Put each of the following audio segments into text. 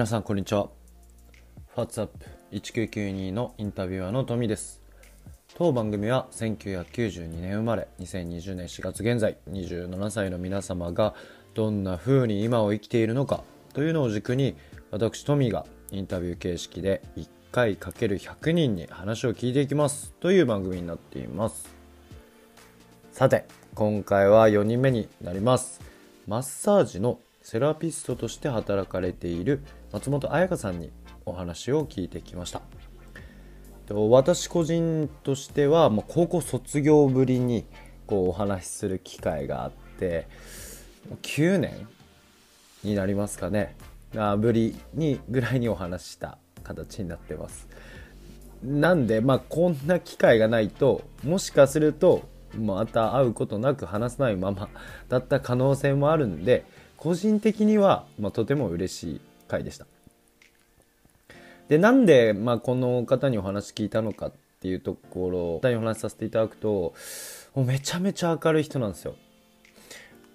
皆さんこんにちは。What's up1992 のインタビュアーのトミです。当番組は1992年生まれ2020年4月現在27歳の皆様がどんな風に今を生きているのかというのを軸に私トミがインタビュー形式で1回 ×100 人に話を聞いていきます。という番組になっています。さて今回は4人目になります。マッサージのセラピストとして働かれている松本彩香さんにお話を聞いてきました。私個人としてはもう高校卒業ぶりにこうお話しする機会があって9年になりますかね。あぶりにぐらいにお話した形になってます。なんでまあこんな機会がないともしかするとまた会うことなく話さないままだった可能性もあるんで個人的には、まあ、とても嬉しい回でした。で、なんで、まあ、この方にお話聞いたのかっていうところ、方にお話しさせていただくと、もうめちゃめちゃ明るい人なんですよ。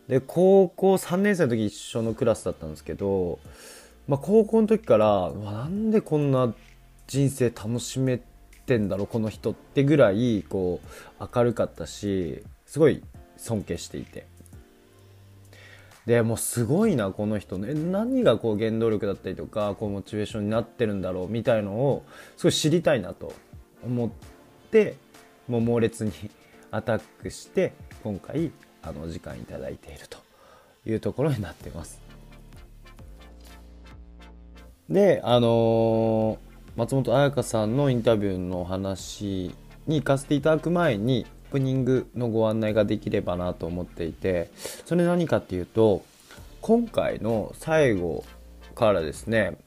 で、高校3年生の時一緒のクラスだったんですけど、まあ、高校の時から、なんでこんな人生楽しめてんだろう、この人ってぐらい、こう、明るかったし、すごい尊敬していて。でもうすごいなこの人ね何がこう原動力だったりとかこうモチベーションになってるんだろうみたいのをすごい知りたいなと思ってもう猛烈に アタックして今回あの時間いいているというところになってます。であのー、松本彩香さんのインタビューのお話に行かせていただく前にプニングのご案内ができればなと思っていてそれ何かっていうと今回の最後からですね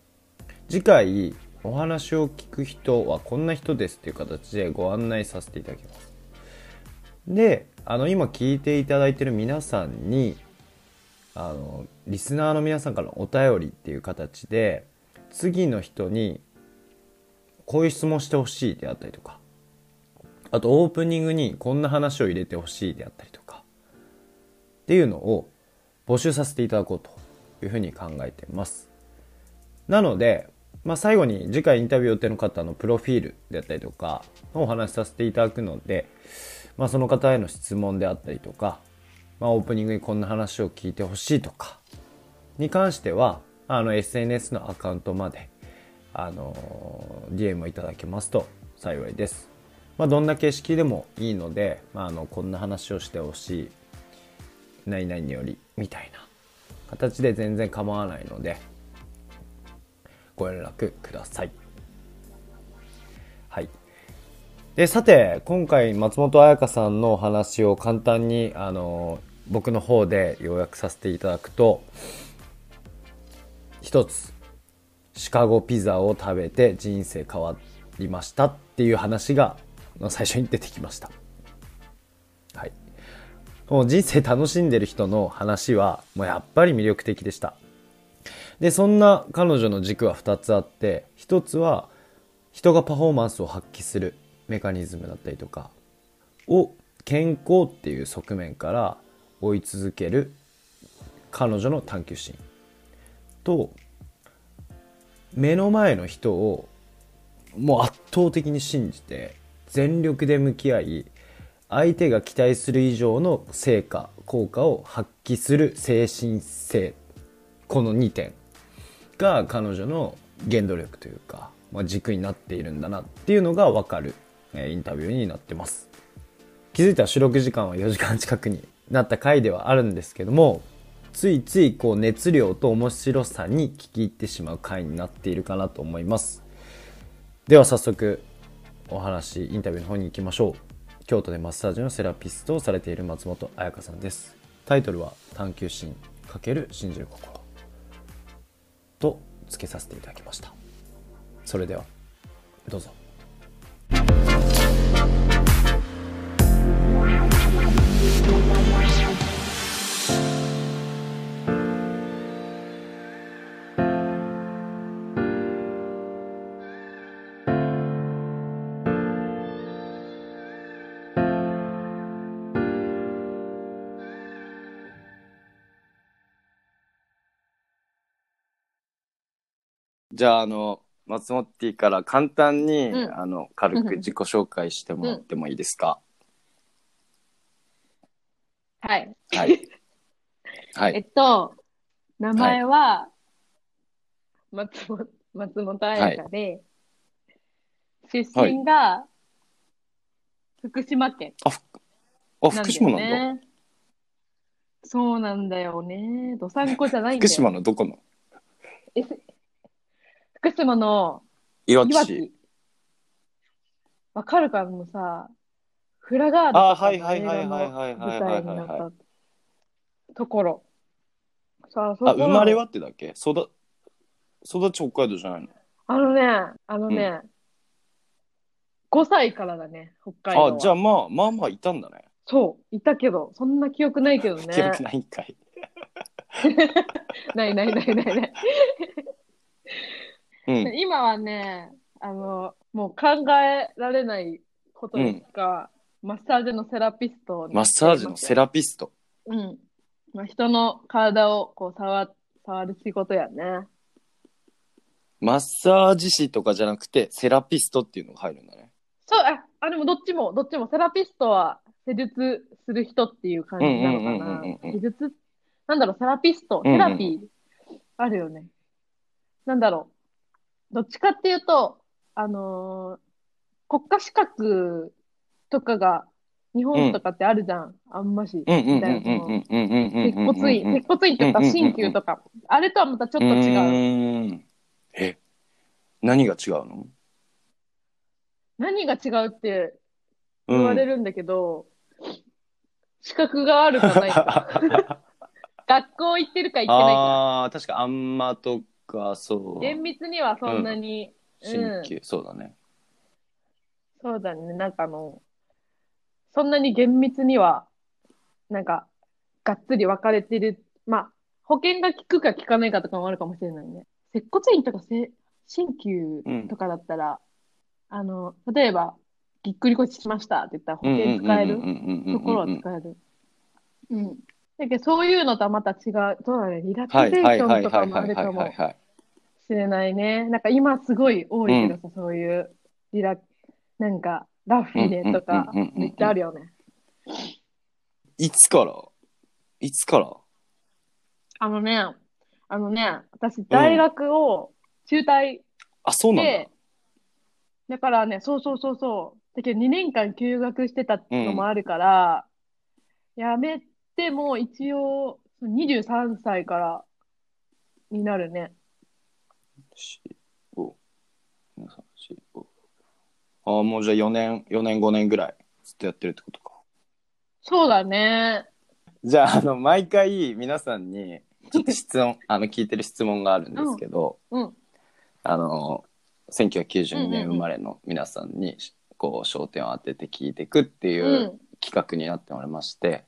次回お話を聞く人はこんな人ですっていう形でご案内させていただきます。であの今聞いていただいてる皆さんにあのリスナーの皆さんからのお便りっていう形で次の人にこういう質問してほしいであったりとかあとオープニングにこんな話を入れてほしいであったりとかっていうのを募集させていただこうというふうに考えてます。なので、まあ、最後に次回インタビュー予定の方のプロフィールであったりとかお話しさせていただくので、まあ、その方への質問であったりとか、まあ、オープニングにこんな話を聞いてほしいとかに関してはあの SNS のアカウントまであの DM をいただけますと幸いです。まあ、どんな形式でもいいので、まあ、あのこんな話をしてほしい何々によりみたいな形で全然構わないのでご連絡ください。はい。で、さて、今回松本彩香さんのお話を簡単に、あの、僕の方で要約させていただくと、一つ、シカゴピザを食べて人生変わりましたっていう話が最初に出てきました。はい。もう人生楽しんでる人の話はもうやっぱり魅力的でした。で、そんな彼女の軸は2つあって、1つは人がパフォーマンスを発揮するメカニズムだったりとかを健康っていう側面から追い続ける彼女の探求心と目の前の人をもう圧倒的に信じて全力で向き合い相手が期待する以上の成果効果を発揮する精神性。この2点が彼女の原動力というか、まあ、軸になっているんだなっていうのが分かる、えインタビューになってます。気づいたら収録時間は4時間近くになった回ではあるんですけどもついついこう熱量と面白さに聞き入ってしまう回になっているかなと思います。では早速お話インタビューの方に行きましょう。京都でマッサージのセラピストをされている松本彩香さんです。タイトルは「探求心×信じる心」とつけさせていただきました。それではどうぞ。じゃああの松本ティから簡単に、うん。あの軽く自己紹介してもらってもいいですか、はい。はい。はい。えっと、名前は、松本、松本彩香で、出身が、福島県あなんだよ福島なんだ。ね。そうなんだよね。どさんこじゃないんだよ。福島のどこの？えせ福島のいわき市き。わかるかもさ、フラガードとかの映画のはい舞台になっはいたところ。さあ、そこあ生まれはってだっけ？育育ち北海道じゃないの？あのね、あのね、5歳からだね、北海道は。あじゃあまあまあまあいたんだねそう、いたけど、そんな記憶ないけどね。記憶ないんかい ないないないないない。うん今はね、あの、もう考えられないことですが、マッサージのセラピストマッサージのセラピストうん。まあ、人の体をこう触触る仕事やね。マッサージ師とかじゃなくてセラピストっていうのが入るんだねそう、あ、あ、でもどっちも、どっちも、セラピストは施術する人っていう感じなのかうんうんうんなうんうん。施術？なんだろう、セラピスト、うんうんセラピー、あるよね。なんだろう。どっちかっていうと、あのー国家資格とかが、日本とかってあるじゃん。あんまし。うん。うん。うん。みたいなそのうん。うん。うん。うん。うん。接骨院、接骨院っていうか、うん。うん。うん。鍼灸とか。あれとはまたちょっと違う。え何が違うの何が違うって言われるん。だけど、資格があるかないか。学校行ってるか行ってないか。ああ確かあん。まとかそう厳密にはそんなに、うん、そうだねそうだね。なんかあの、そんなに厳密には、なんか、がっつり分かれてる。まあ、保険が効くか効かないかとかもあるかもしれないね。接骨院とかせ鍼灸とかだったら、あの、例えば、ぎっくり腰しましたって言ったら保険使えるところは使える。うん。だけど、そういうのとはまた違う。そうだね。リラクゼはいーションとかもあるかもしれないね。なんか今すごい多いけどさ、そういうリラ、なんか、ラフィネとかめっちゃあるよね。いつから？いつから？あのね、あのね、私大学を中退あそうなんだで、だからね、そうそうそうそう。だけど2年間休学してたのもあるから、やめても一応23歳からになるね。ああもうじゃあ4年4年5年ぐらいずっとやってるってことかそうだね。じゃああの毎回皆さんにちょっと質問 あの聞いてる質問があるんですけど、うん。あの1992年うんうんうん生まれの皆さんにこう焦点を当てて聞いていくっていううん企画になっておりまして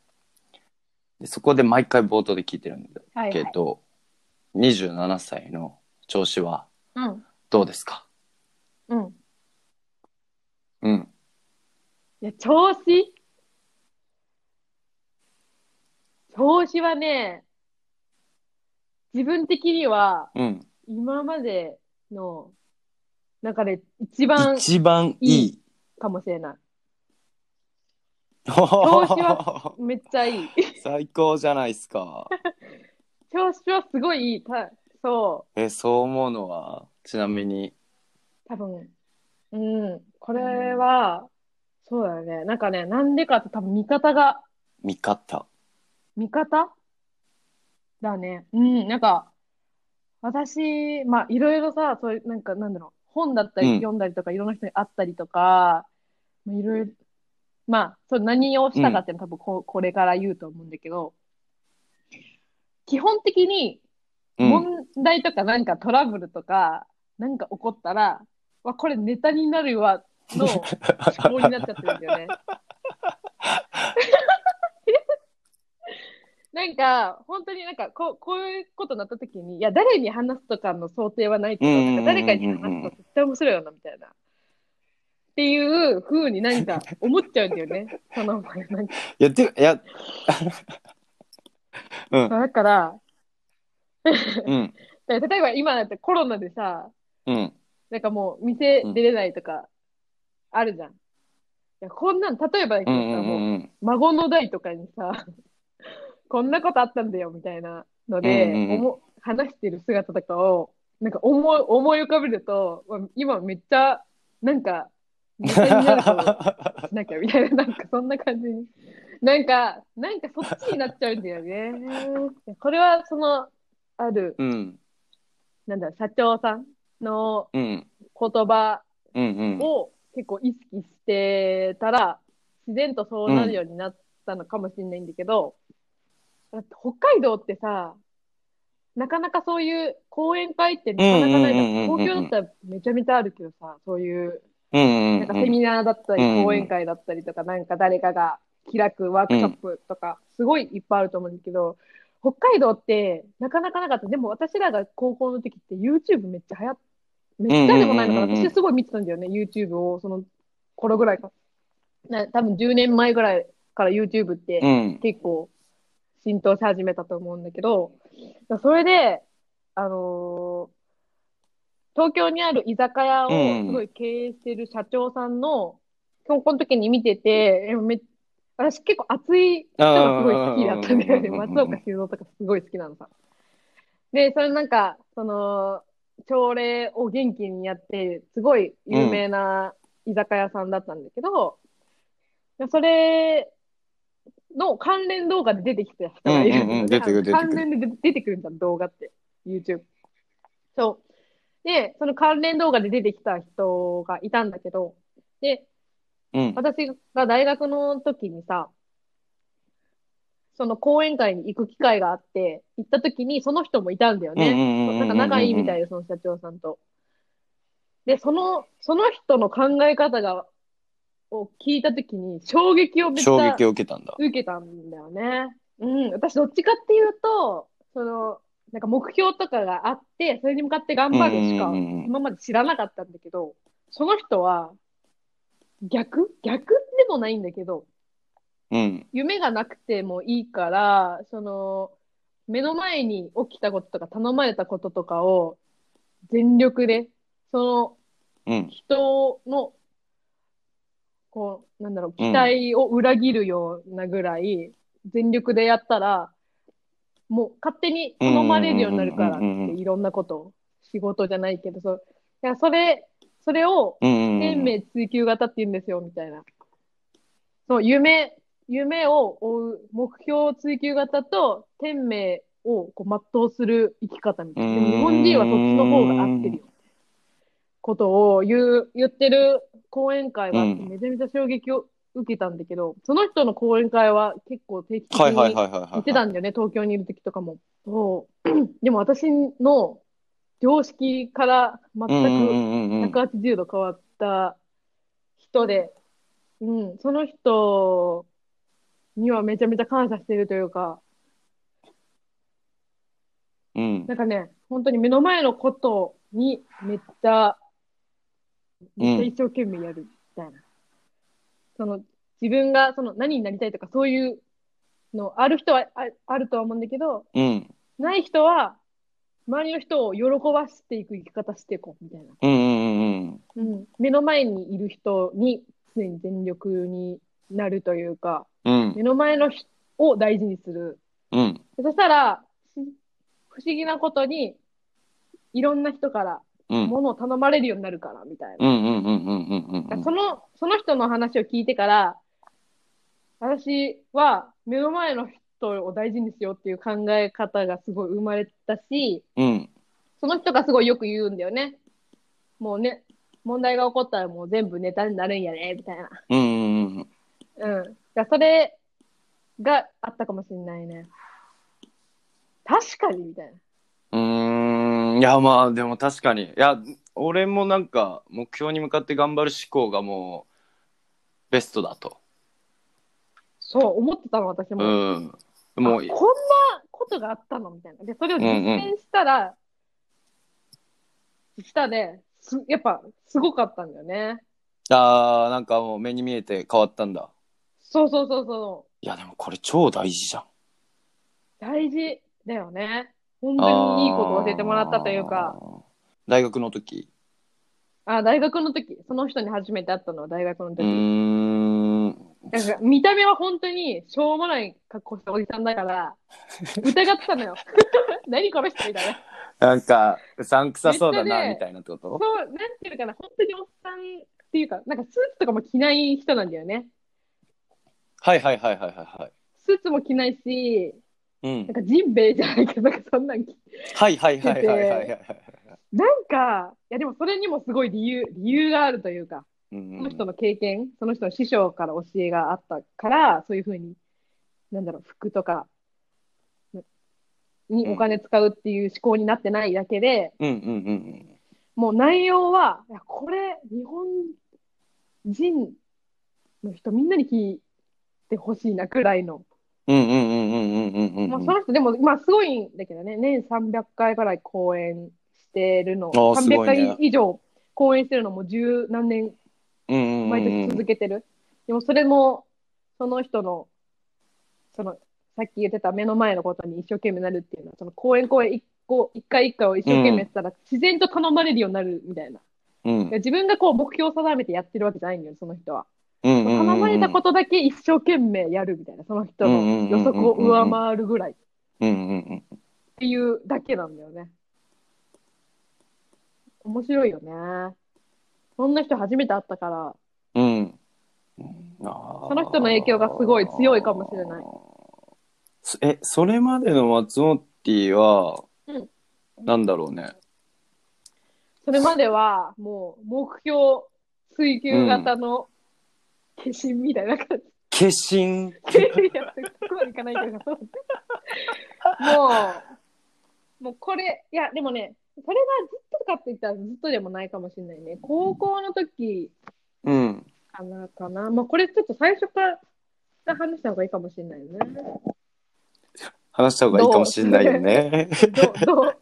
でそこで毎回冒頭で聞いてるんだはい、はい。けど、27歳の調子はうん。どうですか？うん。うんいや、調子？調子はね、自分的にはうん今までの中で一番一番いいかもしれない。調子はめっちゃいい。最高じゃないですか調子はすごいいい。たそえそう思うのはちなみにう、多分。うん。これは、そうだよね。なんかね、なんでかって多分味方が、見方味方？だね。うん。なんか、私、まあ、いろいろさ、そういう、なんか、なんだろう、本だったりうん読んだりとか、いろんな人に会ったりとか、まあいろいろ、まあ、そう何をしたかっていうのは多分こ、これから言うと思うんだけど、基本的に、うん問題とかなんかトラブルとか、なんか起こったら、わ、これネタになるわ、の思考になっちゃってるんだよね。なんか、本当になんか、こう、こういうことになった時に、いや、誰に話すとかの想定はないけど、誰かに話すと絶対面白いよな、みたいな。っていう風になんか思っちゃうんだよね。その前なんか。いやていや うんだから、うんだから例えば今だってコロナでさ、うん。なんかもう店出れないとか、あるじゃん。いや、こんなん、例えば。孫の代とかにさ、こんなことあったんだよみたいなので、話してる姿とかを、なんか思い思い浮かべると、まあ今めっちゃ、なんか、なるとしなきゃみたいな、なんかそんな感じに。なんか、なんかそっちになっちゃうんだよね。これはその、ある、うん。なんだ、社長さんのうん。言葉うんうん。を結構意識してたら、自然とそうなるようになったのかもしれないんだけど、だって北海道ってさ、なかなかそういう講演会ってなかなかないじゃんうんうんうんうんうん東京だったらめちゃめちゃあるけどさ、そういう、うんうんなんかセミナーだったり、講演会だったりとか、なんか誰かが開くワークショップとか、すごいいっぱいあると思うんだけど、北海道ってなかなかなかった。でも私らが高校の時って YouTube めっちゃ流行っめっちゃでもないのかな。私すごい見てたんだよね、YouTube を、その頃ぐらいか。な多分10年前ぐらいから YouTube ってうん。結構浸透し始めたと思うんだけど、それで、あのー東京にある居酒屋をうんすごい経営してる社長さんの、今日この時に見てて、えめ私結構熱い人がすごい好きだったんだよね。うんうんうんうん松岡修造とかすごい好きなのさ。で、それなんか、その、朝礼を元気にやって、すごい有名な居酒屋さんだったんだけど、それの関連動画で出てきた人がいるんだよねうんうんうん出てくる出てくる関連で出出てくるんだ、動画って。YouTube。そう。で、その関連動画で出てきた人がいたんだけど、で、うん。私が大学の時にさ、その講演会に行く機会があって、行った時にその人もいたんだよね。なんか仲いいみたいで、その社長さんと。で、その、その人の考え方が、を聞いた時に衝撃をめっちゃ衝撃を受けたんだ。受けたんだよね。うん、私どっちかっていうと、その、なんか目標とかがあって、それに向かって頑張るしかうんうんうんうん今まで知らなかったんだけど、その人は逆？逆でもないんだけど、うん。夢がなくてもいいから、その、目の前に起きたこととか頼まれたこととかを全力で、そのうん。人の、こう、なんだろう、うん期待を裏切るようなぐらい、全力でやったら、もう勝手に頼まれるようになるからって、いろんなことを、仕事じゃないけど、そう、いや、それ、それを、うん。天命追求型って言うんですよ、みたいな。そう、夢、夢を追う、目標追求型と、天命をこう全うする生き方みたいな。日本人はそっちの方が合ってるよ。ことを言う、言ってる講演会があって、うんめちゃめちゃ衝撃を受けたんだけど、その人の講演会は結構定期的にはいはいはい。行ってたんだよね、東京にいる時とかも。そう。でも私の常識から全く、うんうんうんうん。180度変わった人で、うん、その人にはめちゃめちゃ感謝してるというか、うんなんかね、本当に目の前のことにめっちゃ、めっちゃ一生懸命やるみたいな。その、自分がその何になりたいとかそういうのある人はああるとは思うんだけど、うん。ない人は周りの人を喜ばしていく生き方していこうみたいな。うんうんうんうん、目の前にいる人に常に全力になるというか、うん。目の前の人を大事にする。うん。でそしたら、し不思議なことに、いろんな人からうん。物を頼まれるようになるから、みたいな。うんうんうんうんうんうんその、その人の話を聞いてから、私は目の前の人を大事にしようっていう考え方がすごい生まれたし、うん。その人がすごいよく言うんだよね。もうね、問題が起こったらもう全部ネタになるんやね、みたいな。うんうんうん。だからそれがあったかもしれないね。確かに、みたいな。いやまあでも確かに。いや、俺もなんか目標に向かって頑張る思考がもうベストだと。そう、思ってたの、私うも。ん。もうあ、こんなことがあったのみたいな。で、それを実践したら、したで、す、やっぱ、すごかったんだよね。あーなんかもう目に見えて変わったんだ。そうそうそうそいやでもこれ超大事じゃん。う。大事だよね。本当にいいことを教えてもらったというか。大学の時あ、大学の時。その人に初めて会ったのは大学のう時。ーん。なんか見た目は本当にしょうもない格好したおじさんだから、疑ってたのよ。何この人みたいな。なんか、うさんくさそうだな、みたいなってこと？そう、なんていうのかな、本当におっさんっていうか、なんかスーツとかも着ない人なんだよね。はいはいはいはいはいはい。スーツも着ないし、うんなん。かジンベエじゃないけど、なんかそんなん着はいはいはいはいはいはいはい。なんか、いやでもそれにもすごい理由、理由があるというか、うんその人の経験、その人の師匠から教えがあったから、そういうふうに、なんだろう、服とかにお金使うっていう思考になってないだけで、うんうんうんもう内容は、いやこれ、日本人の人みんなに聞いてほしいなくらいの。うん。うんうんうんうんうん。まあ、その人、でも、まあ、すごいんだけどね、年300回ぐらい公演してるの、あーすご300いね回以上公演してるのも十何年うんうんうんうん毎年続けてる。でもそれも、その人の、その、さっき言ってた目の前のことに一生懸命なるっていうのは、その公演公演一個、一回一回を一生懸命やってたら、自然と頼まれるようになるみたいな。うんいや自分がこう目標を定めてやってるわけじゃないんだよ、その人は。うんうんうん頼まれたことだけ一生懸命やるみたいな、その人の予測を上回るぐらいっうんうんうん。ていうだけなんだよね。面白いよね。そんな人初めて会ったから、うん。そその人の影響がすごい強いかもしれない。え、それまでの松本ティは、うんなんだろうね。それまではもう目標追求型の化身みたいな感じ。化身？いや、そこまでいかないけど。もう、もうこれ、いや、でもね、それがずっとかって言ったらずっとでもないかもしれないね。高校の時うん。かな、かな。まあ、これちょっと最初から話した方がいいかもしれないよね。話した方がいいかもしれないよね。どう、どう、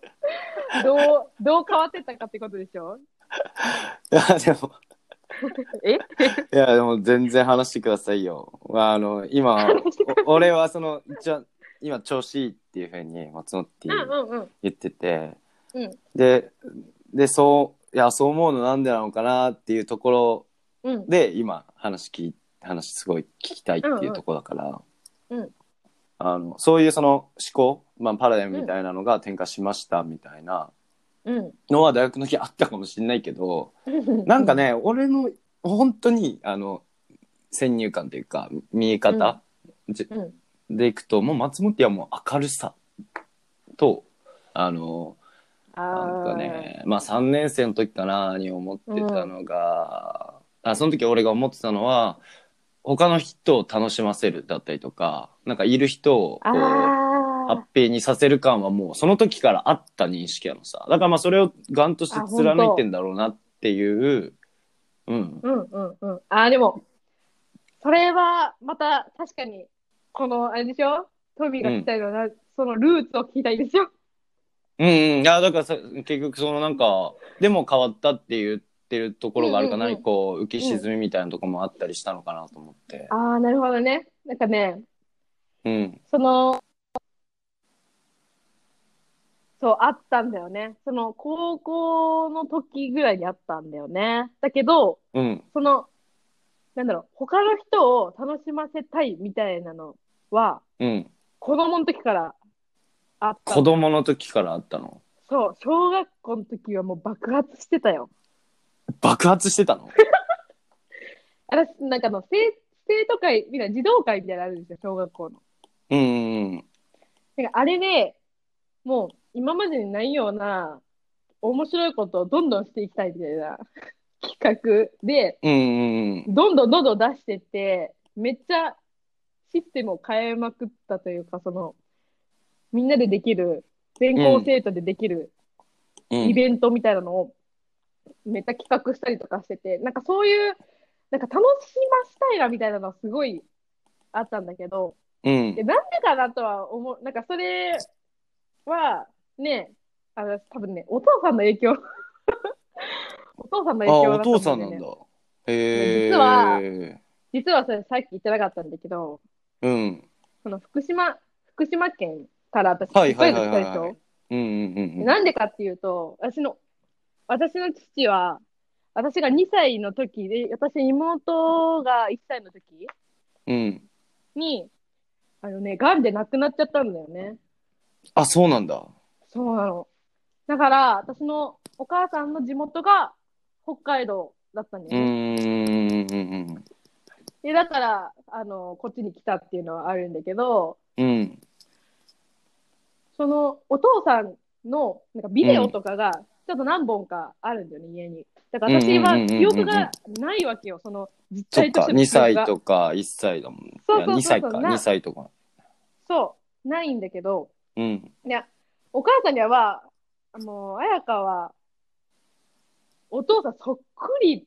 どう、どう変わってったかってことでしょいや、でも、え？いや、でも全然話してくださいよ。あの、今、お俺はその、一応、今調子いいっていうふうに松本ティうんうんうん。言ってて、うんで、で、そう、いや、そう思うのなんでなのかなっていうところうん。で、今、話聞い、話すごい聞きたいっていうところだから、うんうんあの、そういうその思考、まあ、パラダイムみたいなのが転化しましたみたいなうん。のは大学の時あったかもしれないけど、なんかね、俺の本当にあの先入観というか見え方。でいくともう松本はもう明るさとあのなんかねまあ3年生の時かなに思ってたのが、あその時俺が思ってたのは他の人を楽しませるだったりとかなんかいる人をこうハッあピーにさせる感はもうその時からあった認識やのさ。だからまあそれをガンとして貫いてんだろうなっていう。うん。ー。うんうんうん。あー、でも、それはまた確かに、この、あれでしょ？トミーが聞きたいのは、そのルーツを聞きたいでしょ？うん。うん、いやだからさ結局そのなんかでも変わったって言ってるところがあるかな、うんうんうん。こう浮き沈みみたいなところもあったりしたのかなと思って、ああ、なるほどね。なんかね、うん。その、そう、あったんだよね。その、高校の時ぐらいにあったんだよね。だけど、うんその、なんだろう、他の人を楽しませたいみたいなのは、うん子供の時からあった。子供の時からあったの？そう、小学校の時はもう爆発してたよ。爆発してたの？私、なんかあの、生生徒会、みたいな、児童会みたいなのあるんですよ、小学校の。うんうんなんかあれで、もう今までにないような面白いことをどんどんしていきたいみたいな 企画で、うんうんうん。どんどんどんどん出してって、めっちゃシステムを変えまくったというか、その、みんなでできる、全校生徒でできるうん。イベントみたいなのをめっちゃ企画したりとかしてて、なんかそういう、なんか楽しませたいなみたいなのはすごいあったんだけど、うん。でなんでかなとは思う、なんかそれはね、あの多分ね、お父さんの影響。お父さんのあ影響だおと思うんだよね父さんなんだへえ実は実はそれさっき言ってなかったんだけど、うんその福島、福島県から私、はいはい北はいはい海道来たでしょうんうんうんうんなんでかっていうと、私の、私の父は、私が2歳の時で、私妹が1歳の時うん。に、あのね、癌で亡くなっちゃったんだよね。あ、そうなんだ。そうなの。だから、私のお母さんの地元が北海道だったんだうよ。うん。で、だから、あの、こっちに来たっていうのはあるんだけど、うん。そのお父さんのなんかビデオとかがちょっと何本かあるんだよね、家に。だから私はうんうんうんうんうん記憶がないわけよ、その実態としての2歳とか1歳だもん。いや、そうそうそう2歳か、な2歳とか。そう、ないんだけど、うん。いや、お母さんには、あの、彩香は、お父さんそっくり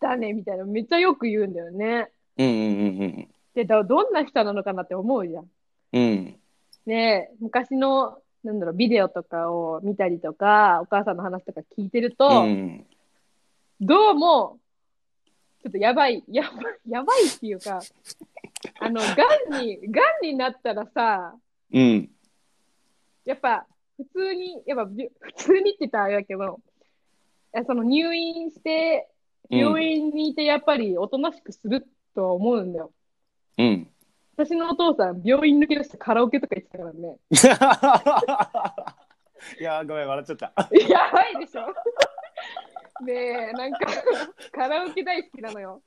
だね、みたいな、めっちゃよく言うんだよね。うんうんうんで、だどんな人なのかなって思うじゃん。うん。うん。で、昔の、なんだろう、ビデオとかを見たりとか、お母さんの話とか聞いてると、うん。どうも、ちょっとやばい、やばい、やばいっていうか、あの、癌に、癌になったらさ、うん。やっぱ、普通に、やっぱ、び普通にって言ったらあれだけど、その入院して、病院にいてやっぱりおとなしくするとは思うんだよ。うん。私のお父さん、病院抜け出してカラオケとか行ってたからね。いや、ごめん、笑っちゃった。やばいでしょで、なんか、カラオケ大好きなのよ。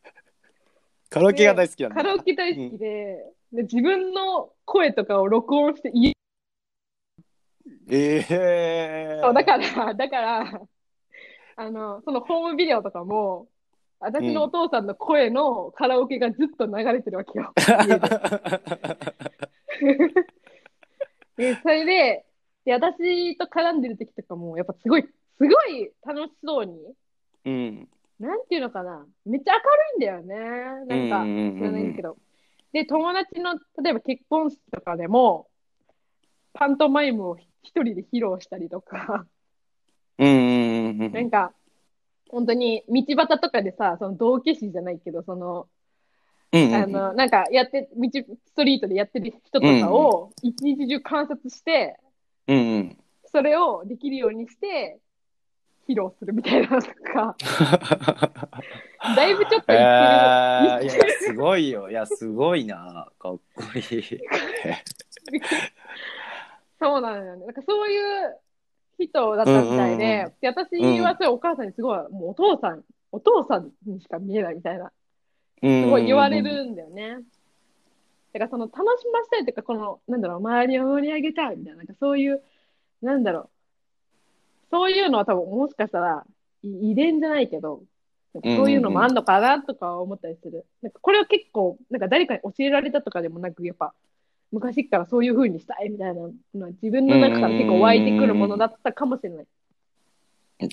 カラオケが大好きなんだ。カラオケ大好きで、で自分の声とかを録音して家ええそうだから、だから、あの、そのホームビデオとかも、私のお父さんの声のカラオケがずっと流れてるわけよ。家でで、それで、で、私と絡んでる時とかも、やっぱすごい、すごい楽しそうに、うん。なんていうのかな、めっちゃ明るいんだよね。なんか、うんうんうんうん知らないんだけど。で、友達の、例えば結婚式とかでも、パントマイムを一人で披露したりとか、うんうんうんなんか、本当に道端とかでさ、その道化師じゃないけど、その、うん。あの、なんかやって、道、ストリートでやってる人とかを一日中観察して、うんうん。それをできるようにして、披露するみたいなのとか、だいぶちょっとえ言ってる。ー、いや、すごいよ。いや、すごいな。かっこいい。そうなのよね。なんかそういう人だったみたいで、うんうんうんで私はそれお母さんにすごい、もうお父さん、お父さんにしか見えないみたいな、すすごい言われ。るんだよね。だからその楽しませたいというか、この、なんだろう、周りを盛り上げたいみたいな、なんかそういう、なんだろう、そういうのは多分もしかしたらい遺伝じゃないけど、なんかそういうのもあんのかなとか思ったりする。なんかこれは結構、なんか誰かに教えられたとかでもなく、やっぱ、昔からそういう風にしたいみたいなのは自分の中から結構湧いてくるものだったかもしれない。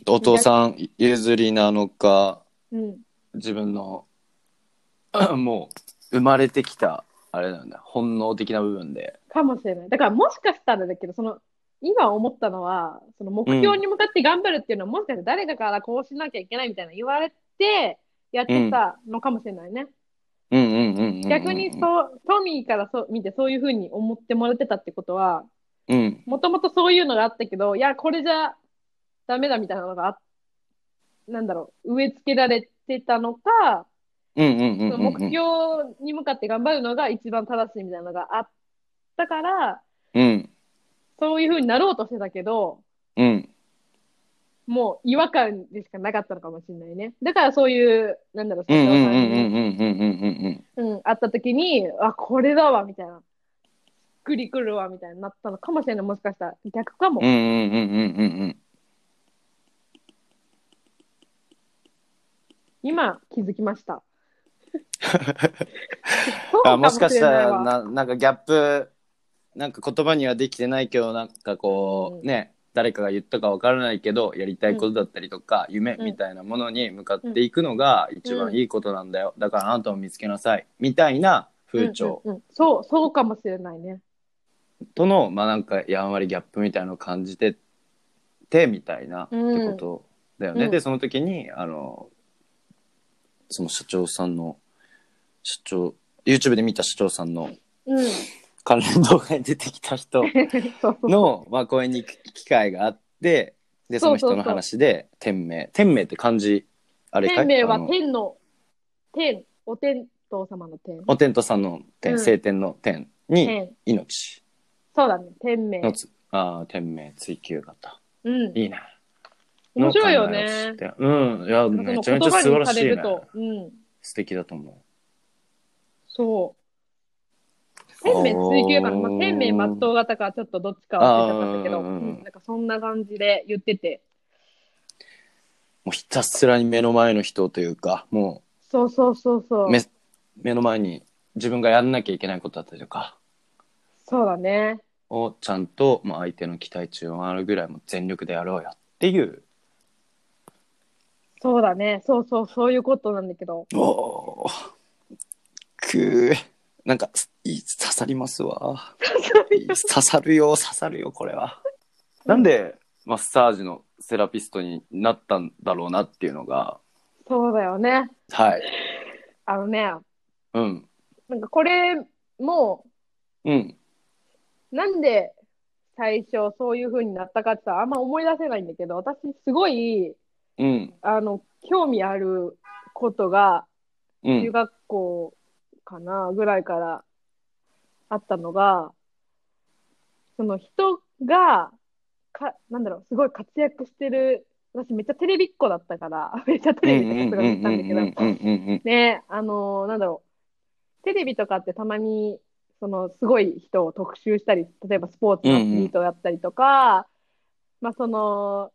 お父さん譲りなのか、うん。自分の、あもう、生まれてきた、あれなんだ、本能的な部分で。かもしれない。だからもしかしたらだけど、その、今思ったのは、その目標に向かって頑張るっていうのは、もしかしたら誰かからこうしなきゃいけないみたいな言われて、やってたのかもしれないね。うんうんうんうんうん。逆にそう、トミーからそう見てそういうふうに思ってもらってたってことは、うん。もともとそういうのがあったけど、いや、これじゃダメだみたいなのがあ、なんだろう、植え付けられてたのか。目標に向かって頑張るのが一番正しいみたいなのがあったから、うん。そういうふうになろうとしてたけど、うん。もう違和感でしかなかったのかもしれないね。だからそういう、なんだろう、うんうんうんうんうん社長さんに、うんうんうん。うん、会った時に、あ、これだわ、みたいな。くりくるわ、みたいになったのかもしれない。もしかしたら逆かも。うんうんうんうんうんうん。今気づきました。あもしかしたらわななんかギャップなんか言葉にはできてないけどなんかこう、うんね誰かが言ったかわからないけどやりたいことだったりとか、夢うん。みたいなものに向かっていくのが一番いいことなんだよ、だからあなたも見つけなさい。みたいな風潮。うんうんうん。そう、そうかもしれないね。との、まあなんかやんわりギャップみたいなのを感じててみたいなってうん。ことだよね、うん。でその時にあのその社長さんの社長 YouTube で見た社長さんのうん。関連動画に出てきた人。の、まあ、公園に行く機会があってでその人の話で天命天命って漢字あれかい？天命は天の、天、お天道様の天。お天道さんの天、うん晴天の天に天。命そうだね、天命。のつ、ああ、天命追求型。うん。いいね。面白いよねうん。いや、そめのちゃめちゃ素晴らしいねうん。素敵だと思う。そう。天命追求型、まあ、天命全う型かちょっとどっちか忘れちゃったんだけど、うんなんかそんな感じで言ってて。もうひたすらに目の前の人というか、もそうそうそうそうう。目目の前に自分がやんなきゃいけないことだったりとかそうだね。をちゃんと、まあ、相手の期待値を回るぐらいも全力でやろうよっていう。そうだね。そうそう、そういうことなんだけど。おーくーなんかいい刺さりますわ。いい刺さるよ刺さるよこれは。なんでマッサージのセラピストになったんだろうなっていうのがそうだよね。はい。あのね、うん。なんかこれも、うん。なんで最初そういう風になったかってさ、あんま思い出せないんだけど、私すごい、うん。あの、興味あることが、うん。中学校かな、ぐらいからあったのが、その人が、か、なんだろう、すごい活躍してる、私めっちゃテレビっ子だったから、めっちゃテレビとかすごい見たんだけど、ど。ね、あのなんだろう、テレビとかってたまに、そのすごい人を特集したり、例えばスポーツのアスリートをやったりとか、まあその、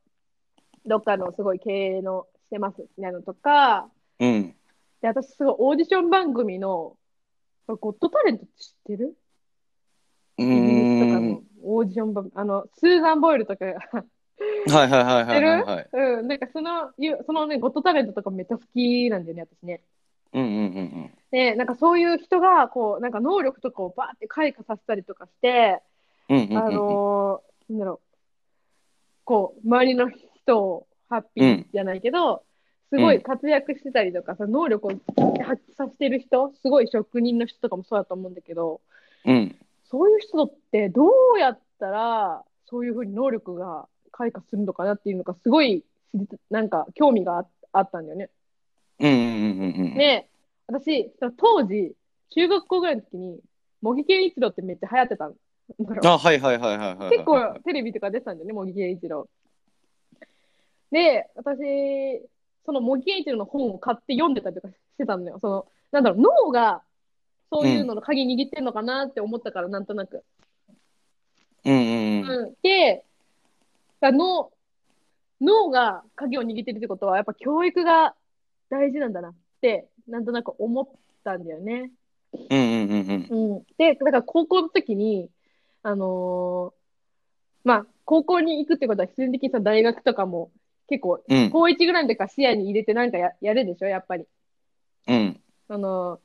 どっかのすごい経営のしてますみたいなのとか、うん。で、私すごいオーディション番組の、ゴッドタレントって知ってる？うイギリスとかんの。オーディション番組、あの、スーザン・ボイルとかがはいはいはいはいはいはい。うん、なんかその、そのね、ゴッドタレントとかめっちゃ好きなんだよね、私ね。うんうんうんで、なんかそういう人が、こう、なんか能力とかをバーって開花させたりとかして、うん。うんうんうんあのーなんだろう、こう、周りの人をハッピーじゃないけど、すごい活躍してたりとか、その能力を発揮させてる人、すごい職人の人とかもそうだと思うんだけど、うん。そういう人ってどうやったら、そういうふうに能力が開花するのかなっていうのが、すごいなんか興味がああったんだよね。うんうんうんうん。で、私、その当時、中学校ぐらいの時に、茂木健一郎ってめっちゃ流行ってたの。あ、はいはいはいはいはい。結構テレビとか出てたんだよね、茂木健一郎。で、私、その茂木健一郎の本を買って読んでたりとかしてたんだよ。その、なんだろう、脳がそういうのの鍵握ってんのかなって思ったから、なんとなく。うんうんうん。うん。で、だ脳、脳が鍵を握ってるってことは、やっぱ教育が大事なんだなって、なんとなく思ったんだよね。うんうんうんうん。うん。で、だから高校の時に、あのーまあ、高校に行くってことは必然的にさ、大学とかも結構、うん高1ぐらいの時から視野に入れてなんかややるでしょ、やっぱり。うん。あのー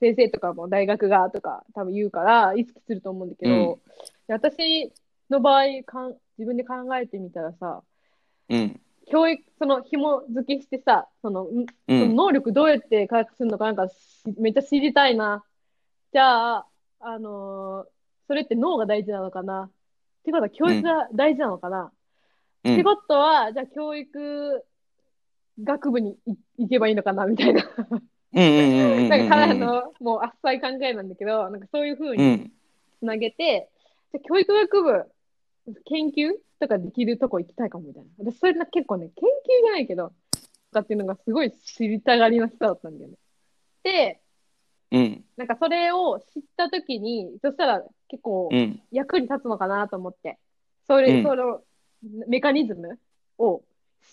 先生とかも大学がとか多分言うから意識すると思うんだけど、で私の場合かん、自分で考えてみたらさ、うん。教育、その紐付けしてさ、その、んうそのん。能力どうやって回復するのかなんかしめっちゃ知りたいな。じゃあ、あのーそれって脳が大事なのかな？ってことは教育が大事なのかな、うんってことは、じゃあ教育学部にい行けばいいのかなみたいな。うんうんうんうん。なんかただの、もう浅い考えなんだけど、なんかそういうふううにん。つなげて、じゃあ教育学部、研究とかできるとこ行きたいかもみたいな。私、それな結構ね、研究じゃないけど、とかっていうのがすごい知りたがりの人だったんだよね。で、うん。なんかそれを知ったときに、そしたら結構うん。役に立つのかなと思って、それ、うんそのメカニズムを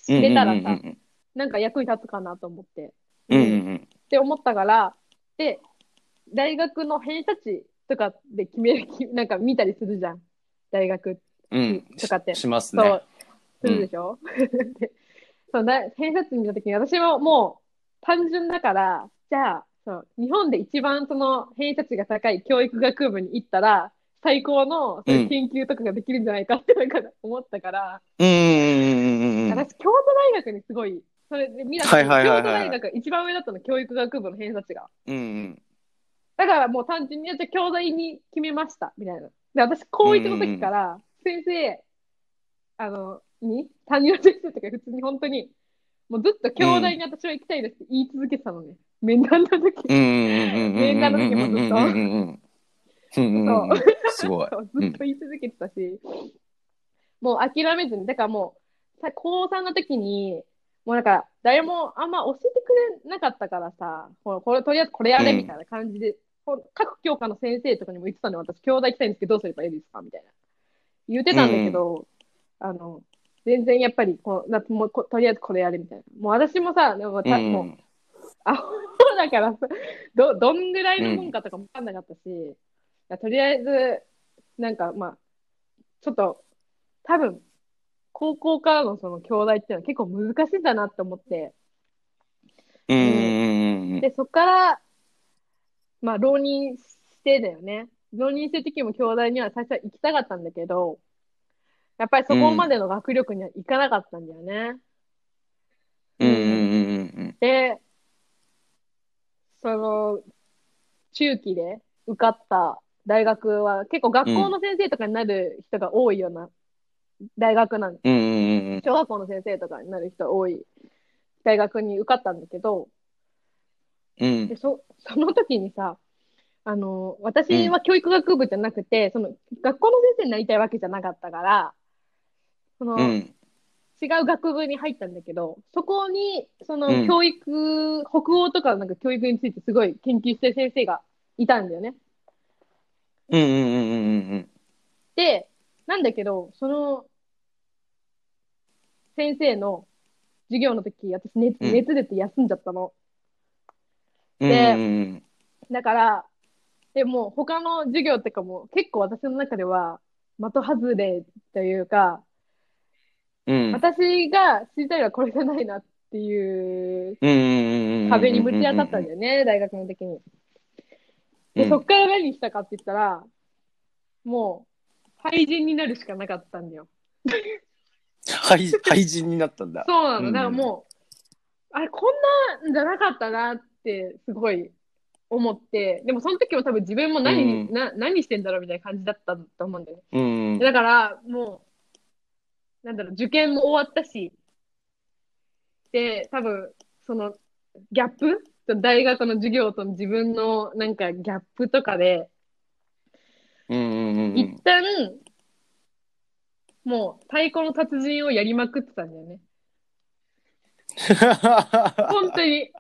知れたらさ、うんなんか役に立つかなと思って、うんうん。って思ったから、で、大学の偏差値とかで決める、き なんか見たりするじゃん。大学うん。とかってしますねそう。、するでしょ、でそうだ偏差値見たときに私はもう単純だから、じゃあ、そう日本で一番その偏差値が高い教育学部に行ったら、最高のそういう研究とかができるんじゃないかってなんか思ったから、うん。私、京都大学にすごい、それで見たはいはい京都大学一番上だったの、教育学部の偏差値が。うんうん。だからもう単純に、じゃあ京大に決めました、みたいな。で、私、高1の時から、先生、あの、に、担任の先生とか普通に本当に、もうずっと兄弟に私は行きたいですって言い続けてたのね。面談の時。面談の時もずっとうんうんうんうん。うんう。んすごい。そうずっと言い続けてたし、もう諦めずに、だからもう、さ高3の時に、もうなんか、誰もあんま教えてくれなかったからさ、これ、とりあえずこれやれみたいな感じで、こう各教科の先生とかにも言ってたのよ私、兄弟行きたいんですけど、どうすればいいですかみたいな。言ってたんだけど、あの、全然やっぱりこう、なもうことりあえずこれやれみたいな。もう私もさ、でもたもう、あ、だからさ、ど、どんぐらいのもんかとかもわかんなかったし、いやとりあえず、なんかまあ、ちょっと、多分、高校からのその兄弟っていうのは結構難しいんだなって思って、うんで、そっから、まあ、浪人してだよね。浪人してる時も兄弟には最初は行きたかったんだけど、やっぱりそこまでの学力にはいかなかったんだよね。うんで、その、中期で受かった大学は結構学校の先生とかになる人が多いような大学なんうん。うんうんうん小学校の先生とかになる人多い大学に受かったんだけど、うん。でそその時にさ、あの、私は教育学部じゃなくて、その学校の先生になりたいわけじゃなかったから、その、うん。違う学部に入ったんだけど、そこに、そのうん。教育、北欧とかなんか教育についてすごい研究してる先生がいたんだよね。うんうんうんうんうんで、なんだけど、その、先生の授業の時、私熱、うん。熱出て休んじゃったの。うんでうん。だから、でも他の授業とかも結構私の中では的外れというか、うん。私が知りたいのはこれじゃないなっていううんうんうんうん。壁にぶち当たったんだよね、大学の時に。で、うんそっから何したかって言ったら、もう、廃人になるしかなかったんだよ。廃廃人になったんだそうなの。うんだからもう、あれ、こんなんじゃなかったなって、すごい思って、でもその時も多分自分も何に、うんな何してんだろうみたいな感じだったと思うんだよね。うんだから、もう、なんだろう、受験も終わったし、で、多分、その、ギャップ大学の授業と自分のなんかギャップとかで、うんうんうん一旦、もう、太鼓の達人をやりまくってたんだよね。本当に。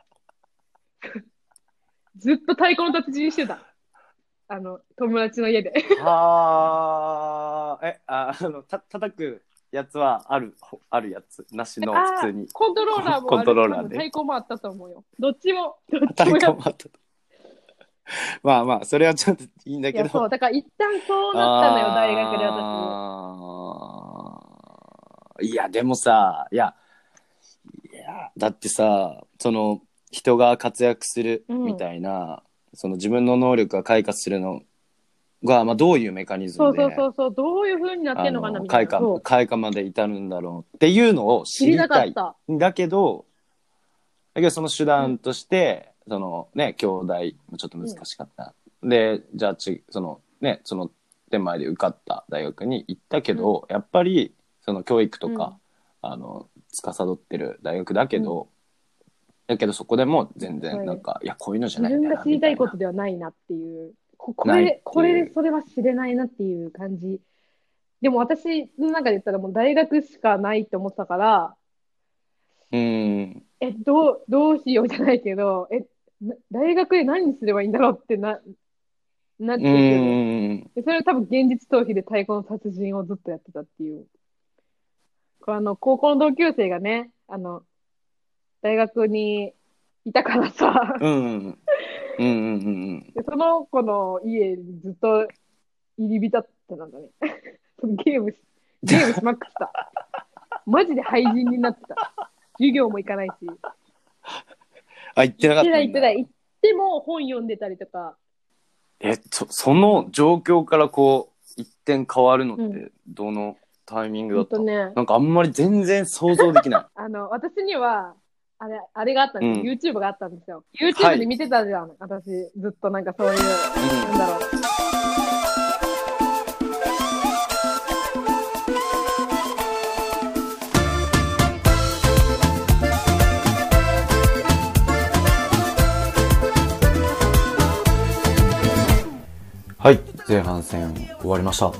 ずっと太鼓の達人してた。あの、友達の家で。あーえああのた叩くやつはあるほあるやつ。なしの普通に。コントローラーもある。コントローラーで多分太鼓もあったと思うよ。どっちも、どっち太もやっ鼓もあったまあまあそれはちょっといいんだいや、けどそう、だから一旦そうなったのよ、大学で私。あーいやでもさいやいやだってさその人が活躍するみたいな、その自分の能力が開花するのが、まあ、どういうメカニズムでそうそうそう、どういう風になってんのかなみたいな。開花開花まで至るんだろうっていうのを知知りりたいた。かった。だけどだけどその手段として、そのね兄弟もちょっと難しかった、でじゃあちそのねその手前で受かった大学に行ったけど、やっぱりその教育とか、あの司ってる大学だけど、だけどそこでも全然なんか、いやこういうのじゃないんだな自分が知りたいこみとではないなっていう。ここれこれでそれは知れないなっていう感じ。でも私の中で言ったらもう大学しかないって思ってたから、うんえ、どう、どうしようじゃないけど、え、な大学で何すればいいんだろうってな、なってくうんる。でそれは多分現実逃避で太鼓の達人をずっとやってたっていう。これあの、高校の同級生がね、あの、大学にいたからさ、うんうんうんうんうんでその子の家にずっと入り浸ってたんだね。そ のゲームし、ゲームしまくってた。マジで廃人になってた。授業も行かないし。あ行ってなかったんだ行ってない行ってない。行っても本読んでたりとか。えそその状況からこう一点変わるのっうてどのタイミングだった、ほんとね、なんかあんまり全然想像できない あの、私には、あれ、あれがあったんです、YouTube があったんですよ。YouTube で見てたじゃん、私。ずっとなんかそういう、なんだろう。はい、前半戦終わりました。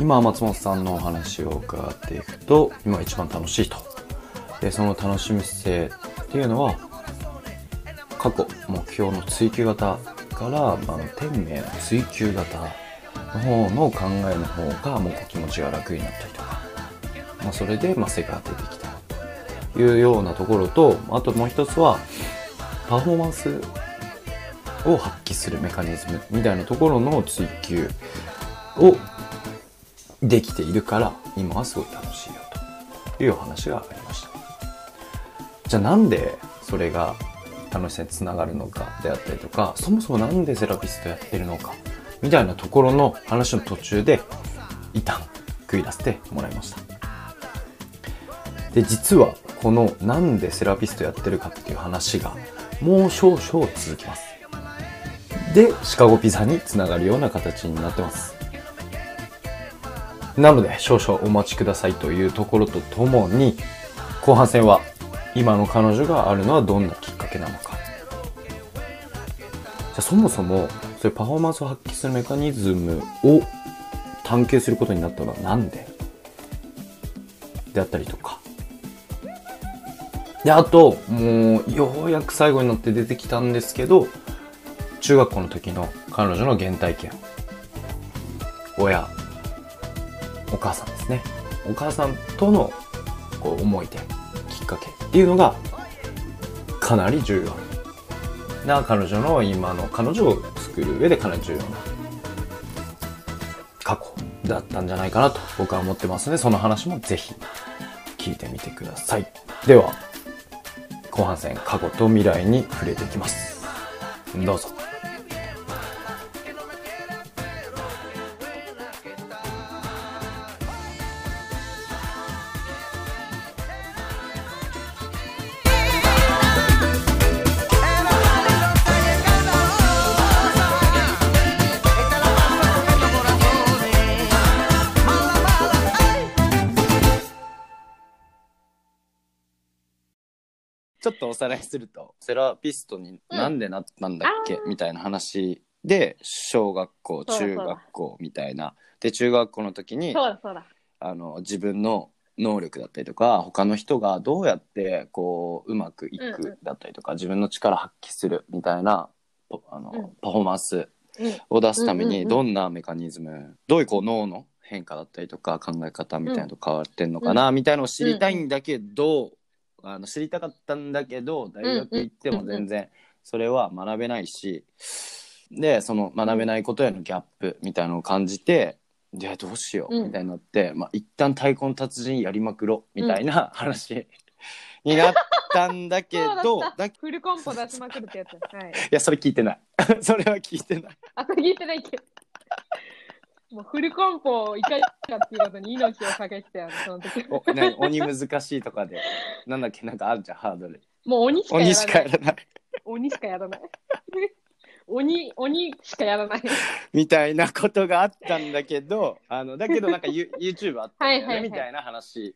今、松本さんのお話を伺っていくと、今一番楽しいとでその楽しみ性っていうのは過去目標の追求型から、まあ、天命の追求型の方の考えの方がもう気持ちが楽になったりとか、まあ、それで、まあ、成果が出てきたというようなところとあともう一つはパフォーマンスを発揮するメカニズムみたいなところの追求をできているから今はすごい楽しいよというお話がありました。じゃあなんでそれが楽しさにつながるのかであったりとかそもそもなんでセラピストやってるのかみたいなところの話の途中で一旦食い出してもらいました。で実はこのなんでセラピストやってるかっていう話がもう少々続きます。でシカゴピザにつながるような形になってます。なので少々お待ちくださいというところとともに後半戦は今の彼女があるのはどんなきっかけなのか。じゃそもそもそういうパフォーマンスを発揮するメカニズムを探求することになったのは何で？であったりとか。であともうようやく最後になって出てきたんですけど中学校の時の彼女の原体験。親。お母さんですね。お母さんとのこう思い出。っていうのがかなり重要。な彼女の今の彼女を作る上でかなり重要な過去だったんじゃないかなと僕は思ってますのでその話もぜひ聞いてみてくださいでは後半戦過去と未来に触れていきますどうぞおさらいすると、セラピストになんでなったんだっけ、みたいな話で、小学校、そうだ中学校みたいな。で、中学校の時に、そうだそうだ。あの、自分の能力だったりとか、他の人がどうやって、こう、うまくいうんうくだったりとか、自分の力発揮するみたいな、ポあの、うん。パフォーマンスうん。を出すために、うんうんうん。どんなメカニズム、どういうこう脳の変化だったりとか、考え方みたいなのと変わってんのかな、みたいなのを知りたいんだけど、あの知りたかったんだけど大学行っても全然それは学べないし、でその学べないことへのギャップみたいなのを感じてでどうしよううんみたいになって、まあ一旦太鼓の達人やりまくろみたいな話になったんだけど だフルコンポ出しまくるってやつ。はい。やそれ聞いてない それは聞いてないあ、聞いてないけど。もうフルコンポをいかにかっていうことに命をかけてたよね、その時。お何鬼難しいとかでなんだっけなんかあるじゃんハードルもう鬼しかや鬼らない。しかやらない鬼しかやらない。鬼、鬼しかやらない。みたいなことがあったんだけどあのだけどなんかユ YouTube あったねはいはいはいみたいな話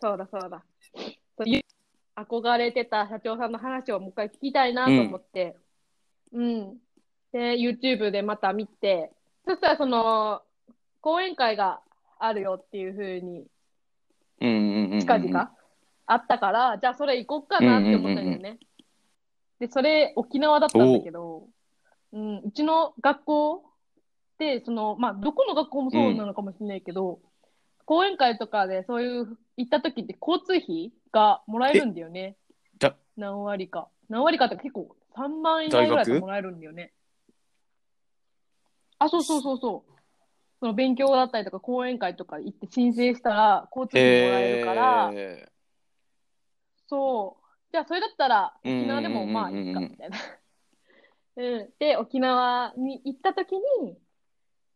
そうだそうだ。憧れてた社長さんの話をもう一回聞きたいなと思って、うん。で、YouTube でまた見て、そしたらその、講演会があるよっていうふうにうんうんうんうん近々あったから、じゃあそれ行こっかなって思ったんだよね。で、それ沖縄だったんだけど、うん、うちの学校って、その、まあ、どこの学校もそうなのかもしれないけど、講演会とかでそういう行った時って交通費がもらえるんだよね。だ何割か。何割かって結構3万円ぐらいもらえるんだよね。あ、そうそうそうそう。その勉強だったりとか講演会とか行って申請したら交通費もらえるから、へそう。じゃあそれだったらうん沖縄でもまあいいかみたいな。うん。で、沖縄に行った時に、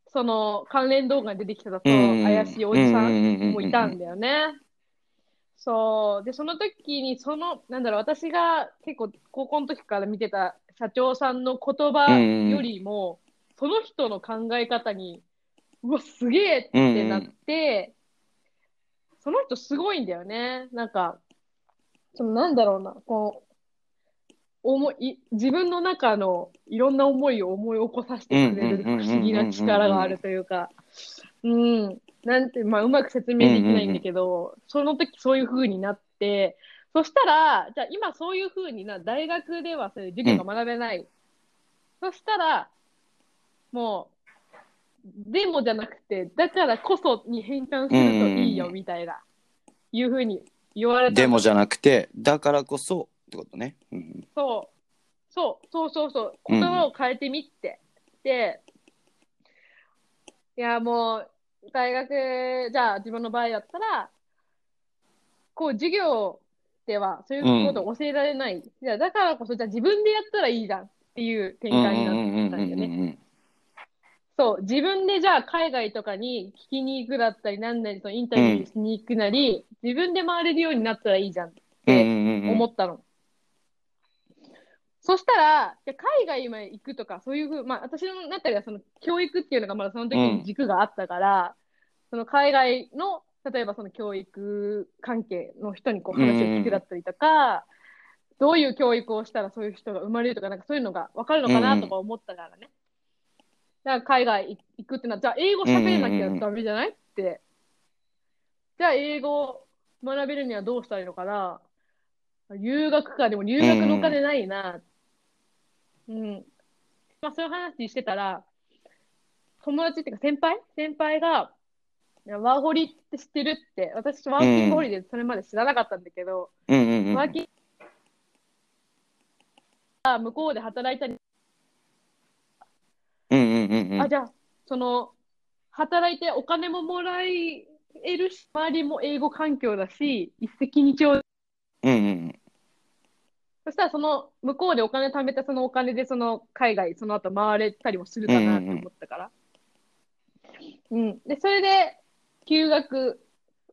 その関連動画に出てきたそーの怪しいおじさんんもいたんだよね。そう。で、その時に、その、なんだろう、私が結構高校の時から見てた社長さんの言葉よりも、その人の考え方に、うわ、すげえってなって、その人すごいんだよね。なんか、そのなんだろうな、こう、思い、自分の中のいろんな思いを思い起こさせてくれる不思議な力があるというか、うん、なんて、まあ、うまく説明できないんだけど、その時そういう風になって、そしたら、じゃあ今そういう風にな、大学ではそういう授業が学べない。そしたら、もう、でもじゃなくて、だからこそに変換するといいよ、みたいな、いう風に言われたのでもじゃなくて、だからこそってことね。うんそう。そう、そうそうそう。言葉を変えてみって。で、いや、もう、大学、じゃあ自分の場合だったら、こう、授業ではそういうことを教えられない。いや、だからこそ、じゃあ自分でやったらいいじゃんっていう展開になったんだよね。ね。そう、自分でじゃあ海外とかに聞きに行くだったり、なんなりとインタビューしに行くなり、自分で回れるようになったらいいじゃんって思ったの。そしたら、じゃあ海外まで行くとか、そういうふう、まあ私の中ではその教育っていうのがまだその時に軸があったから、その海外の、例えばその教育関係の人にこう話を聞くだったりとか、どういう教育をしたらそういう人が生まれるとか、なんかそういうのが分かるのかなとか思ったからね。だから海外行くってな、じゃあ英語喋れなきゃダメじゃないって。じゃあ英語学べるにはどうしたらいいのかな留学か、でも留学のお金ないな。うん。まあそういう話してたら、友達っていうか先輩？先輩が、いやワーホリって知ってるって、私ワーキングホリデーそれまで知らなかったんだけど、うんうんうん。ワーキングあ向こうで働いたり、うんうんうんうん。あ、じゃあ、その、働いてお金ももらえるし、周りも英語環境だし、一石二鳥。うんうんそしたらその、向こうでお金貯めたそのお金でその海外、その後回れたりもするかなって思ったから。うん。で、それで、休学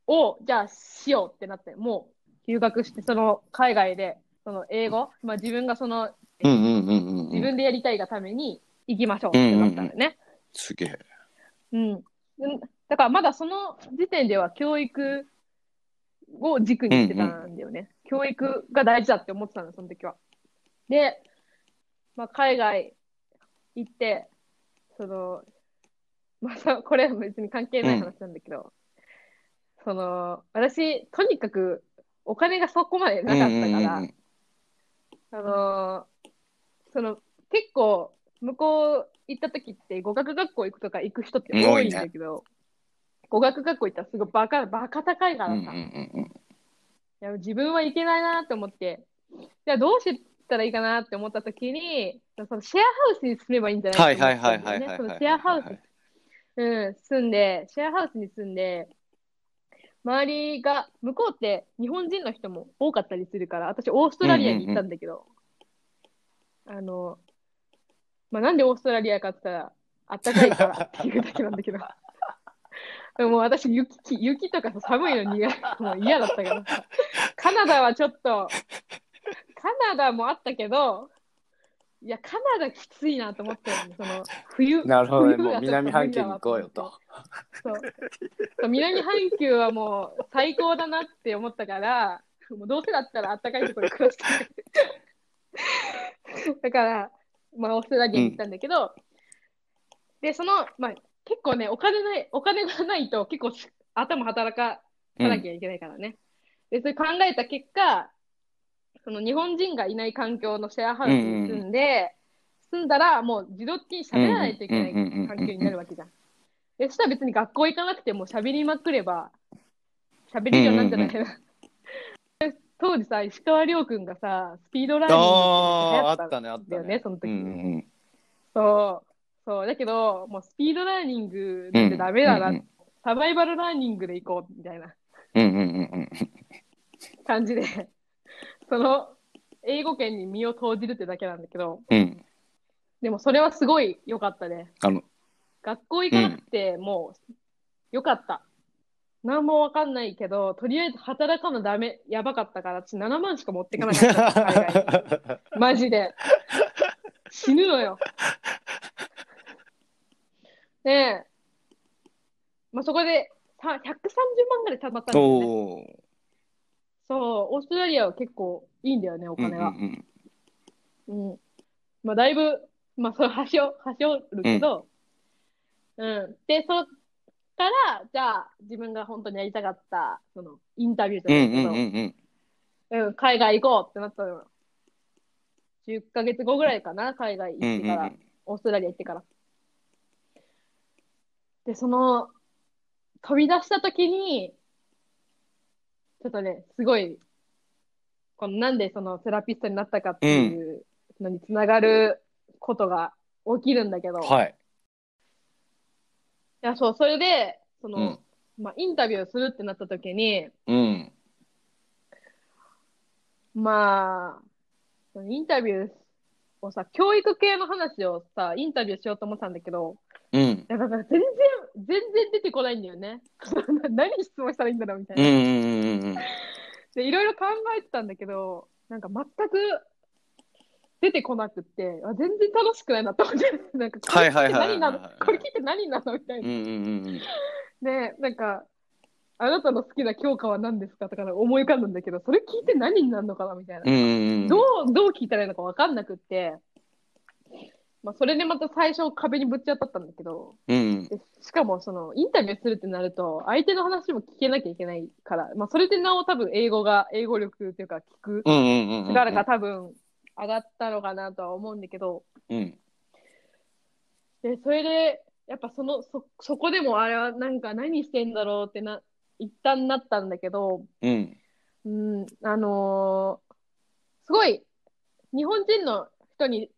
を、じゃあしようってなって、もう、休学して、その海外で、その英語、まあ自分がその、うんうんうんうんうん。自分でやりたいがために行きましょうってなったんだよね。すげえ。うん。うんだからまだその時点では教育を軸にしてたんだよね。教育が大事だって思ってたの、その時は。で、まあ、海外行って、その、まあさ、これは別に関係ない話なんだけど、その、私、とにかくお金がそこまでなかったから、うんうんうんあのーその、結構、向こう行った時って語学学校行くとか行く人って多いんだけど、語学学校行ったらすごいバカ、バカ高いからさ、うんうんうんうん。いや自分はいけないなって思って、じゃあどうしたらいいかなって思った時に、そのシェアハウスに住めばいいんじゃないはいかと思はいったんだよね。その。シェアハウス、うん、住んで、シェアハウスに住んで、周りが、向こうって日本人の人も多かったりするから、私オーストラリアに行ったんだけど、あの、まあ、なんでオーストラリアかって言ったら、あったかいからっていうだけなんだけど。でももう私雪、雪とかさ寒いの苦いもう嫌だったからさ。カナダはちょっと、カナダもあったけど、いや、カナダきついなと思ってるのその、冬。なるほどね。もう南半球に行こうよと。そう。そう南半球はもう最高だなって思ったから、もうどうせだったら暖かいところで暮らしたい。だから、まあ、オーストラリアに行ったんだけど、で、その、まあ、結構ね、お金ない、お金がないと結構し頭働かさなきゃいけないからね。で、それ考えた結果、その日本人がいない環境のシェアハウスに住んで、住んだらもう自動的に喋らないといけない環境になるわけじゃん。で、そしたら別に学校行かなくても喋りまくれば、喋れるようになるんじゃないかな。当時さ、石川遼君がさ、スピードラーニングっ流行ったね、あったね。んだよね、その時。うんうんそう。そう。だけど、もうスピードラーニングってダメだな、うんうんサバイバルラーニングで行こう、みたいなうんうんうんうん。感じで、その、英語圏に身を投じるってだけなんだけど、うん。でもそれはすごい良かったね。あの、学校行かなくてもう良かった。何もわかんないけど、とりあえず働かのダメ、やばかったから、私7万しか持ってかなかったの、海外に。マジで。死ぬのよ。ねえ。まあ、そこでさ130万ぐらい貯まったんだよね。そう、オーストラリアは結構いいんだよね、お金が。うんうんうん。まあ、だいぶ、まあ、それ、端を、端折るけど、うん。で、そっから、じゃあ、自分が本当にやりたかった、その、インタビューじうんうゃないけど、んうんうん。うん、海外行こうってなったのよ。10ヶ月後ぐらいかな、海外うん行ってから、うんオーストラリア行ってから。で、その、飛び出した時に、ちょっとね、すごい、このなんでそのセラピストになったかっていうのにつながることが起きるんだけど、いはい。や、そう、それで、その、うんまあ、インタビューするってなった時に、うん。まあ、そのインタビューをさ、教育系の話をさ、インタビューしようと思ってたんだけど、うん。だから全然、全然出てこないんだよね。何質問したらいいんだろうみたいな。うんうんうんうん。で、いろいろ考えてたんだけど、なんか全く出てこなくって、あ全然楽しくないなと思って、なんか、これ聞いて何なの？これ聞いて何なの？みたいな。うんうんうんで、なんか、あなたの好きな教科は何ですかとか思い浮かんだんだけど、それ聞いて何になるのかなみたいな。うん。うん。どう、どう聞いたらいいのか分かんなくって、まあ、それでまた最初壁にぶち当たったんだけど、うん。でしかもそのインタビューするってなると、相手の話も聞けなきゃいけないから、まあ、それでなお多分英語が、英語力っていうか聞くうんうんうんうん。力が多分上がったのかなとは思うんだけど、うん。で、それで、やっぱその、そ、そこでもあれはなんか何してんだろうってな、一旦なったんだけど、うん。うん、あのーすごい、日本人の人に、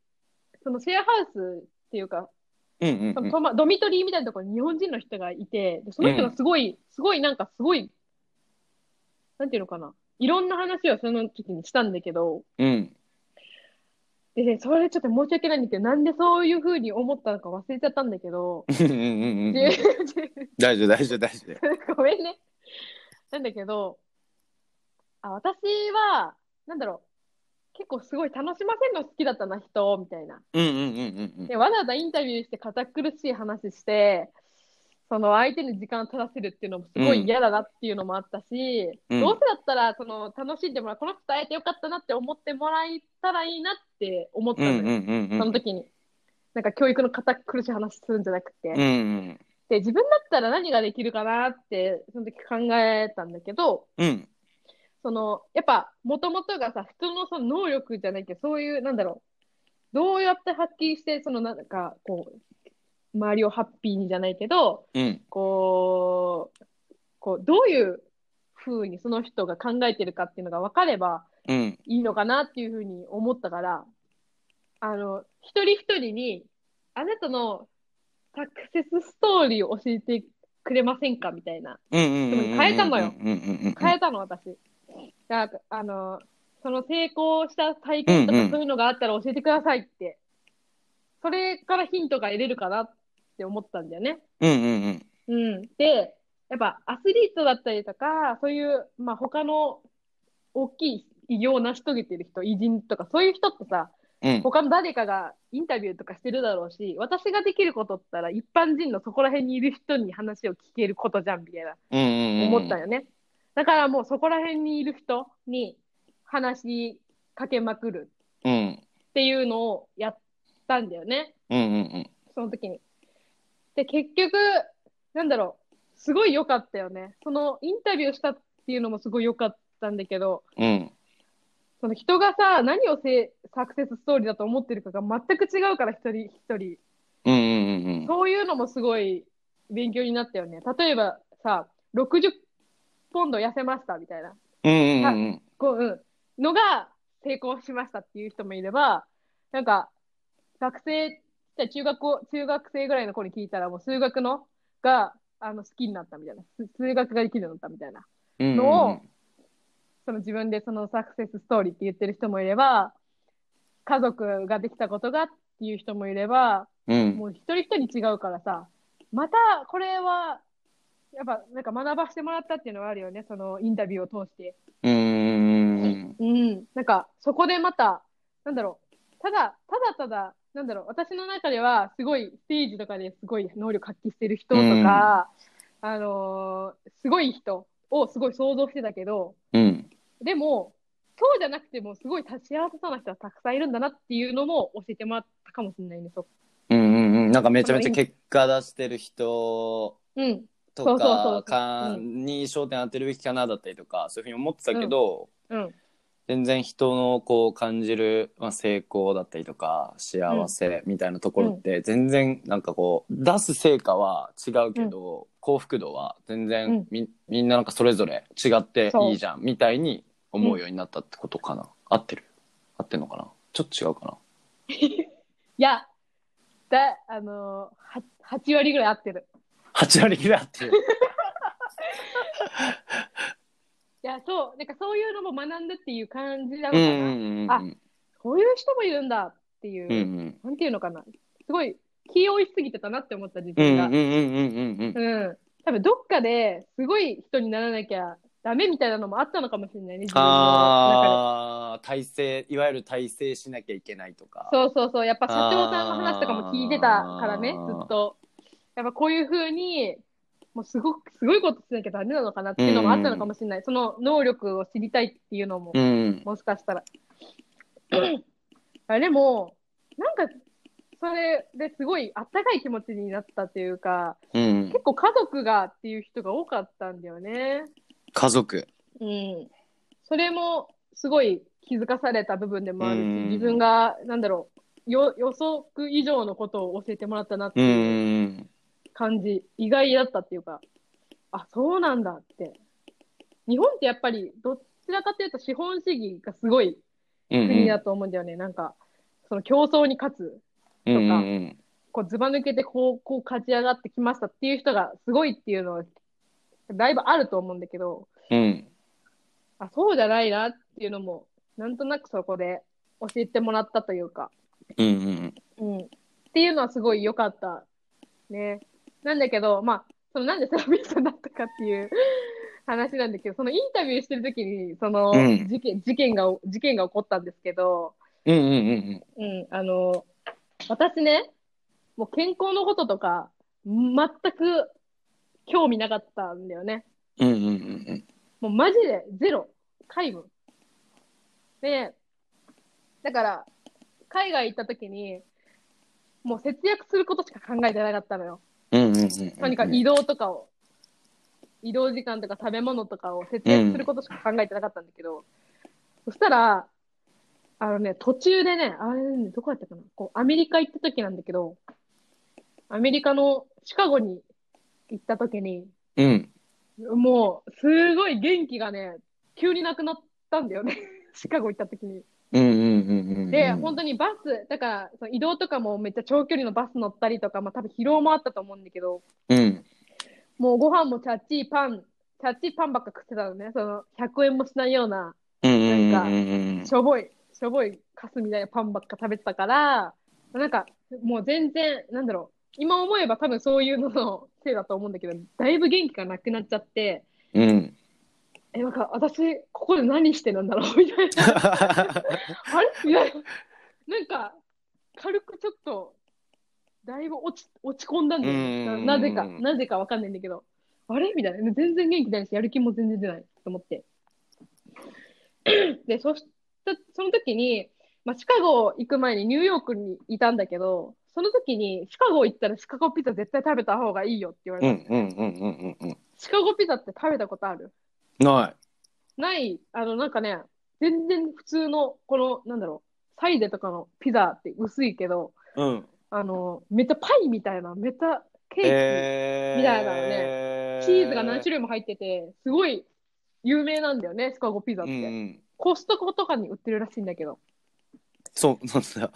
そのシェアハウスっていうか、うんうんうん。ドミトリーみたいなところに日本人の人がいて、でその人がすごい、すごいなんかすごい、なんていうのかな、いろんな話をその時にしたんだけど、うん。でね、それちょっと申し訳ないんだけど、なんでそういうふうに思ったのか忘れちゃったんだけど、うんうんうんうん。で大丈夫大丈夫大丈夫。ごめんね。なんだけど、あ、私は、なんだろう、結構すごい楽しませるの好きだったな、人、みたいな。うんうんうんうんうん。で、わざわざインタビューして堅苦しい話して、その相手に時間を取らせるっていうのもすごい嫌だなっていうのもあったし、うんどうせだったらその楽しんでもらう、この人と会えてよかったなって思ってもらえたらいいなって思ったのよ、うんうんうんうん。その時に。なんか教育の堅苦しい話するんじゃなくて。うんうん。で、自分だったら何ができるかなって、その時考えたんだけど、うん。その、やっぱ、もともとがさ、普通のその能力じゃないけど、そういう、なんだろう、どうやって発揮して、その、なんか、こう、周りをハッピーにじゃないけど、うん。こう、こう、どういう風にその人が考えてるかっていうのが分かればうん。いいのかなっていう風に思ったから、あの、一人一人に、あなたのサクセスストーリーを教えてくれませんかみたいな。うんうんうんうん。変えたのようんうんうん。変えたの、私。だからあの、その成功した体験とうんうんかそういうのがあったら教えてくださいって。それからヒントが得れるかなって思ったんだよね。うんうんうん。うん。で、やっぱアスリートだったりとか、そういう、まあ他の大きい偉業を成し遂げてる人、偉人とか、そういう人ってさ、うん。他の誰かがインタビューとかしてるだろうし、私ができることったら、一般人のそこら辺にいる人に話を聞けることじゃん、みたいな。うんうんうん。思ったよね。だからもうそこら辺にいる人に話しかけまくるうん。っていうのをやったんだよね。うんうんうん。その時に。で、結局、なんだろう、すごい良かったよね。そのインタビューしたっていうのもすごい良かったんだけど、うん。その人がさ、何をせサクセスストーリーだと思ってるかが全く違うから、一人一人。うんうんうんうん。そういうのもすごい勉強になったよね。例えばさ、60ポンド痩せましたみたいな。うんうんうん。こう、うん、のが成功しましたっていう人もいれば、なんか、学生、中学校、中学生ぐらいの子に聞いたら、もう数学のが、あの、好きになったみたいな。す数学ができるようになったみたいな。のをその自分でそのサクセスストーリーって言ってる人もいれば、家族ができたことがっていう人もいれば、うん。もう一人一人違うからさ、またこれは、やっぱなんか学ばせてもらったっていうのはあるよね、そのインタビューを通して。うんうんうん、なんかそこでまた、なんだろう、ただ、ただただ、なんだろう、私の中ではすごいステージとかですごい能力発揮してる人とか、あのーすごい人をすごい想像してたけど、うん。でも、そうじゃなくても、すごい幸せそうな人はたくさんいるんだなっていうのも教えてもらったかもしれないね、そうんうんうん。なんかめちゃめちゃ結果出してる人うん。とかに焦点当てるべきかなだったりとか、そういうふうに思ってたけど、うん。全然人のこう感じる、まあ、成功だったりとか幸せみたいなところって全然なんかこう出す成果は違うけど、幸福度は全う然ん。み,、みんななんかそれぞれ違っていいじゃんみたいに思うようになったってことかな、合ってる？合ってんのかな？ちょっと違うかな？いや、だ、あのー、は8割ぐらい合ってる。8割ぐらい合ってる いや、そう、なんかそういうのも学んだっていう感じなのかな。うんうんうんうんあこういう人もいるんだっていう、うんうんなんていうのかな。すごい気負いすぎてたなって思った自分が。うん。多分どっかですごい人にならなきゃダメみたいなのもあったのかもしれないね、自分の中ああ体制いわゆる体制しなきゃいけないとかで。そうそうそう。やっぱ社長さんの話とかも聞いてたからね、ずっと。やっぱこういうふうに、もうすごく、すごいことしなきゃダメなのかなっていうのもあったのかもしれない。その能力を知りたいっていうのも、うんもしかしたら。あでも、なんか、それですごいあったかい気持ちになったっていうか、うん結構家族がっていう人が多かったんだよね。家族うん。それもすごい気づかされた部分でもあるし、うん自分が、なんだろう、よ予測以上のことを教えてもらったなってういうん感じ、意外だったっていうか、あ、そうなんだって。日本ってやっぱりどちらかというと資本主義がすごいうん国だと思うんだよね。なんか、その競争に勝つ。うんうんうんこう、ずば抜けてこう、こう勝ち上がってきましたっていう人がすごいっていうのは、だいぶあると思うんだけど、うんあ、そうじゃないなっていうのも、なんとなくそこで教えてもらったというか、うんうんうん。っていうのはすごい良かった。ね。なんだけど、まあ、そのなんでセラピストになったかっていう話なんだけど、そのインタビューしてる時に、そのうん事件、事件が、事件が起こったんですけど、うんうんうんうん、あの、私ね、もう健康のこととか、全く興味なかったんだよね。うんうんうんうんもうマジでゼロ。皆無。で、だから、海外行った時に、もう節約することしか考えてなかったのよ。うんうんうんとにかく移動とかを、移動時間とか食べ物とかを節約することしか考えてなかったんだけど、そしたら、あのね、途中でね、あれね、どこやったかな？こう、アメリカ行った時なんだけど、アメリカのシカゴに行った時に、うんもう、すごい元気がね、急になくなったんだよね。シカゴ行った時に。うんうんうんうんで、本当にバス、だから、その移動とかもめっちゃ長距離のバス乗ったりとか、まあ多分疲労もあったと思うんだけど、うんもうご飯もチャッチーパン、チャッチーパンばっか食ってたのね。その、100円もしないような、なんかうんしょぼい、しょぼいカスみたいなパンばっか食べてたから、なんか、もう全然、なんだろう。今思えば多分そういうののせいだと思うんだけど、だいぶ元気がなくなっちゃって、うんえ、なんか私、ここで何してるんだろうみたいな。あれ？みたいな。なんか、軽くちょっと、だいぶ落ち、落ち込んだんだよななぜか、なぜかわかんないんだけど、あれ？みたいな。全然元気ないし、やる気も全然出ないと思って。で、そした、その時に、まあ、シカゴ行く前にニューヨークにいたんだけど、その時にシカゴ行ったらシカゴピザ絶対食べた方がいいよって言われた。シカゴピザって食べたことある？なない、あの、なんかね、全然普通の、この、なんだろう、サイゼとかのピザって薄いけど、いうん。あの、めっちゃパイみたいな、めっちゃケーキ、えー。みたいなのねチーズが何種類も入ってて、すごい有名なんだよね、シカゴピザって。うんうん。コストコとかに売ってるらしいんだけど。そうなんだ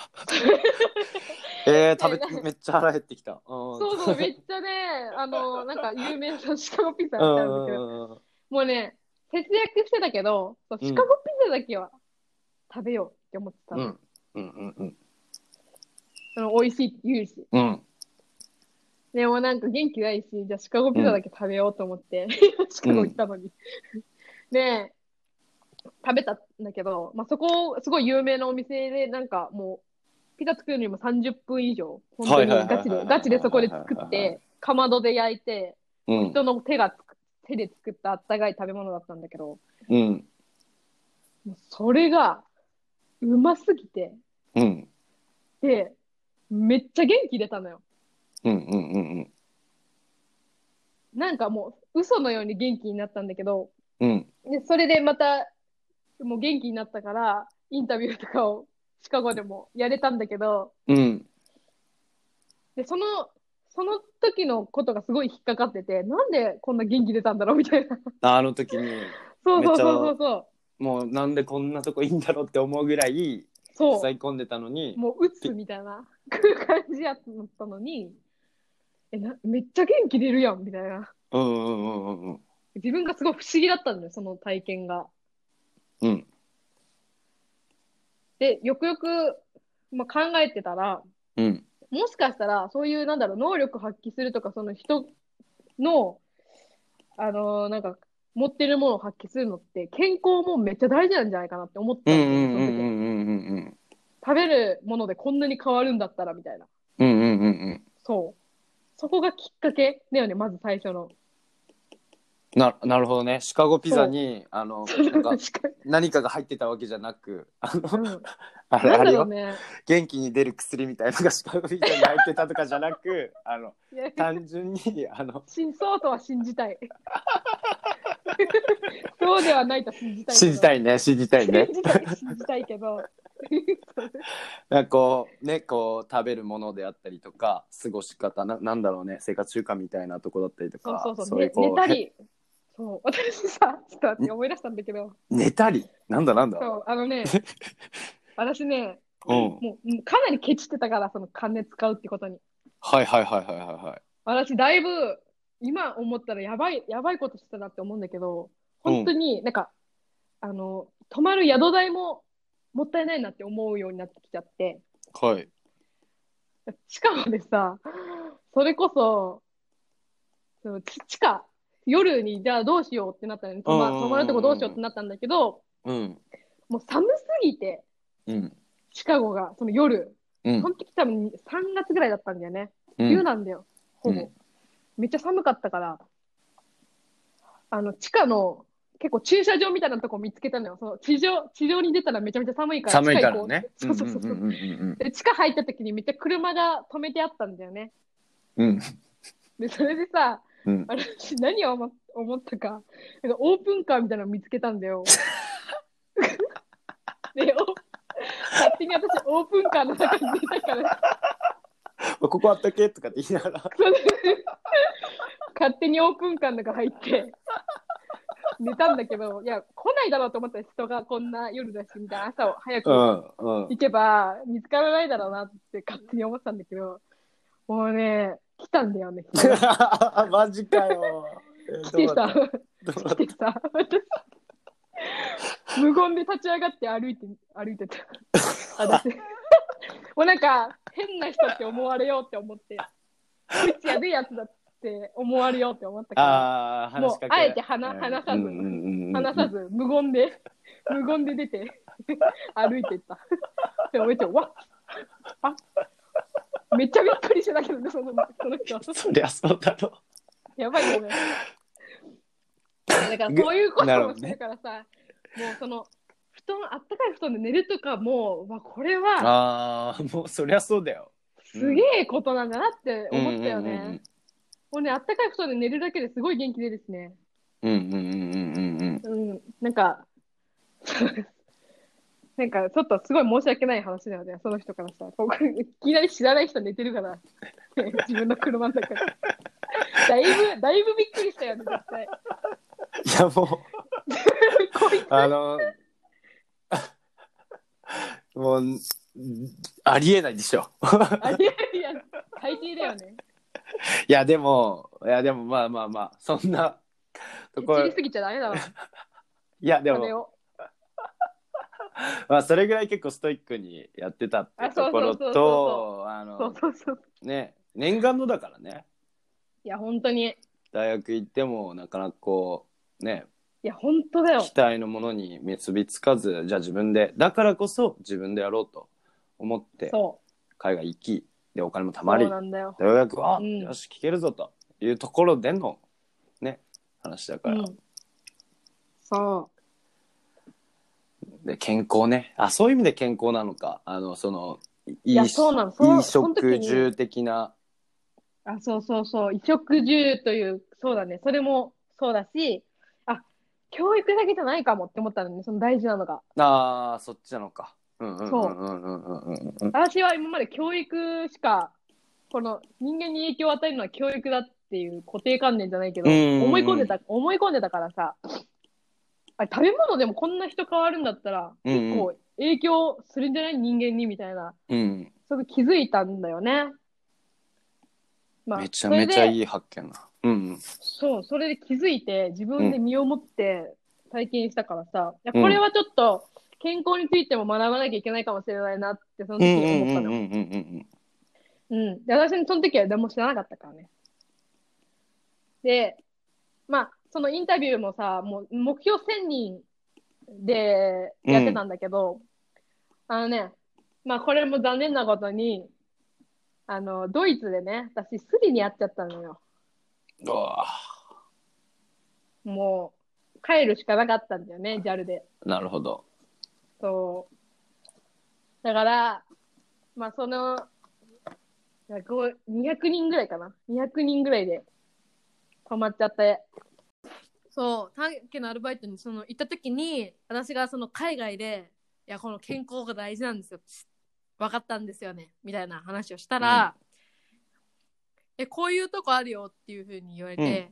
えー、食べめっちゃ腹減ってきた。そそうそう、めっちゃね、あの、なんか有名なシカゴピザってあるんだけど、もうね、節約してたけど、そうシカゴピザだけは食べようって思ってたの。うん。うん。うん。うん。その美味しいって言うし。うん。でもなんか元気ないし、じゃあシカゴピザだけ食べようと思って、シカゴ行ったのに。で、食べたんだけど、まあ、そこ、すごい有名なお店で、なんかもう、ピザ作るのにも30分以上、本当にはいはいはいはいガチで、ガチでそこで作って、かまどで焼いて、うん人の手がつく、手で作ったあったかい食べ物だったんだけど、うんもうそれが、うますぎて、うん。で、めっちゃ元気出たのよ。うんうんうんなんかもう、嘘のように元気になったんだけど、うん。うん。で、それでまた、もう元気になったから、インタビューとかをシカゴでもやれたんだけど、うん。で、その、その時のことがすごい引っかかってて、なんでこんな元気出たんだろうみたいな。あの時に、そうそうそうそうそう。もうなんでこんなとこいいんだろうって思うぐらい、そう。塞い込んでたのに、もう打つみたいな 感じやったのに、えな、めっちゃ元気出るやんみたいな。うんうんうんうんうん。自分がすごい不思議だったんだよ、その体験が。うん。で、よくよく、まあ、考えてたら、うん。もしかしたら、そういう、なんだろう、能力発揮するとか、その人の、あのーなんか、持ってるものを発揮するのって、健康もめっちゃ大事なんじゃないかなって思った食べるものでこんなに変わるんだったら、みたいな。うんうんうんうんそう。そこがきっかけだよね、まず最初の。ななるほどねシカゴピザにあのなんか。何かが入ってたわけじゃなくあの、うん あれあれよね。元気に出る薬みたいなのがシカゴピザに入ってたとかじゃなく あの単純にあの真相とは信じたい。そうではないと信じたい。信じたいね信じたいね信じたい、信じたいけど。なんかこうねこう食べるものであったりとか過ごし方ななんだろうね生活習慣みたいなとこだったりとそうかそうそう、ねいこう寝たり。そう、私さ、ちょっと待って、思い出したんだけど、寝たり？なんだなんだ？そう、あのね、私ね、うん。もうもうかなりケチってたから、その金使うってことに。はいはいはいはいはいはい。私、だいぶ、今思ったらやばい、やばいことしてたなって思うんだけど、本当になんか、あの、泊まる宿代ももったいないなって思うようになってきちゃって、はい。しかもでさ、それこそ、そのち地下、夜にじゃあどうしようってなったのに、泊まるとこどうしようってなったんだけど、うん。もう寒すぎて、うん。シカゴが、その夜、うん。その時多分3月ぐらいだったんだよね。うん。冬なんだよ、ほぼ。うん。めっちゃ寒かったから、あの、地下の、結構駐車場みたいなとこ見つけたのよ。その地上、地上に出たらめちゃめちゃ寒いから、寒いからね。そうそうそうで、地下入った時にめっちゃ車が止めてあったんだよね。うん。で、それでさ、うん。あれ、私何を思ったか、なんかオープンカーみたいなの見つけたんだよ。で、お勝手に私オープンカーの中に出たから、ここあったっけとかって言いながら。勝手にオープンカーの中入って、寝たんだけど、いや、来ないだろうと思ったら人がこんな夜だし、みたいな朝を早く行けば見つからないだろうなって勝手に思ってたんだけど、もうね、来たんだよね。マジかよ。来てさ、来てさ、私、無言で立ち上がって歩いて、歩いてた。私、もうなんか、変な人って思われようって思って、こいつやべえやつだって思われようって思ったかああもうあえて話話さず。話さず、無言で、無言で出て、歩いてった。で、めっちゃ、わっ。あめっちゃびっくりしてたけどね、そのその人。そりゃそうだろやばいよね。だからそういうこともしてるからさ、もうその、布団、あったかい布団で寝るとかも、わ、これはああもうそりゃそうだよすげえことなんだなって思ったよね。もうね、あったかい布団で寝るだけですごい元気出るしね。うんうんうんうんうんうんうん、なんか、なんかちょっとすごい申し訳ない話だよね、その人からしたら。ここいきなり知らない人寝てるから、自分の車の中で。だいぶ、だいぶびっくりしたよね、絶対。いやもう こいつ、あのもうありえないでしょありえいや、最低だよね。いやでもいやでもまあまあまあそんなところ知りすぎちゃダメだわ、いやでも。まあそれぐらい結構ストイックにやってたってあそうところとあの。ね念願のだからねいや、本当に。大学行ってもなかなかこうねいや、本当だよ。期待のものに結びつかずじゃあ自分でだからこそ自分でやろうと思ってそ海外行きでお金も貯う。まりそうなんだよ。うやくあ、うんよし聞けるぞというところでのね話だから、うん。そで健康ね。あそういう意味で健康なのか。あのそのいいやそうなの。そう食住的な。あ、そうそうそう。衣食住という、そうだね。それもそうだし、あ、教育だけじゃないかもって思ったのね。その大事なのが。あーそっちなのか。うんうんそう。うんうんうんうん。私は今まで教育しか、この人間に影響を与えるのは教育だっていう固定観念じゃないけど、うん。思い込んでた、思い込んでたからさ、あ食べ物でもこんな人変わるんだったら、うんうん結構影響するんじゃない？人間にみたいな、うんそれ気づいたんだよね。まめちゃめちゃい。いい発見だうんうんそう、それで気づいて、自分で身をもって体験したからさ、いやうんこれはちょっと健康についても学ばなきゃいけないかもしれないなって、その時うんうんに思ったの。うんうんうんうん。で、私その時は何も知らなかったからね。で、まあ、そのインタビューもさ、もう目標1000人でやってたんだけど、あのね、まあこれも残念なことに、あの、ドイツでね、私スリに会っちゃったのよ。もう、帰るしかなかったんだよね、JAL で。ーなるほどそう。だから、まあその、なんかこう200人ぐらいかな。200人ぐらいで泊まっちゃって。そう、短期のアルバイトにその行った時に、私がその海外で、いや、この健康が大事なんですよ。分かったんですよね。みたいな話をしたら、え、こういうとこあるよっていうふうに言われて、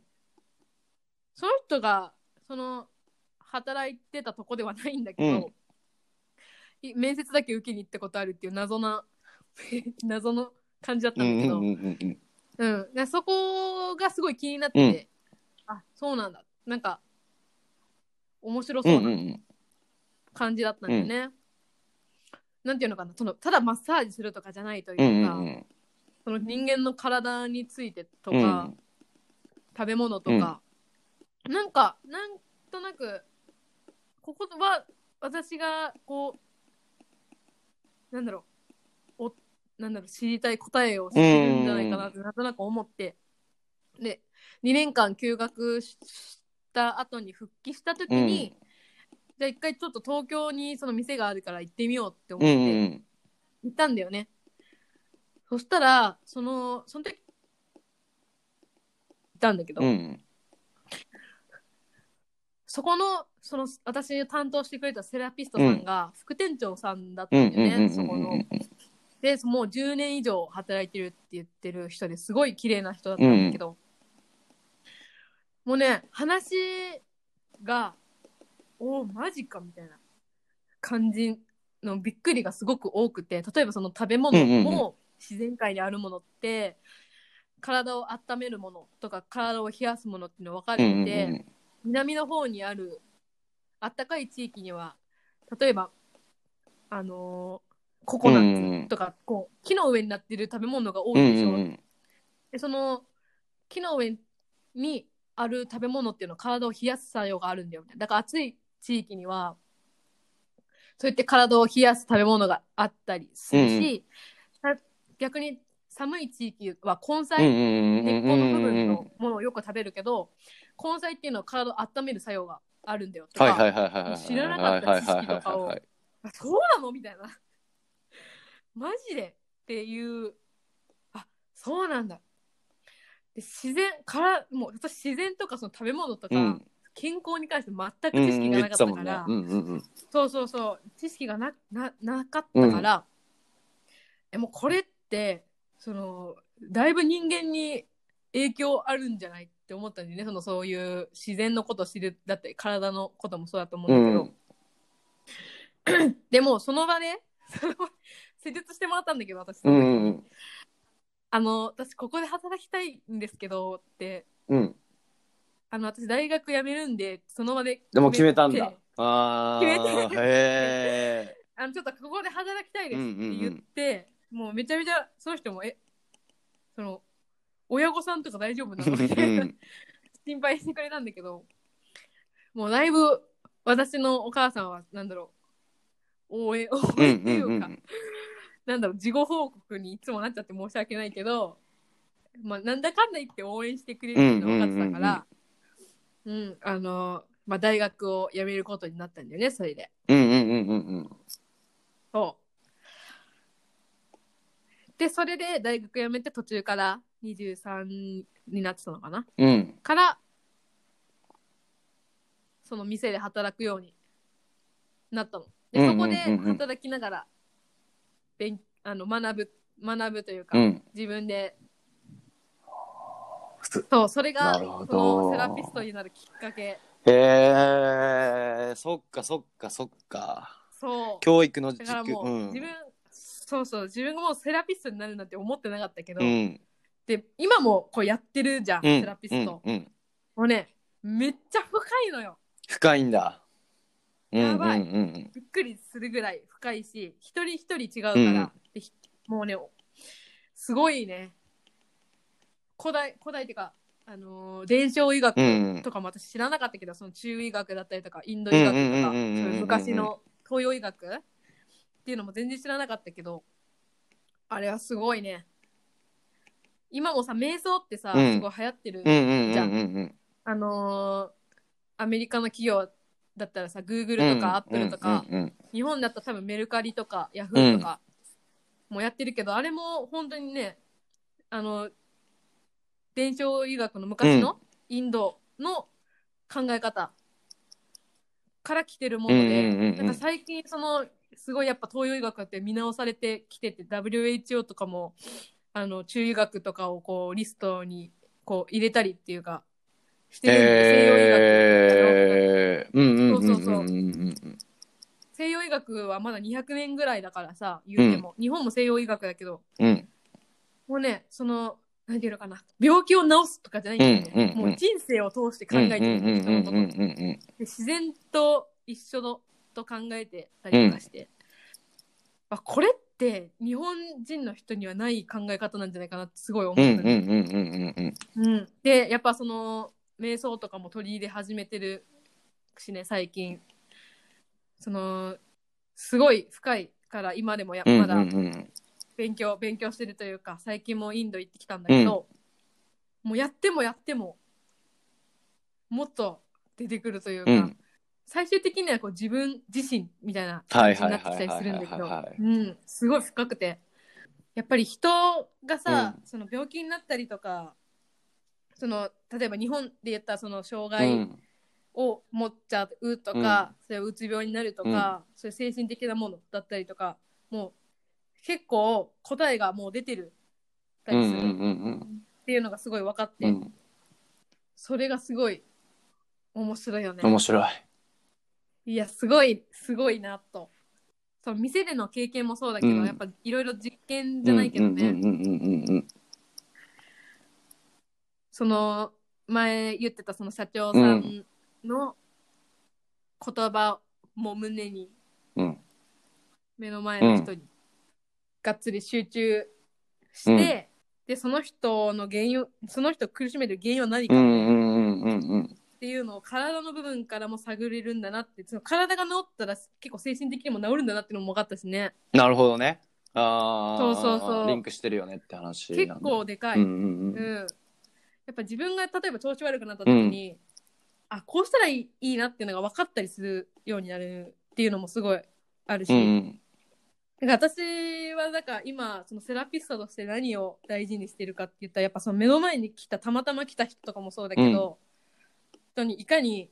その人が、その、働いてたとこではないんだけど、うん。い面接だけ受けに行ったことあるっていう謎な 謎の感じだったうんんだけど、うんそこがすごい気になって、あそうなんだなんか面白うそうなんうんうん。感じだったんだよね、なんていうのかなそのただマッサージするとかじゃないといううんか、うん。その人間の体についてとうん。か、食べ物とか、なんかなんとなくここは私がこうなんだろうおなんだろう知りたい答えを知ってるんじゃないかなってなんとなく思って。で2年間休学しした後に復帰した時に、じゃあ一回ちょっと東京にその店があるから行ってみようって思うんって、うん。行ったんだよね。そしたら、その、その時、行ったんだけど、うん。うんそこの、その、私を担当してくれたセラピストさんが、副店長さんだったうんんだよね、うんうんそこの。で、もう10年以上働いてるって言ってる人ですごい綺麗な人だったんだけど、もうね、話が、おーマジかみたいな感じのびっくりがすごく多くて、例えばその食べ物うんうんも自然界にあるものって、体を温めるものとか体を冷やすものっていうの分かれてて、南の方にあるあったかい地域には例えばあのーココナッツとか、こう木の上になってる食べ物が多いでしょ、でその木の上にある食べ物っていうのは体を冷やす作用があるんだよね。だから暑い地域にはそうやって体を冷やす食べ物があったりするし、た逆に寒い地域は根菜、根っこの部分のものをよく食べるけど根菜っていうのは体を温める作用があるんだよとか、知らなかった知識とかをそうなの？みたいな。マジで？っていう。あそうなんだ。で自然からもう私自然とかその食べ物とか、うん。健康に関して全くうん知識がなかったから、うんうんうんそうそうそう知識がなななかったから、えもうこれってそのだいぶ人間に影響あるんじゃないって思ったんでね。そのそういう自然のことを知るだって体のこともそうだと思うんだけど、でもその場でその施術してもらったんだけど私。うんあの私ここで働きたいんですけどって。うん。あの私大学辞めるんでその場ででも決めたんて。だあ決めーへ あのちょっとここで働きたいですって言って、もうめちゃめちゃその人もえその親御さんとか大丈夫なの？みたいなうん。心配してくれたんだけどもうだいぶ私のお母さんはなんだろう応援応うん援っていうか、うんうんなんだろう事後報告にいつもなっちゃって申し訳ないけど、まあ、なんだかんだ言って応援してくれるの分かってたから、うんあのまあ、大学を辞めることになったんだよね、それで。うんうんうんうんうん。そう。で、それで大学辞めて途中から23になってたのかな？うん。から、その店で働くようになったの。で、そこでうんうんうんうん働きながら、勉あの学ぶ、学ぶというか、うん。自分で、すそう、それが、なるそのセラピストになるきっかけ。へえ、そっかそっかそっか。そう。教育の軸だからもう、うん自分、そうそう、自分がもうセラピストになるなんて思ってなかったけど、うん。で、今もこうやってるじゃん、うんセラピスト。うんうん。もうね、めっちゃ深いのよ。深いんだ。うんやばい。うんうんびっくりするぐらい深いし、一人一人違うから、うん。もうね、すごいね、古代、古代っていうか、あのー伝承医学うん。とかも私知らなかったけど、その中医学だったりとか、インド医学とか、昔の東洋医学っていうのも全然知らなかったけど、あれはすごいね。今もさ、瞑想ってさ、うん。すごい流行ってる。うんうんうんじゃん。あのーアメリカの企業だったらさ、Google とか Apple とか、うんうん。日本だったら多分メルカリとかヤフーとかもやってるけど、あれも本当にねあの伝承医学の昔のインドの考え方から来てるもので、うんうんうんうん。なんか最近そのすごいやっぱ東洋医学って見直されてきてて WHO とかもあの中医学とかをこうリストにこう入れたりっていうかしてるんで、西洋医うんうんうんそうそうそう西洋医学はまだ200年ぐらいだからさ言うても、日本も西洋医学だけどうんもうねそのなんていうのかな病気を治すとかじゃないんだよね、うんもう人生を通して考えてる人のこと、で自然と一緒のと考えてたりとかして、あこれって日本人の人にはない考え方なんじゃないかなってすごい思ったね、でやっぱその瞑想とかも取り入れ始めてるしね最近そのすごい深いから今でもやうんまだうん。うん勉強勉強してるというか最近もインド行ってきたんだけど、もうやってもやってももっと出てくるというか、うん。最終的にはこう自分自身みたいなはい感じにはないってきたりするんだけどうん。すごい深くてやっぱり人がさ、うん。その病気になったりとかその例えば日本で言ったらその障う害んを持っちゃうとか、それうつ病になるとか、そういう精神的なものだったりとかもう結構答えがもう出てるたりする。っうんうんうん。ていうのがすごい分かって、うん。うんそれがすごい面白いよね。面白い。いやすごいすごいなと。その店での経験もそうだけど、うん。やっぱいろいろ実験じゃないけどね、うんうんうんうんうんその前言ってたその社長さんの言葉も胸にうん。目の前の人にがっつり集中して、でその人の原因をその人を苦しめてる原因は何かっうんうんうんうんうん。ていうのを体の部分からも探れるんだなってその体が治ったら結構精神的にも治るんだなっていうのも分かったしね。なるほどね。ああそうそうそう。リンクしてるよねって話結なんだ。構でかい、ううんんうん。うん。やっぱ自分が例えば調子悪くなった時に、あこうしたらいいなっていうのが分かったりするようになるっていうのもすごいあるし、うんうん。だから私はだから今そのセラピストとして何を大事にしてるかって言ったらやっぱその目の前に来たたまたま来た人とかもそうだけど、人にいかに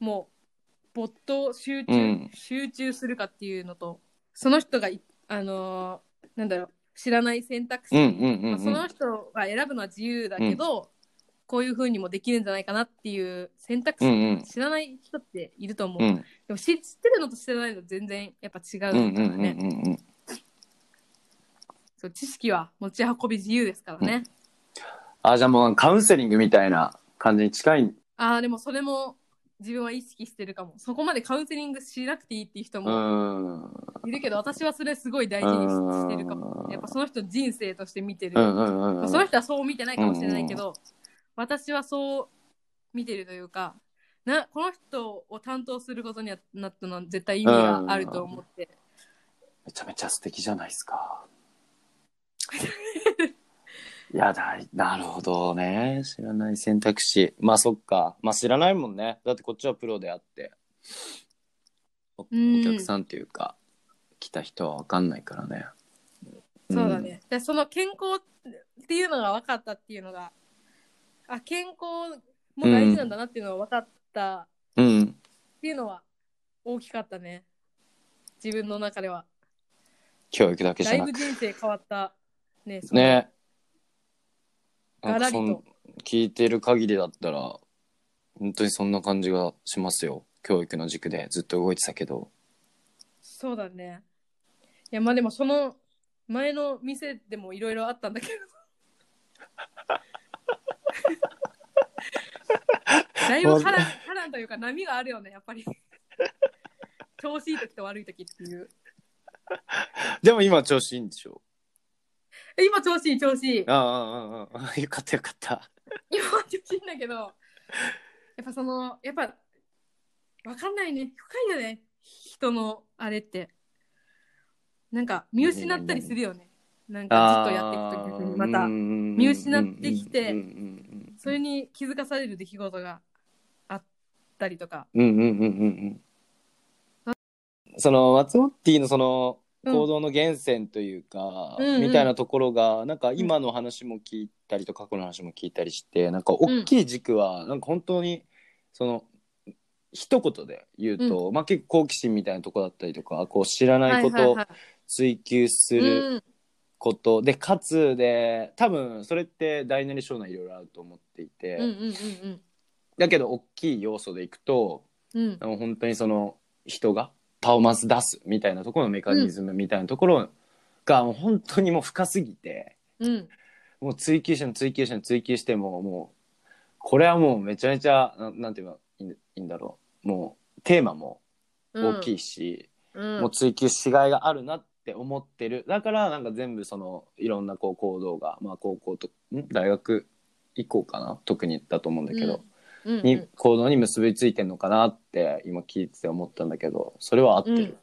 もう没頭集中、うん。集中するかっていうのとその人がいあのーなんだろう知らない選択肢、その人が選ぶのは自由だけど、こういう風にもできるんじゃないかなっていう選択肢、うんうん。知らない人っていると思う、うん。でも知知ってるのと知らないの全然やっぱ違うからうんうんうんね、うんうん。そう知識は持ち運び自由ですからね、あじゃあもうカウンセリングみたいな感じに近い。ああでもそれも自分は意識してるかも。そこまでカウンセリングしなくていいっていう人うもん。いるけど、私はそれすごい大事にしてるかも。やっぱその人の人生として見てる、うんうんうんうん。その人はそう見てないかもしれないけど、私はそう見てるというかなこの人を担当することにはなったのは絶対意味があると思って、めちゃめちゃ素敵じゃないですか。い やだいなるほどね。知らない選択肢。まあそっか。まあ知らないもんね。だってこっちはプロであって。おおうん。客さんっていうか、来た人は分かんないからね。そうだね。でその健康っていうのが分かったっていうのが、あ、健康も大事なんだなっていうのが分かったうん、うんっていうのは大きかったね。自分の中では。教育だけじだいゃなくぶ人生変わった。ね。そのねガラリとなんかそん聞いてる限りだったら本当にそんな感じがしますよ教育の軸でずっと動いてたけどそうだね。いや、まあでもその前の店でもいろいろあったんだけど。だいぶ波乱波乱というか波があるよね、やっぱり。調子いい時と悪い時っていう。でも今調子いいんでしょ？え今調子いい、調子いい。ああああああよかったよかった今は調子いいんだけど、やっぱその、やっぱ、わかんないね。深いよね。人のあれって。なんか見失ったりするよね。なんかずっとやっていくと逆にまた。見見失ってきてそれに気づかされる出来事があったりとか。うんうんうんうんうん。その松モッティのそのうん。行動の源泉というか、うんうん。みたいなところがなんか今の話も聞いたりと過去の話も聞いたりしてなんか大きい軸はなんか本当にその一言で言うと、まあ結構好奇心みたいなところだったりとかこう知らないことを追求すいるうんこと。でかつ。で多分それって大なり小なりいろいろあると思っていて、うんうんうんだけど大きい要素でいくとうん。本当にその人がパフォーマンス出すみたいなところのメカニズムみたいなところがもう本当にもう深すぎてうん。もう追求しても追求しても追求してももうこれはもうめちゃめちゃななんて言えばいいんいいんだろう。もうテーマも大きいし、うん。もう追求しがいがあるなって思ってる。だからなんか全部そのいろんなこう行動が、まあ、高校とん？大学以降かな？特にだと思うんだけど、うん。うんに行動に結びついてんのかなって今聞いてて思ったんだけど。それは合ってる、うん。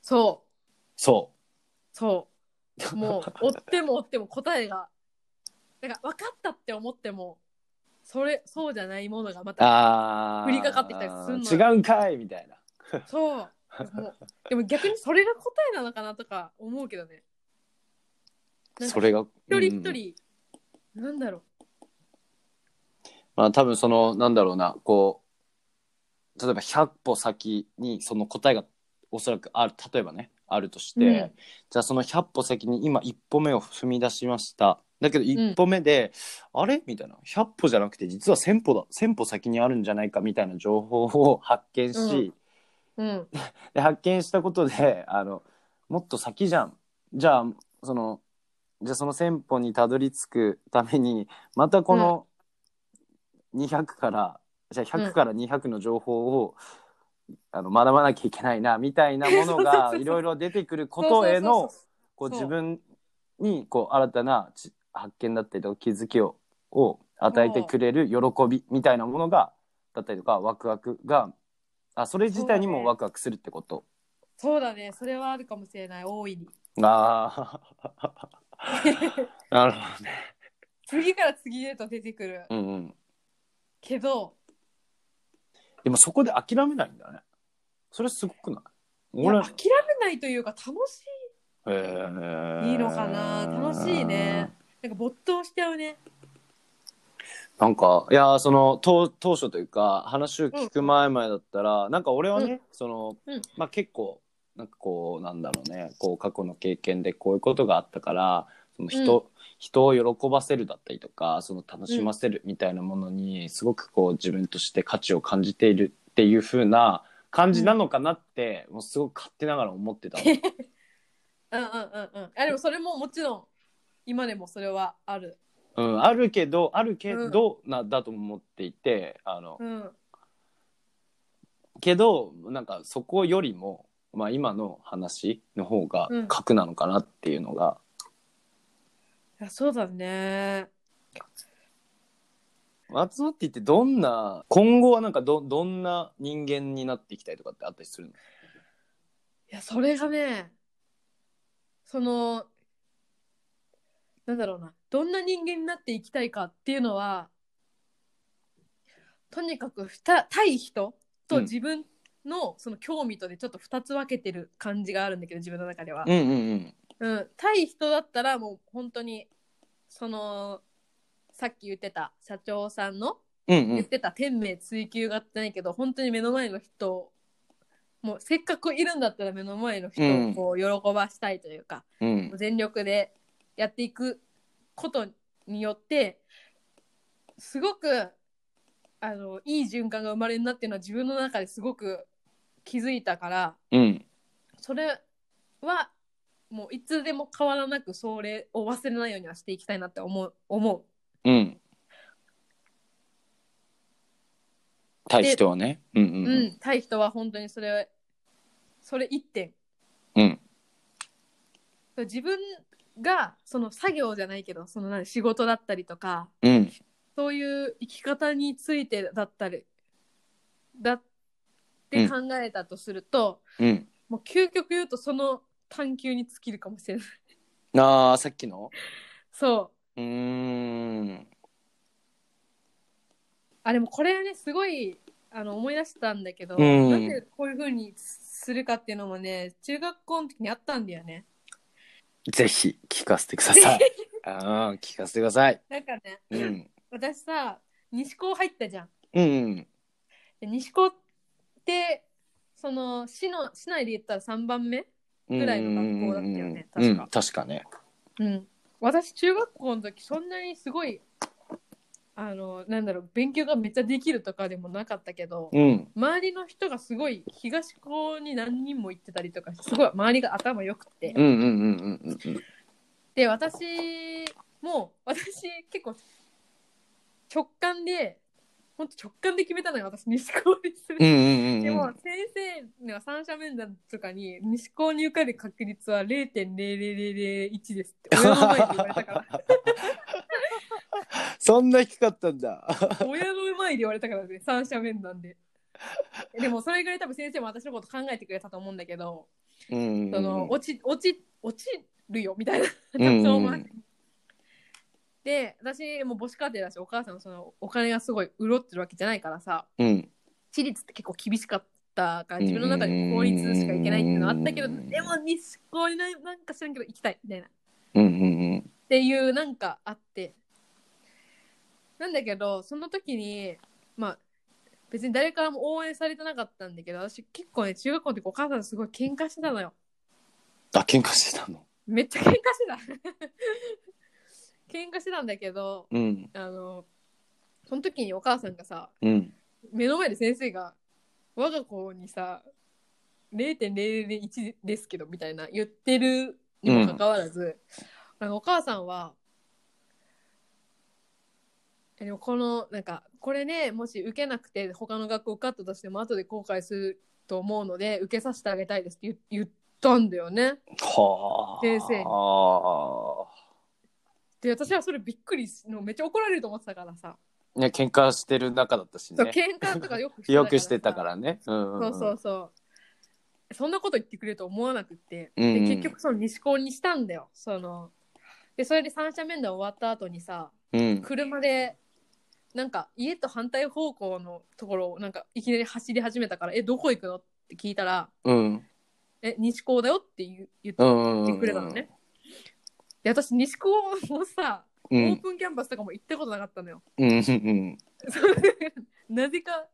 そう。そそう。もう追っても追っても答えがだから分かったって思ってもそれそうじゃないものがまうた降りかかってきたりすんの違うんかいみたいな。そう でも逆にそれが答えなのかなとか思うけどね。それが一人一うん。人、なんだろまあ多分そのなんだろうなこう例えば100歩先にその答えがおそらくある例えばねあるとして、うん。じゃあその100歩先に今一歩目を踏み出しました。だけど一歩目で、あれ？みたいな。100歩じゃなくて実は1000歩だ1000歩先にあるんじゃないかみたいな情報を発見し、ううん。で発見したことであのもっと先じゃん。じゃあそのじゃあその1000歩にたどり着くためにまたこの200から、じゃあ100から200の情報を、あの学ばなきゃいけないなみたいなもの そうそうそうがいろいろ出てくることへのこうそう自分にこう新たなち発見だったりとか気づきをを与えてくれる喜びみたいなものがだったりとかワクワクがあそれ自体にもワクワクするってこと？そうだね。それはあるかもしれない。大いに。ああ なるほどね。次から次へと出てくる。うんうん。けどでもそこで諦めないんだね。それすごくない？俺。いや諦めないというか楽しい。いいのかな？楽しいね。なんか没頭しちゃうねなんかいやその当当初というか話を聞く前々だったら、なんか俺はね、うん。その、うん。まあ結構なんかこうなんだろうねこう過去の経験でこういうことがあったからその人,、人を喜ばせるだったりとかその楽しませるみたいなものにすごくこう自分として価値を感じているっていう風な感じなのかなって、もうすごく勝手ながら思ってたの。うんうんうんうん。あでもそれももちろん今でもそれはあるうん、あるけどあるけど、なだと思っていてあの、うん。けどなんかそこよりも、まあ、今の話の方がうん。核なのかなっていうのが、いやそうだね。松尾って言ってどんな今後はなんかどどんな人間になっていきたいとかってあったりするの？いやそれがねそのなんだろうなどんな人間になっていきたいかっていうのはとにかくふた対人とうん。自分のその興味とでちょっと2つ分けてる感じがあるんだけど自分の中では。うんうんうん、対人だったらもう本当にそのさっき言ってた社長さんのうんうん。言ってた天命追求があってないけど、本当に目の前の人をもうせっかくいるんだったら目の前の人をこう喜ばしたいというか、うん。全力でやっていくことによってすごくあのいい循環が生まれるなっていうのは自分の中ですごく気づいたからうん。それはもういつでも変わらなくそれを忘れないようにはしていきたいなって思う思う。うん。対人はね。うんううん。ん、対人は本当にそれそれ一点。うん。自分がその作業じゃないけどその何仕事だったりとかうん。そういう生き方についてだったりだって考えたとすると、うん。もう究極言うとその探求に尽きるかもしれない。あーさっきの？そう。うーん。あでもこれはねすごいあの思い出したんだけど、うん。なんでこういう風にするかっていうのもね中学校の時にあったんだよね。ぜひ聞かせてください。あー聞かせてください。なんかね、うん。私さ西高入ったじゃん。うんうん。で西高ってその市の市内で言ったら3番目ぐらいの学校だったよねうんうん確か。確かね。うん、私中学校の時そんなにすごいあのなんだろう勉強がめっちゃできるとかでもなかったけど、うん。周りの人がすごい東高に何人も行ってたりとかすごい周りが頭良くて、うんうんうんうんうんうん。で私も私結構直感で本当直感で決めたのよ私西高にする。うんうんうんでもうん。先生には三者面談とかに西高に受かる確率は0.0001ですって親の前で言われたからそんな低かったんだ。親の前で言われたからね三者面談で。でもそれぐらい多分先生も私のこと考えてくれたと思うんだけど、うん。その落ち落ち落ちるよみたいなうん。そう思で私も母子家庭だしお母さんのそのお金がすごい潤ってるわけじゃないからさうん。私立って結構厳しかったから自分の中で公立しか行けないっていうのはあったけどうんでも西高にななんか知らんけど行きたいみたいな。っうんうん。ていうなんかあってなんだけどその時にまあ別に誰からも応援されてなかったんだけど私結構ね中学校の時お母さんとすごい喧嘩してたのよ。あ喧嘩してたの？めっちゃ喧嘩してた。喧嘩してたんだけどうん。あのその時にお母さんがさうん。目の前で先生が我が子にさ0.001ですけどみたいな言ってるにもかかわらず、なん。かお母さんはえでもこのなんかこれねもし受けなくて他の学校受かったとしても後で後悔すると思うので受けさせてあげたいですって言言ったんだよね。はあ。先生に。あで私はそれびっくりしのめっちゃ怒られると思ってたからさ、あね喧嘩してる中だったしそうね喧嘩とかよくよくしてたかららね。うんさそうそうそう。そんなこと言ってくれると思わなくって、うんうん。で結局その西高にしたんだよ。そのでそれで三者面談終わった後にさうん。車でなんか家と反対方向のところをなんかいきなり走り始めたから「えどこ行くの?」って聞いたらうん「え西高だよ」って言う言っうんうんてくれたのね。で私西高もさ、うん。オープンキャンパスとかも行ったことなかったのよ。うんうん なぜか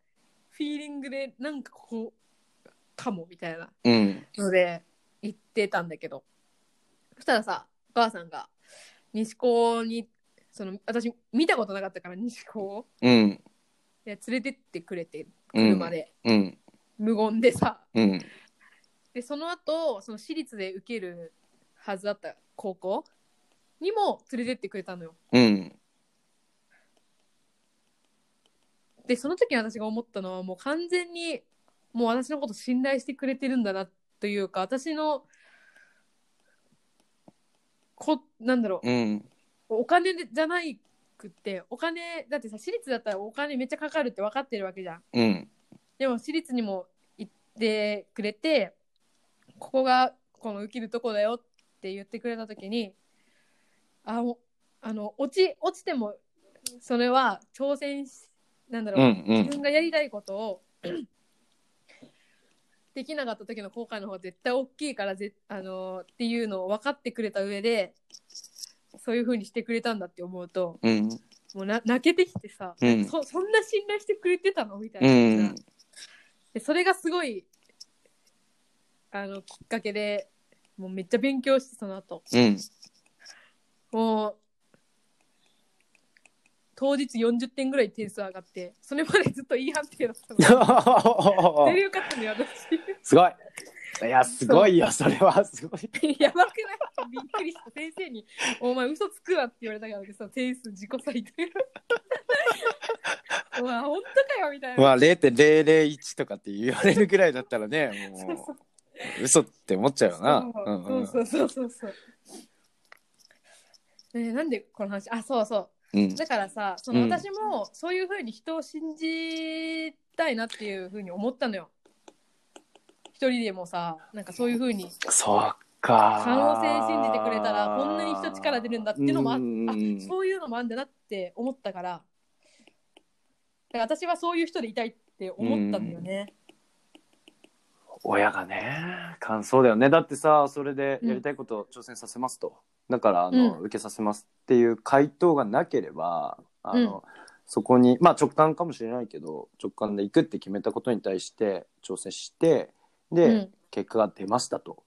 フィーリングでなんかここかもみたいな。うん。ので行ってたんだけど。そしたらさお母さんが西高にその私見たことなかったから西高を。うん。で連れてってくれて車で、うん。無言でさ。うん。でその後その私立で受けるはずだった高校にも連れてってくれたのよ。うん。でその時に私が思ったのはもう完全にもう私のこと信頼してくれてるんだなというか私のこなんだろう。うんお金じゃないくってお金だってさ私立だったらお金めっちゃかかるって分かってるわけじゃん。うん。でも私立にも行ってくれてここがこの受けるとこだよって言ってくれた時にあもうあの落ち落ちてもそれは挑戦しなんだろう、うんうん。自分がやりたいことを できなかった時の後悔の方が絶対大きいからぜあのーっていうのを分かってくれた上でそういう風にしてくれたんだって思うとうん。もうな泣けてきてさ、うん。そそんな信頼してくれてたの？みたいうな、ん。でそれがすごいあのきっかけでもうめっちゃ勉強してその後。うん。もう当日40点ぐらい点数上がってそれまでずっと E 判定だったの。出るよかったね私。すごいいやすごいよそれはすごい。やばくない？びっくりした。先生に「お前嘘つくわ」って言われたからさ点数自己採点。うわ本当かよみたいな、まあ0.001とかって言われるぐらいだったらねそうもう嘘って思っちゃうよな。そうそう。そうそうそうなんでこの話？あそうそう。うん。だからさそのうん私もそういうふうに人を信じたいなっていうふうに思ったのよ。一人でもさなんかそういうふうにそうか。可能性信じてくれたらこんなに人力出るんだっていうのもああうんそういうのもあるんだなって思ったから。だから私はそういう人でいたいって思ったんだよね。親がね感想だよね。だってさそれでやりたいことを挑戦させますと、だからあの、うん。受けさせますっていう回答がなければあの、そこにまあ直感かもしれないけど直感で行くって決めたことに対して挑戦してで、うん。結果が出ましたと。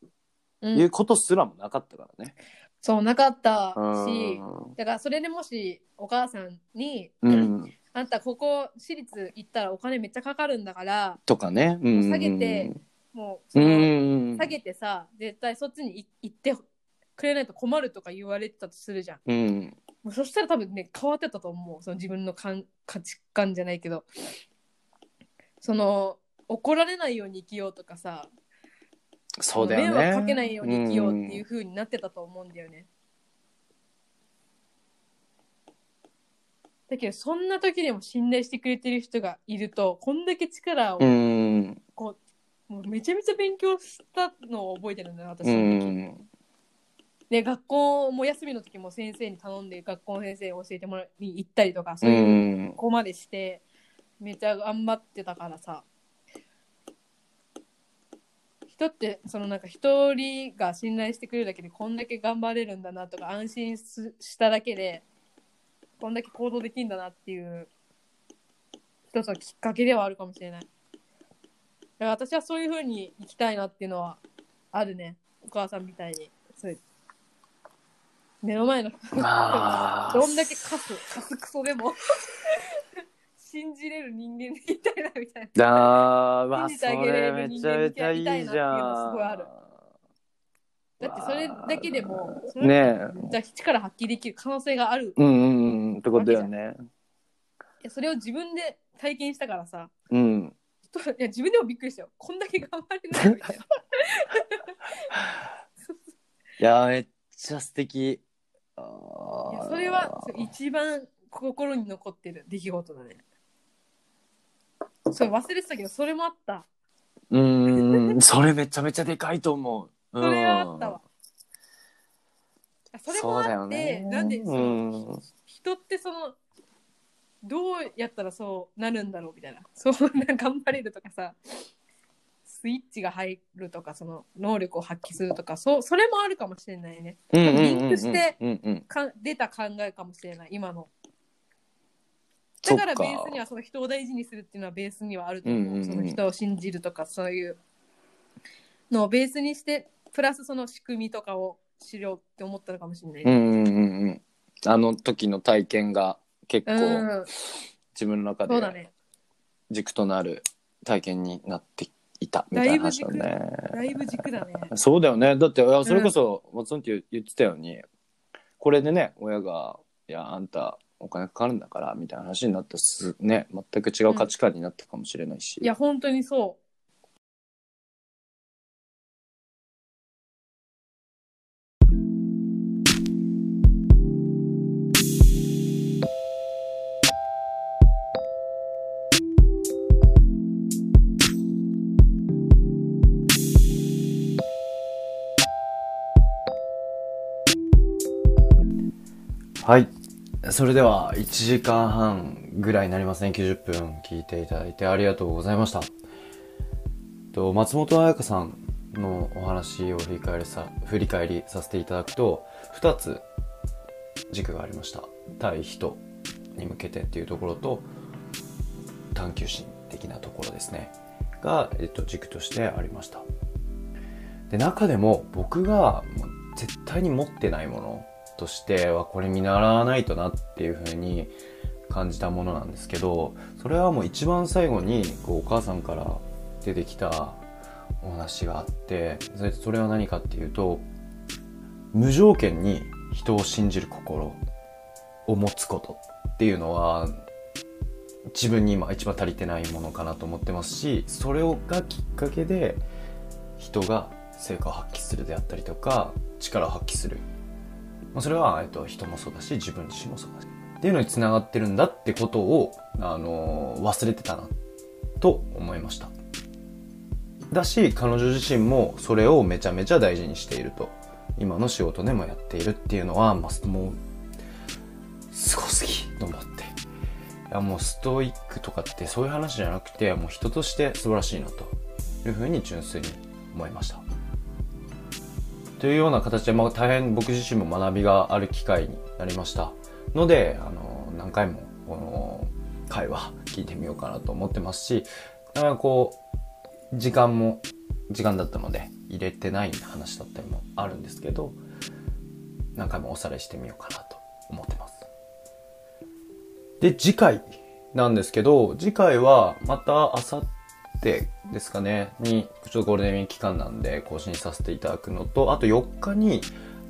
うん。いうことすらもなかったからね。そうなかったうん。しだからそれでもしお母さんに、うん、あんたここ私立行ったらお金めっちゃかかるんだからとかね。うん下げてもうそうんの下げてさ絶対そっちにい行ってくれないと困るとか言われてたとするじゃん。うん。もうそしたら多分ね変わってたと思う。その自分のかん価値観じゃないけど。その怒られないように生きようとかさ。そうだよね。迷惑かけないように生きようっていう風になってたと思うんだよね、だけどそんな時でも信頼してくれてる人がいるとこんだけ力をうん。こう、もうめちゃめちゃ勉強したのを覚えてるんだよ私の時、ん。で学校も休みの時も先生に頼んで学校の先生に教えてもらいに行ったりとかそうういうん。ここまでしてめっちゃ頑張ってたからさ人ってそのなんか一人が信頼してくれるだけでこんだけ頑張れるんだなとか安心すしただけでこんだけ行動できるんだなっていう一つのきっかけではあるかもしれない。私はそういう風に生きたいなっていうのはあるね。お母さんみたいに。そういう。目の前のまあどんだけカスカスクソでも信じれる人間でいたいなみたいな。あーまあそ信じてあげれれる。人間みたいなっていうのすごいあるだってそれだけでもそれねじゃあ力発揮できる可能性がある。え。うんうんうんってことだよね。いやそれを自分で体験したからさ、うん。いや自分でもびっくりしたよ。こんだけ頑張れるのみたいな。いやめっちゃ素敵。あーいやそれは一番心に残ってる出来事だね。それ忘れてたけど、それもあった。うーんそれめちゃめちゃでかいと思う。うんそれはあったわ。それもそうだあって、よね。なんでその、うん人ってそのどうやったらそうなるんだろうみたいなそうな頑張れるとかさスイッチが入るとかその能力を発揮するとかそうそれもあるかもしれないねうんうんうんうんリンクしてうんうんか出た考えかもしれない今のだからベースにはその人を大事にするっていうのはベースにはあると思う,、うんうんうん。その人を信じるとかそういうのをベースにしてプラスその仕組みとかを知ろうって思ったのかもしれない、うんうんうんうん。あの時の体験が結構うん自分の中で軸となる体験になっていたみたいな話だね。だいぶ軸だね。そうだよね。だって、いやそれこそ、松本って言ってたように、これでね、親が、いや、あんた、お金かかるんだからみたいな話になったすね全く違う価値観になったかもしれないし、いや本当にそう。はい。それでは、1時間半ぐらいになりますね。90分聞いていただいてありがとうございました。と松本彩香さんのお話を振り返りさ、振り返りさせていただくと、2つ軸がありました。対人に向けてっていうところと、探求心的なところですね。が、えっと、軸としてありました。で、中でも僕が絶対に持ってないものとしてはこれ見習わないとなっていうふうに感じたものなんですけどそれはもう一番最後にこうお母さんから出てきたお話があってそれは何かっていうと無条件に人を信じる心を持つことっていうのは自分に今一番足りてないものかなと思ってますしそれをがきっかけで人が成果を発揮するであったりとか力を発揮するまあ、それは、えっと、人もそうだし、自分自身もそうだし。っていうのに繋がってるんだってことを、あのー、忘れてたな、と思いました。だし、彼女自身もそれをめちゃめちゃ大事にしていると。今の仕事でもやっているっていうのは、まあ、もう、すごすぎと思って。いや、もうストイックとかってそういう話じゃなくて、もう人として素晴らしいなというふうに純粋に思いました。というような形で、まあ、大変僕自身も学びがある機会になりました。のであの何回もこの会話聞いてみようかなと思ってますしなかなかこう時間も時間だったので入れてない話だったりもあるんですけど何回もおさらいしてみようかなと思ってます。で次回なんですけど次回はまた明後日ですかね、に、ちょっとゴールデンウィーク期間なんで更新させていただくのと、あと4日に、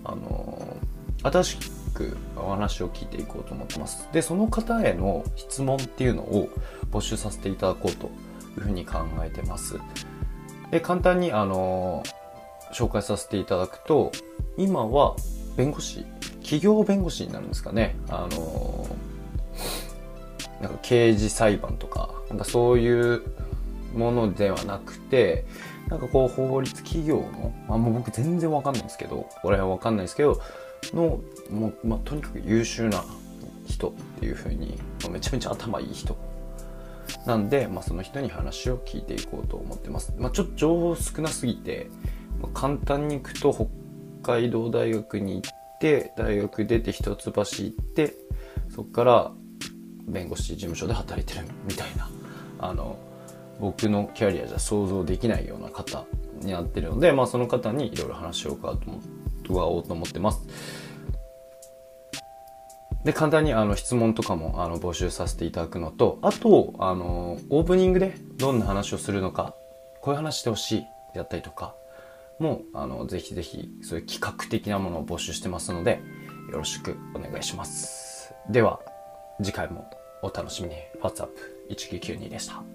あのー、新しくお話を聞いていこうと思ってます。で、その方への質問っていうのを募集させていただこうというふうに考えてます。で、簡単に、あのー、紹介させていただくと、今は弁護士、企業弁護士になるんですかね。あのー、なんか刑事裁判とか、なんかそういうものではなくて、なんかこう法律企業の、あ、もう僕全然わかんないんですけど、これはわかんないですけど、の、もう、まあ、とにかく優秀な人っていう風に、まあ、めちゃめちゃ頭いい人なんで、まあ、その人に話を聞いていこうと思ってます。まあ、ちょっと情報少なすぎて、まあ、簡単に行くと北海道大学に行って、大学出て一橋行って、そこから弁護士事務所で働いてるみたいな、あの、僕のキャリアじゃ想像できないような方になってるので、まあその方にいろいろ話を伺おうと思ってます。で、簡単にあの質問とかもあの募集させていただくのと、あと、あの、オープニングでどんな話をするのか、こういう話してほしいであったりとか、もう、あの、ぜひぜひ、そういう企画的なものを募集してますので、よろしくお願いします。では、次回もお楽しみに。WhatsApp1992 でした。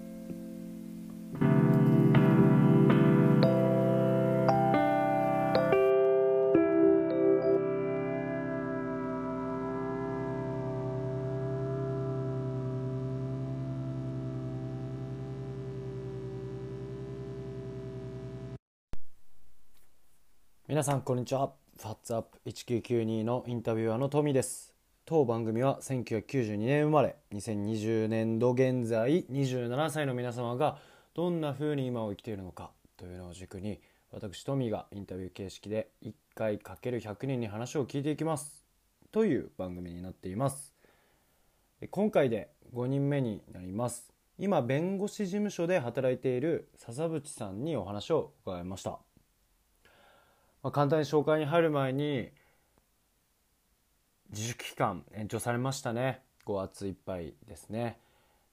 皆さんこんにちは。ファッツアップ1992のインタビュアーのトミです。当番組は1992年生まれ、2020年度現在27歳の皆様がどんな風に今を生きているのかというのを軸に、私トミーがインタビュー形式で1回 ×100 人に話を聞いていきます。という番組になっています。今回で5人目になります。今、弁護士事務所で働いている笹渕さんにお話を伺いました。まあ、簡単に紹介に入る前に自粛期間延長されましたね。5月いっぱいですね、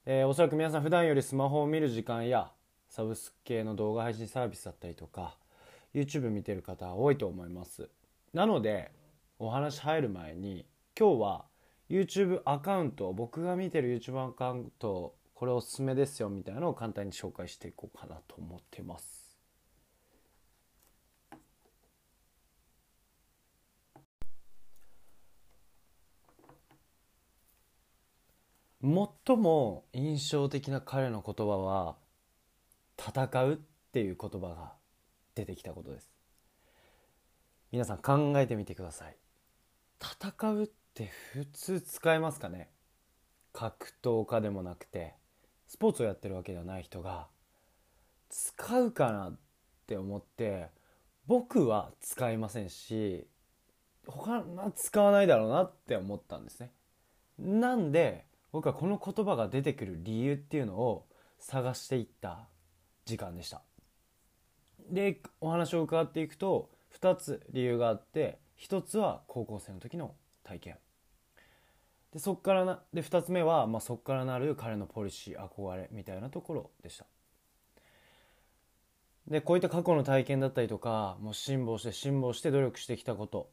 えー、おそらく皆さん普段よりスマホを見る時間やサブスク系の動画配信サービスだったりとか YouTube 見てる方多いと思います。なのでお話入る前に今日は YouTube アカウント僕が見てる YouTube アカウントこれおすすめですよみたいなのを簡単に紹介していこうかなと思ってます。最も印象的な彼の言葉は戦うっていう言葉が出てきたことです。皆さん考えてみてください。戦うって普通使えますかね？格闘家でもなくてスポーツをやってるわけではない人が。使うかなって思って僕は使いませんし他は使わないだろうなって思ったんですね。なんで僕はこの言葉が出てくる理由っていうのを探していった時間でした。でお話を伺っていくと2つ理由があって1つは高校生の時の体験。でそっからなで2つ目は、まあ、そっからなる彼のポリシー憧れみたいなところでした。でこういった過去の体験だったりとかもう辛抱して辛抱して努力してきたこと。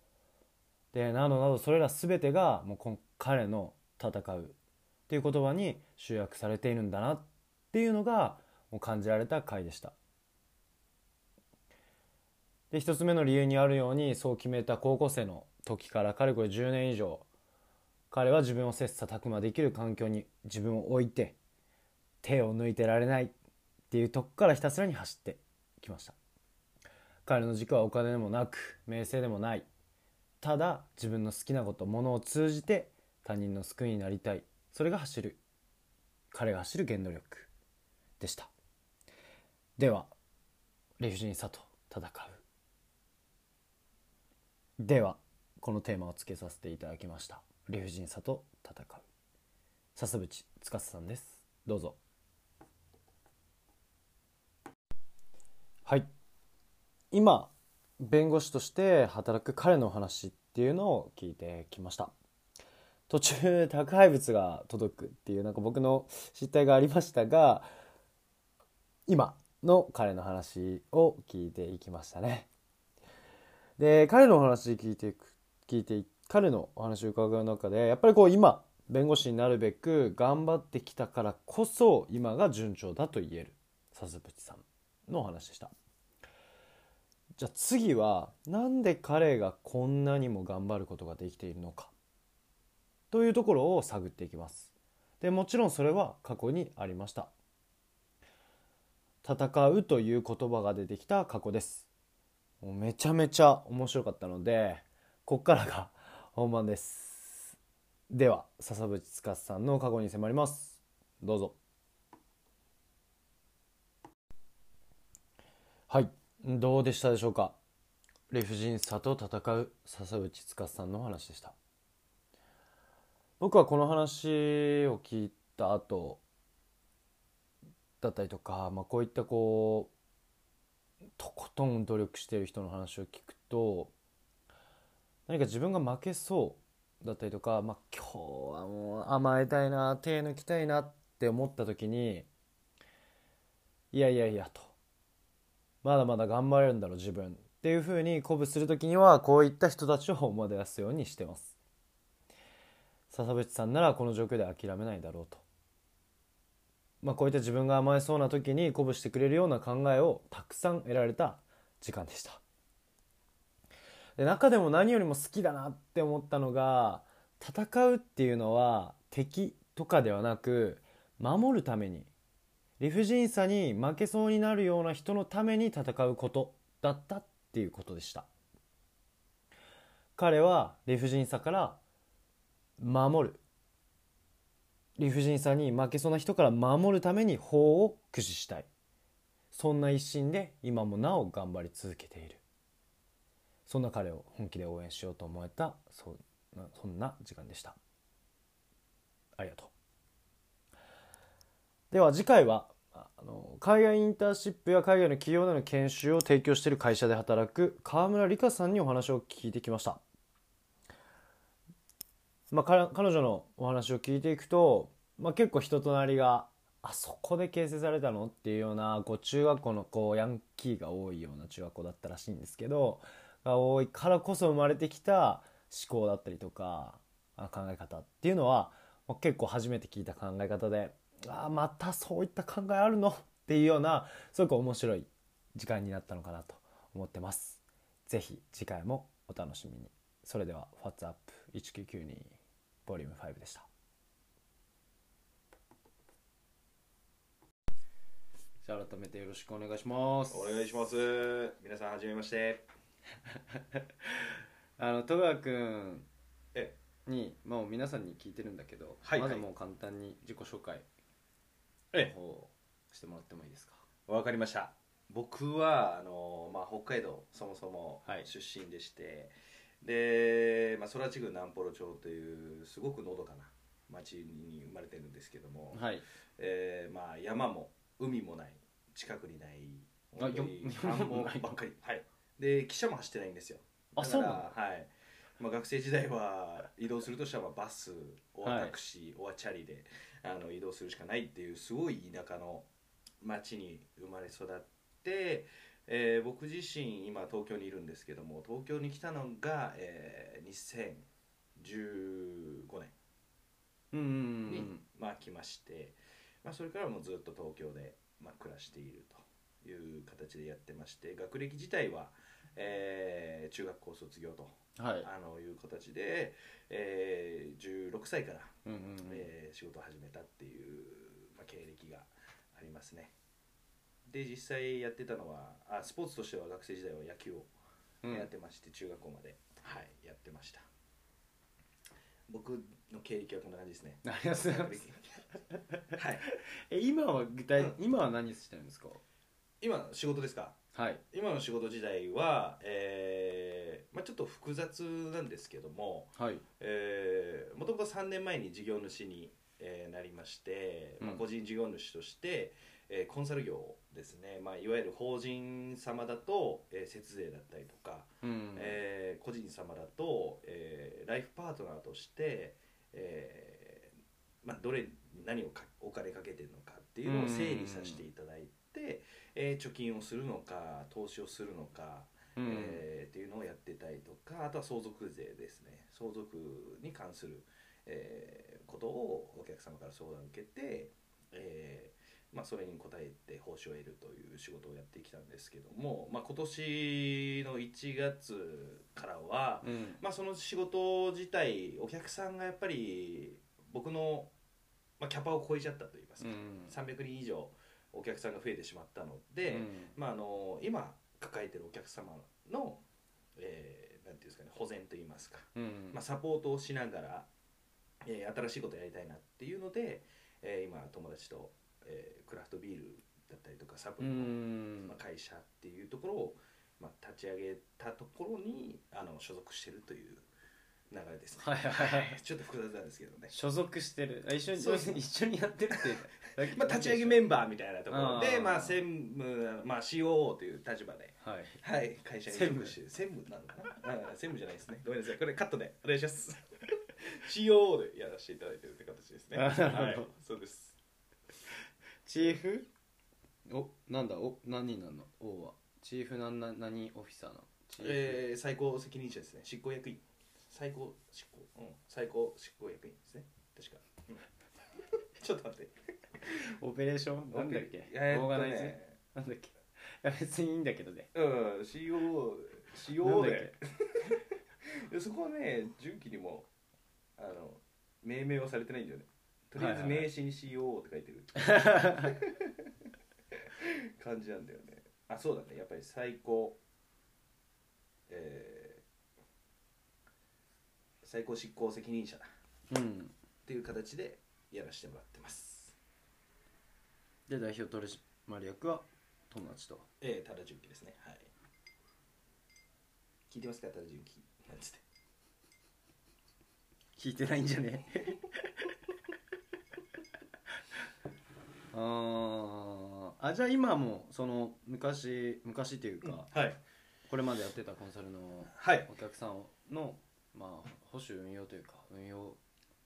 でなどなどそれら全てがもう彼の戦うっていう言葉に集約されているんだなっていうのが感じられた回でした。で1つ目の理由にあるようにそう決めた高校生の時からかれこれ10年以上彼は自分を切磋琢磨できる環境に自分を置いて手を抜いてられないっていうとこからひたすらに走ってきました彼の軸はお金でもなく名声でもない。ただ自分の好きなことものを通じて他人の救いになりたい。それが走る。彼が走る原動力。でした。では理不尽さと戦う。ではこのテーマをつけさせていただきました。理不尽さと戦う。笹渕司さんです。どうぞ。はい。今弁護士として働く彼の話っていうのを聞いてきました。途中宅配物が届くっていうなんか僕の失態がありましたが今の彼の話を聞いていきましたね。で彼のお話聞いていく聞いて彼のお話を伺う中でやっぱりこう今弁護士になるべく頑張ってきたからこそ今が順調だと言える笹渕さんのお話でした。じゃあ次はなんで彼がこんなにも頑張ることができているのか。というところを探っていきます。でもちろんそれは過去にありました。戦うという言葉が出てきた過去です。もうめちゃめちゃ面白かったのでこっからが 本番です。では笹渕司さんの過去に迫ります。どうぞ。はい。どうでしたでしょうか？理不尽さと戦う笹渕司さんの話でした。僕はこの話を聞いた後だったりとか、まあ、こういったこうとことん努力してる人の話を聞くと何か自分が負けそうだったりとか、まあ、今日はもう甘えたいな手抜きたいなって思った時にいやいやいやとまだまだ頑張れるんだろう自分っていうふうに鼓舞する時にはこういった人たちを思い出すようにしてます。笹渕さんならこの状況で諦めないだろうと。まあこういった自分が甘えそうな時に鼓舞してくれるような考えをたくさん得られた時間でした。で中でも何よりも好きだなって思ったのが戦うっていうのは敵とかではなく守るために理不尽さに負けそうになるような人のために戦うことだったっていうことでした。彼は理不尽さから守る。理不尽さに負けそうな人から守るために法を駆使したい。そんな一心で今もなお頑張り続けている。そんな彼を本気で応援しようと思えたそそんな時間でした。ありがとう。では次回はあの海外インターンシップや海外の企業での研修を提供している会社で働く川村理香さんにお話を聞いてきました。まあ、彼女のお話を聞いていくと、まあ、結構人となりがあそこで形成されたのっていうようなこう中学校のこうヤンキーが多いような中学校だったらしいんですけどが多いからこそ生まれてきた思考だったりとか考え方っていうのは結構初めて聞いた考え方でああまたそういった考えあるのっていうようなすごく面白い時間になったのかなと思ってます。ぜひ次回もお楽しみに。それでは「WhatsApp1992 ボリューム5でした。じゃあ改めてよろしくお願いします。お願いします。皆さんはじめまして。あの戸川君えに、まあ、皆さんに聞いてるんだけど、はいまずもう簡単に自己紹介えの方をしてもらってもいいですか？わかりました。僕はあの、まあ、北海道そもそもはい。出身でして、で、まあ、空知郡南幌町というすごくのどかな町に生まれてるんですけども、はい。えーまあ、山も海もない近くにないあ本当ばっかり。はい。で汽車も走ってないんですよ。あだからそうなの？はい。まあ、学生時代は移動するとしたらバスオアはいタクシー、オアチャリであの移動するしかないっていうすごい田舎の町に生まれ育って、えー僕自身今東京にいるんですけども東京に来たのが、えー2015年。に、まあ、来まして、まあ、それからもずっと東京で、まあ、暮らしているという形でやってまして学歴自体は、えー中学校卒業と、うんはい。あのいう形で、えー16歳から、うんうんうん。えー仕事を始めたっていう、まあ、経歴がありますねで実際やってたのはあスポーツとしては学生時代は野球をうん。やってまして、中学校まで、はい、やってました。僕の経歴はこんな感じですね。ありがとうございます。はい。え今は具体、うん。今は何してるんですか？今の仕事ですか？はい。今の仕事時代は、えーまあ、ちょっと複雑なんですけどもはい。もともと3年前に事業主に、えーなりまして、まあ、うん。個人事業主として、えーコンサル業ですね、まあ、いわゆる法人様だと、えー節税だったりとか、うん。えー個人様だと、えーライフパートナーとして、えーまあ、どれに何をかお金かけてるのかっていうのを整理させていただいて、えー貯金をするのか投資をするのか、うん。えーっていうのをやってたりとかあとは相続税ですね。相続に関する、えーことをお客様から相談を受けて、えーまあ、それに応えて報酬を得るという仕事をやってきたんですけども、まあ、今年の1月からは、うん。まあ、その仕事自体お客さんがやっぱり僕の、まあ、キャパを超えちゃったといいますか、うん。300人以上お客さんが増えてしまったので、うん。まあ、あの今抱えてるお客様の、えーなんていうんですかね保全といいますか、うん。まあ、サポートをしながら、えー新しいことをやりたいなっていうので、えー今友達と、えークラフトビールだったりとかサプうリの、ん。まあ、会社っていうところを、まあ、立ち上げたところにあの所属してるという流れですね。はいはい。は いちょっと複雑なんですけどね。所属してる。あ一緒にそうです 一緒にやってるって まあ、立ち上げメンバーみたいなところでまあ、専務、まあ、COO という立場で、はい。はい、会社に専務。属してる専務なのかな？専務じゃないですね。ごめんなさい。これカットで。お願いします。COO でやらせていただいてるって形ですね。はい、そうですチーフ？おなんだ？お何になるの？O は。チーフなんな何オフィサーなの？チーフ？えー、最高責任者ですね。執行役員。最高執行うん。最高執行役員ですね。確か、うん。ちょっと待って。オペレーション？なんだっけ？えーっとね。オーガナイズ？なんだっけ？いや別にいいんだけどね。うん COO ででそこはね重機にもあの命名はされてないんだよねとりあえず名刺に COO って書いてる。感じなんだよね。あそうだね。やっぱり最高。えー最高執行責任者。だうん。っていう形でやらせてもらってます。で代表取締役は友達と。えー、多田純喜ですね。はい。聞いてますか？多田純喜なんつって。聞いてないんじゃね？あー。あじゃあ今もその昔昔っていうか、はい。これまでやってたコンサルのはい。お客さんの、まあ、保守運用というか運用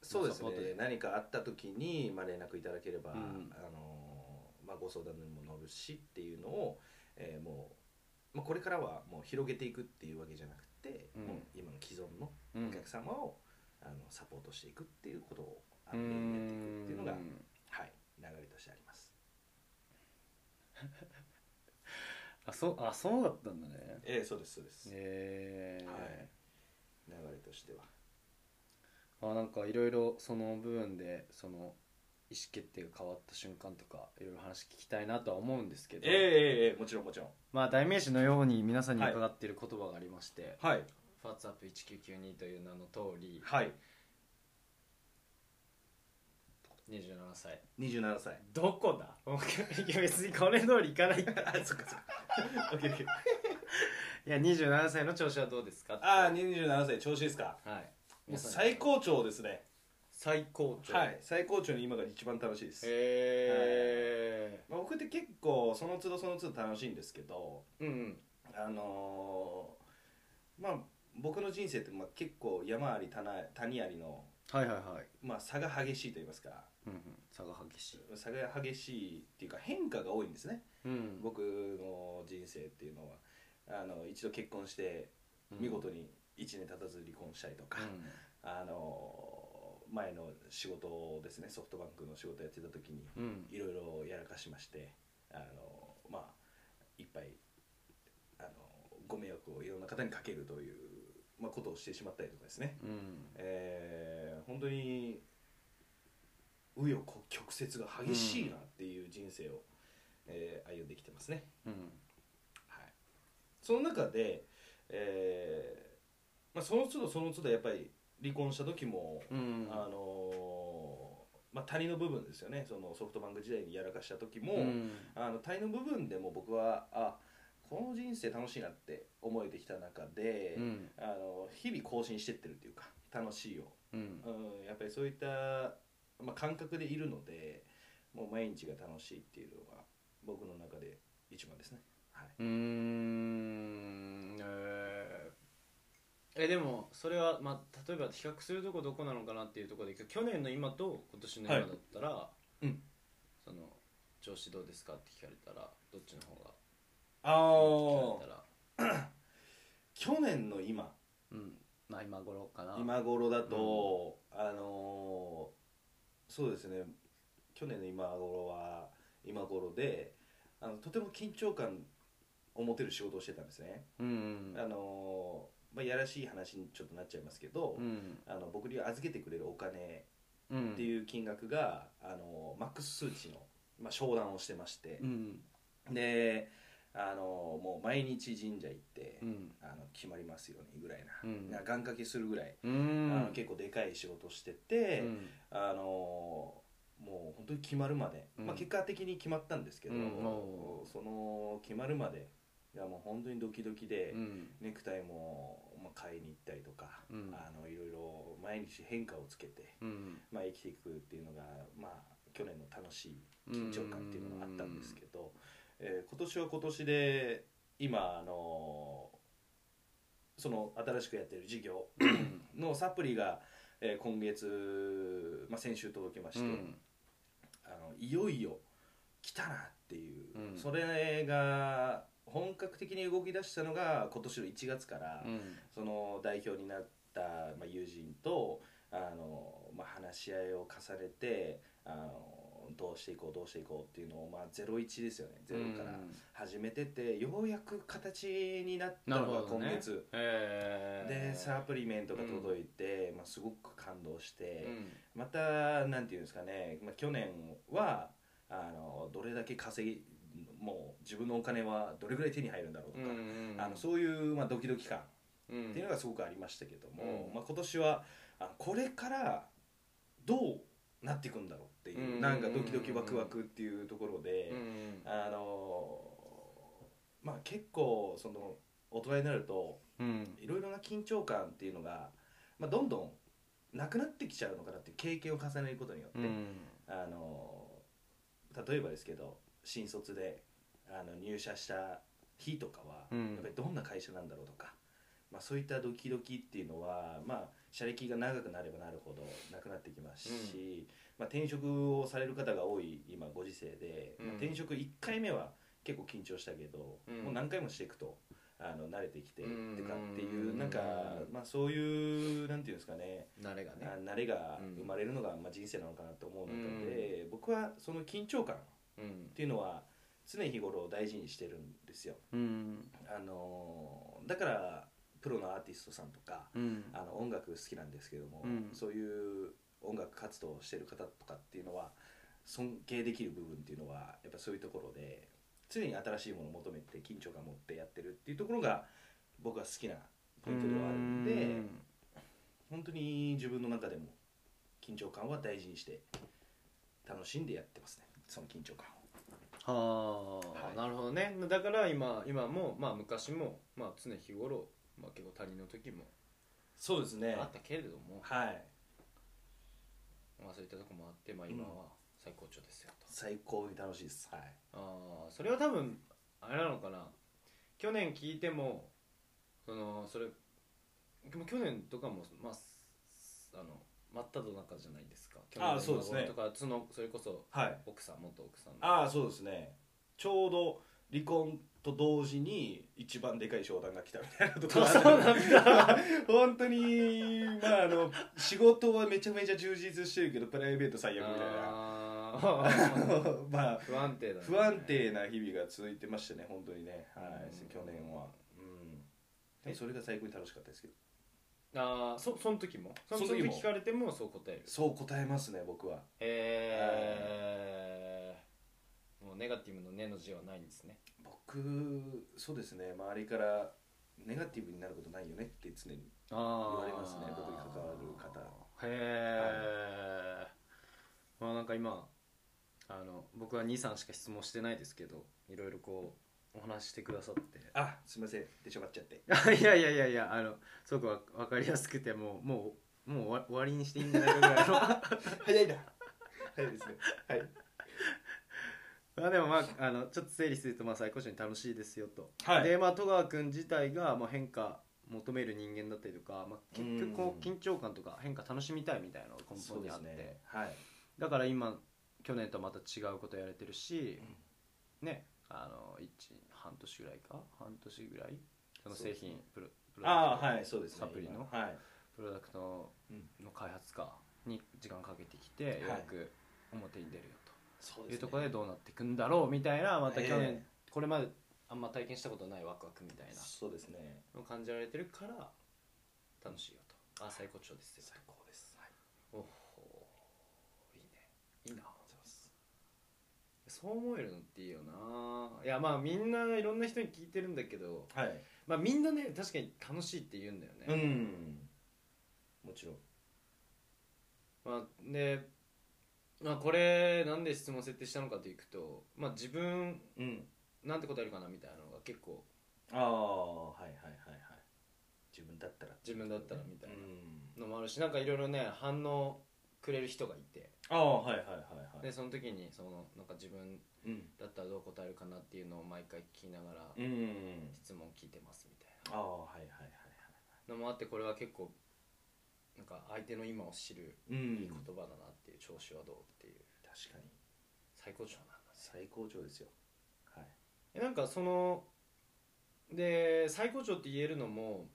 そうですサポートで。ね。何かあった時に、まあ、連絡いただければ、うん。あのまあ、ご相談にも乗るしっていうのを、えーもう、まあ、これからはもう広げていくっていうわけじゃなくて、うん。もう今の既存のうん。お客様を、あのサポートしていくっていうことをあうのメインにやっていくっていうのが、ん。はい、流れとしてあります。あそうあそうだったんだね。ええそうですそうです、へえ。はい。流れとしては。あなんかいろいろその部分でその意思決定が変わった瞬間とかいろいろ話聞きたいなとは思うんですけど、ええええええもちろんもちろん。まあ代名詞のように皆さんに伺っている言葉がありまして。はい「ファッツアップ1992」という名の通り、はい27歳。27歳。どこだ？いや別にこれ通りいかない あそっかそっか。オッケーオッケー。いや27歳の調子はどうですか？ああ27歳調子ですか？はい。最高潮ですね。最高潮。はい。最高潮に今が一番楽しいです、へえまあ、僕って結構その都度その都度楽しいんですけどうんうん。あのーまあ僕の人生ってまあ結構山あり谷谷ありの、はいはいはい。まあ、差が激しいと言いますか。うんうん。差が激しい。差が激しいっていうか変化が多いんですね。うん。僕の人生っていうのは。あの一度結婚して見事に1年経たず離婚したりとか、あの前の仕事ですね。ソフトバンクの仕事やってた時にうんうん。いろいろやらかしましてあのまあいっぱいあのご迷惑をいろんな方にかけるという、まあ、ことをしてしまったりとかですね、うん。えー本当に紆余曲折が激しいなっていう人生を、えー歩んできてますね。うん。はい、その中で、えーまあ、その都度その都度やっぱり離婚した時も、うん。あのーまあ、谷の部分ですよね。そのソフトバンク時代にやらかした時も、うん。あの谷の部分でも僕はあこの人生楽しいなって思えてきた中で、うん。あの日々更新してってるっていうか楽しいを、うん。うん、やっぱりそういった、まあ、感覚でいるのでもう毎日が楽しいっていうのが僕の中で一番ですね。はい、うーん。えー。えでもそれは、まあ、例えば比較するとこどこなのかなっていうところで去年の今と今年の今だったら、うん。その調子どうですかって聞かれたらどっちの方が？あ聞かれたら。去年の今。うんまあ今頃かな。今頃だと、あのーそうですね。去年の今頃は今頃であのとても緊張感を持てる仕事をしてたんですね、うんあのーまあ、やらしい話にちょっとなっちゃいますけど、うん。あの僕に預けてくれるお金うん。っていう金額が、あのマックス数値の、まあ、商談をしてまして。う、ん。であのもう毎日神社行って、うん。あの決まりますようにぐらいな、うん。な願掛けするぐらい、うん。あの結構でかい仕事してて、うん。あのもう本当に決まるまで、うん。まあ、結果的に決まったんですけど、うん。おその決まるまでいやもう本当にドキドキで、うん。ネクタイも、まあ、買いに行ったりとか、うん。あのいろいろ毎日変化をつけて、うん。まあ、生きていくっていうのが、まあ、去年の楽しい緊張感っていうのがあったんですけど、えー今年は今年で今あのその新しくやってる事業のサプリが、えー今月、まあ、先週届きまして、うん。あのいよいよ来たなっていう、うん。それが本格的に動き出したのが今年の1月から、うん。その代表になった、まあ、友人とあの、まあ、話し合いを重ねてあのどうしていこうどうしていこうっていうのを、まあ、01ですよね。ゼロからうん。始めててようやく形になったのが今月、えー。でサプリメントが届いて、まあ、すごく感動して、うん。またなんていうんですかね、まあ、去年はあのどれだけ稼ぎもう自分のお金はどれぐらい手に入るんだろうとか、うん。あのそういう、まあ、ドキドキ感うん。っていうのがすごくありましたけども、うん。まあ、今年はあのこれからどうなっていくんだろうっていう、うん。なんかドキドキワクワクっていうところで、うん。あのまあ結構その大人になるとうん。いろいろな緊張感っていうのが、まあ、どんどんなくなってきちゃうのかなっていう経験を重ねることによって、うん。あの例えばですけど新卒であの入社した日とかは、うん。やっぱりどんな会社なんだろうとか、まあ、そういったドキドキっていうのは、まあ、社歴が長くなればなるほどなくなってきますし、まあ、転職をされる方が多い今ご時世で、うん。まあ転職1回目は結構緊張したけど、うん。もう何回もしていくとあの慣れてきてうん。ってかっていうなんか、うん。まあ、そういうなんていうんですかね。慣れがね。あ慣れが生まれるのが、まあ、人生なのかなと思う中で、僕はその緊張感っうん。ていうのは常日頃大事にしてるんですよ。うん。あのーだからプロのアーティストさんとか、うん。あの音楽好きなんですけども、うん。そういう音楽活動をしてる方とかっていうのは尊敬できる部分っていうのはやっぱそういうところで常に新しいものを求めて緊張感を持ってやってるっていうところが僕は好きなポイントではあるんで本当に自分の中でも緊張感は大事にして楽しんでやってますね。その緊張感を。はあ、はい。なるほどね。だから今今もまあ昔もまあ常日頃、まあ、結構他人の時もそうですね。あったけれども、はいまあ、そういったとこもあって、まあ、今は最高潮ですよと、最高に楽しいです。はい。ああそれは多分あれなのかな。去年聞いてもそのそれでも去年とかもまあすあの真っ只中じゃないですか。去年のああそうですね。とかそのそれこそはい。奥さん元奥さんの。ああそうですね。ちょうど離婚と同時に一番でかい商談が来たみたいなところそうなんだ。本当にまああの仕事はめちゃめちゃ充実してるけどプライベート最悪みたいな。まあ不安定だね。不安定な日々が続いてましたね本当にね。はい。うん。去年は。うん。でもそれが最高に楽しかったですけど。ああそその時も？その時聞かれてもそう答える？そう答えますね僕は。えー、もうネガティブの「ね」の字はないんですね僕そうですね周りからネガティブになることないよねって常にあ言われますね僕に関わる方。へえ、まあなんか今あの僕は23しか質問してないですけどいろいろこうお話ししてくださって。あすいません。でしょがっちゃって。いやいやいやいやあのすごくわ分かりやすくてもうもうもう終わ終わりにしていいんじゃないかぐらいの。早いな。早いですね。はいまあでもまああのちょっと整理するとまあ最高潮に楽しいですよと、はい。でまあ戸川君自体がまあ変化求める人間だったりとか、まあ、結局こう緊張感とか変化楽しみたいみたいなのが根本にあって、ね。はい。だから今去年とまた違うことやれてるし、ねあの一半年ぐらいか？半年ぐらい？その製品、プロプロダクト。はい。そうですね。サプリの？今はい。プロダクトうん。の開発かに時間かけてきて、い。ようやく表に出るよいうところでどうなっていくんだろうみたいなまた去年、えこれまであんま体験したことないワクワクみたいなそうですね。感じられてるから楽しいよと。あ最高潮ですよ最高です。はい。おほいいね。いいな。ありがとうございます。そう思えるのっていいよな。いやまあみんないろんな人に聞いてるんだけどはい。まあみんなね確かに楽しいって言うんだよね、うん。もちろん。まあ、で、まあ、これなんで質問設定したのかといくと、まあ、自分うん。なんて答えるかなみたいなのが結構ああはいはいはいはい。自分だったら自分だったらみたいうん。なのもあるしなんかいろいろね反応くれる人がいて。ああはいはいはいはい。でその時にそのなんか自分うん。だったらどう答えるかなっていうのを毎回聞きながらうん質問聞いてますみたいな。ああはいはいはい。のもあってこれは結構なんか相手の今を知るはいうん。いい言葉だなっていう調子はどうっていう。確かに。最高潮なんだね。最高潮ですよ。はい。えなんかそので最高潮って言えるのも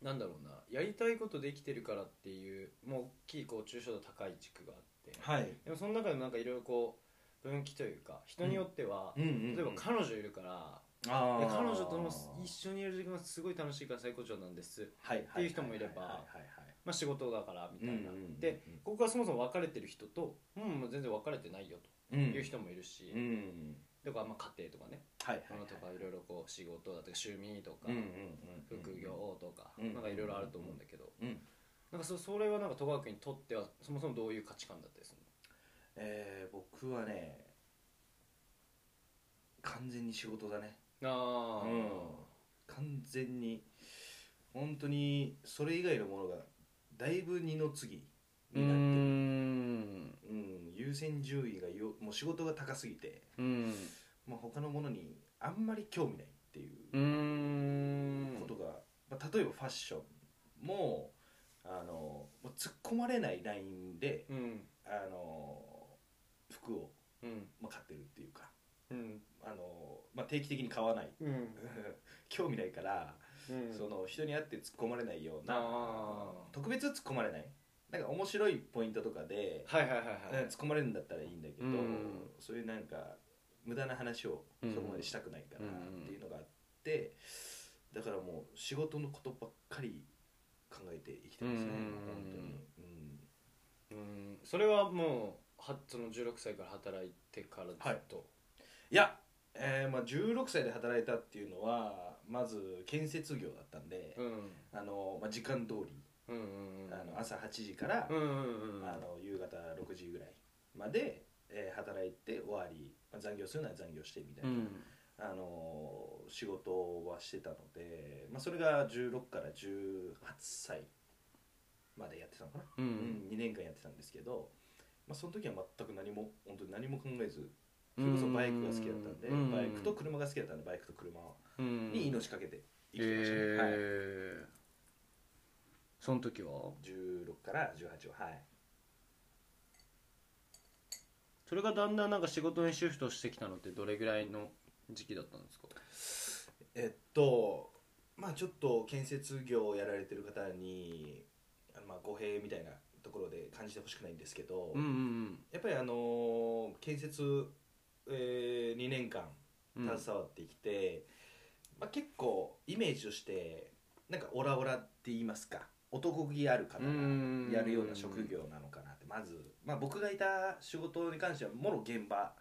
なんだろうな。やりたいことできてるからっていうもう大きいこう抽象度高い軸があって。はい。でもその中でもなんかいろいろこう分岐というか人によっては、うん。うんうん例えば彼女いるから、ああで彼女との一緒にいる時間がすごい楽しいから最高潮なんです、はいっていう人もいればはい。はいはいまあ、仕事だからみたいな、でここはそもそも別れてる人と、うん、全然別れてないようん。という人もいるし、うん。とかまあ家庭とかねはいはいものとかいろいろこう仕事だとか趣味とか、副業とか、うんなんかいろいろあると思うんだけど、うん。なんかそそれはなんか戸川君にとってはそもそもどういう価値観だったりするえー僕はね完全に仕事だね。のああ、うん。完全に本当にそれ以外のものがだいぶ二の次になってる。ん。うん。優先順位がよもう仕事が高すぎて。うん。もう他のものにあんまり興味ないっていううーん。ことが、まあ、例えばファッションもあのもう突っ込まれないラインでうん。あの服を、うん。まあ、買ってるっていうか。うん。あの、まあ、定期的に買わない。うん。興味ないから、うん。その人に会って突っ込まれないような特別突っ込まれない。なんか面白いポイントとかで、はいはいはいはい。突っ込まれるんだったらいいんだけど、うん。そういうなんか無駄な話をうん。そこまでしたくないからうんっていうのがあってだからもう仕事のことばっかり考えて生きてますねうん。本当に、うん。うん。それはもうはその16歳から働いてからずっと、い。や、えーまあ、16歳で働いたっていうのはまず建設業だったんで、うん。あのまあ、時間通り、うんうんうん。あの朝8時から、うんうんうん。あの夕方6時ぐらいまで、えー働いて終わり、まあ、残業するなら残業してみたいうな、ん。あのー仕事はしてたので、まあ、それが16から18歳までやってたのかな、ううん。ん、2年間やってたんですけど、まあ、その時は全く何も本当に何も考えずそれこそバイクが好きだったんで、うん。バイクと車が好きだったんでバイクと車うん。に命かけて生きてましたね、はい、えーその時は？16から18ははい。それがだんだんなんか仕事にシフトしてきたのってどれぐらいの時期だったんですか？えっとまあちょっと建設業をやられてる方にまあ語弊みたいなところで感じてほしくないんですけど、うんうんやっぱりあの建設、え2年間うん。携わってきて、まあ、結構イメージとしてなんかオラオラって言いますか男気ある方がやるような職業なのかなって。まず、まあ、僕がいた仕事に関してはもろ現場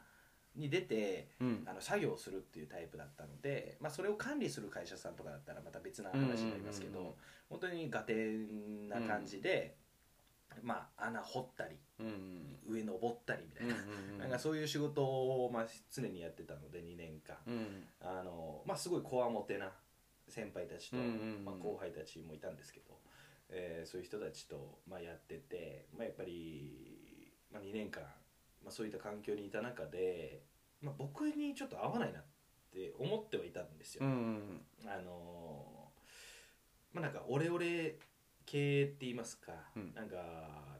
に出てうん。あの作業をするっていうタイプだったので、まあ、それを管理する会社さんとかだったらまた別な話になりますけど、うんうんうんうん。本当にガテンな感じで、まあ、穴掘ったりうん上登ったりみたいな,、うんなんかそういう仕事を、まあ、常にやってたので2年間、うん。あのまあ、すごいこわもてな先輩たちと、うんうんうん。まあ、後輩たちもいたんですけど、えーそういう人たちと、まあ、やってて、まあ、やっぱり、まあ、2年間、まあ、そういった環境にいた中で、まあ、僕にちょっと合わないなって思ってはいたんですよ。うんうんあのーまあなんかオレオレ系って言いますか、うん。なんか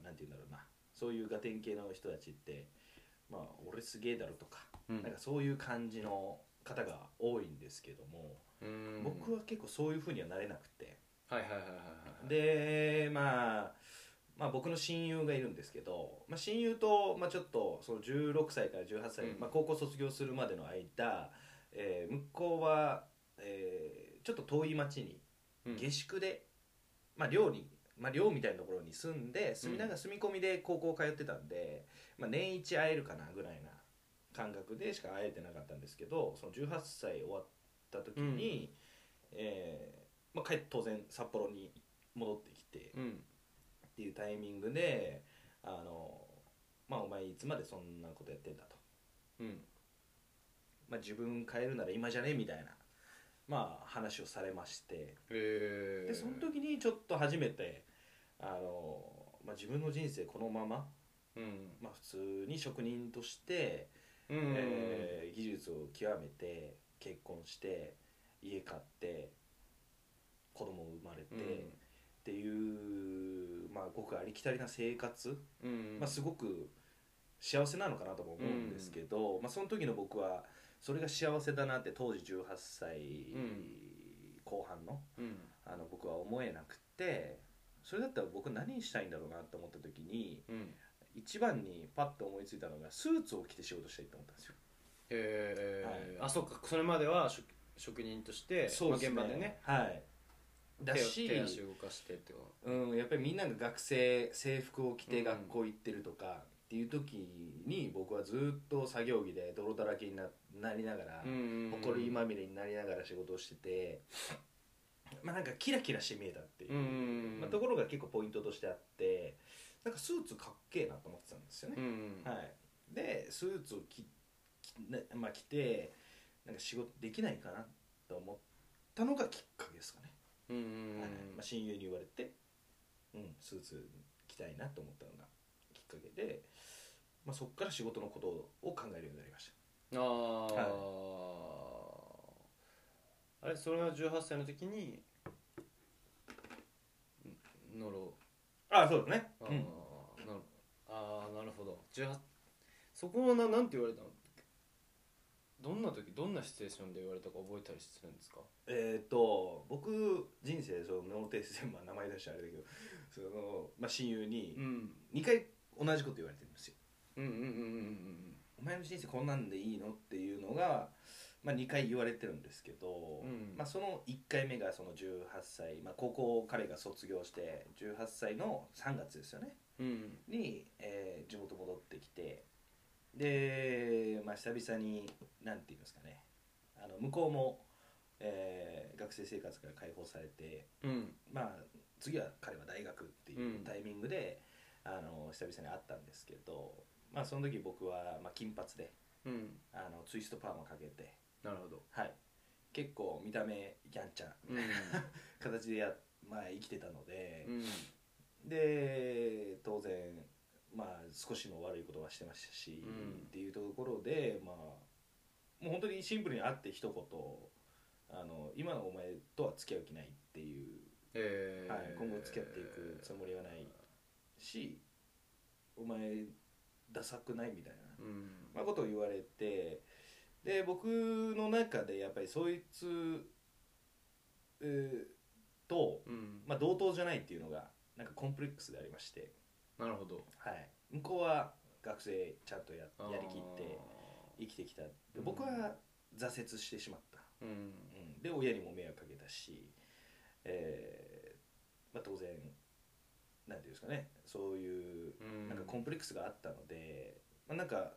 なんて言うんだろう。なそういうガテン系の人たちってまあ俺すげえだろとか、うん。なんかそういう感じの方が多いんですけども、うん。僕は結構そういうふうにはなれなくて。はいはいはいはいはいでまあまあ僕の親友がいるんですけど、まあ、親友と、まあ、ちょっとその16歳から18歳、うん。まあ、高校卒業するまでの間、えー向こうは、えーちょっと遠い町にうん。下宿で、まあ、寮に、まあ、寮みたいなところに住んで住みながら住み込みで高校通ってたんで、まあ、年一会えるかなぐらいな感覚でしか会えてなかったんですけどその18歳終わった時に、えーまあ、帰当然札幌に戻ってきてうん。っていうタイミングで「あのまあ、お前いつまでそんなことやってんだ」と。うん。まあ、自分変えるなら今じゃねみたいな、まあ、話をされまして。でその時にちょっと初めてあの、まあ、自分の人生このまま、うん。まあ、普通に職人として、うんえー技術を極めて結婚して家買って子供生まれて、っていう、まあ、ごくありきたりな生活、うんまあ、すごく幸せなのかなとも思うんですけど、まあ、その時の僕はそれが幸せだなって当時18歳ん。後半のうん。あの僕は思えなくてそれだったら僕何したいんだろうなと思った時にうん。一番にパッと思いついたのがスーツを着て仕事したいと思ったんですよ。へえはあそっか。それまでは職職人としてまあ現場でね。はい。だし手足動かしてってこうん、やっぱりみんなが学生制服を着てうん。学校行ってるとかっていう時に僕はずっと作業着で泥だらけにななりながらとうん。ほこりまみれになりながら仕事をしててまあなんかキラキラして見えたっていう、うんまあ、ところが結構ポイントとしてあってなんかスーツかっけえなと思ってたんですよね、うんはい、でスーツを着まあ、着てなんか仕事できないかなと思ったのがきっかけですかね、うんはい。まあ、親友に言われて、うん、スーツ着たいなと思ったのがきっかけで、まあ、そこから仕事のことを考えるようになりましああ、あれそれは18歳の時にんノロたあそうだね。あー、なるあーなるほど。18そこはななんて言われたの？どんな時どんなシチュエーションで言われたか覚えたりするんですか？えっ、と僕人生そのノーテースで、まあ、名前出してあれだけど その、まあ、親友にん。2回同じこと言われてるんですよ。うんうんうんうん。お前の人生こんなんでいいの？っていうのが、まあ、2回言われてるんですけど、うん。まあ、その1回目がその18歳、まあ、高校彼が卒業して18歳の3月ですよね。うん。うんに、えー地元戻ってきてで、まあ、久々に何て言いますかね。あの向こうも、えー学生生活から解放されてうん。まあ次は彼は大学っていうタイミングで、あの久々に会ったんですけど、まあその時僕はまあ金髪でうん。あのツイストパーマかけてなるほど。はい。結構見た目ギャンチャみたいな 形でや、まあ、生きてたので、うん。で当然まあ少しの悪いことはしてましたし、うん。っていうところでまあもう本当にシンプルに会って一言あの今のお前とは付き合う気ないっていう、えー。はい、今後付き合っていくつもりはないしお前ダサくないみたいな、うん。まあ、ことを言われてで僕の中でやっぱりそいつ、えーと、うん。まあ、同等じゃないっていうのがなんかコンプレックスでありまして、なるほど。はい、向こうは学生ちゃんとややりきって生きてきた。で僕は挫折してしまった、うん。うん、で親にも迷惑かけたし、えーまあ、当然なんていうんですかね。そういううん。なんかコンプレックスがあったので、まあ、なんか、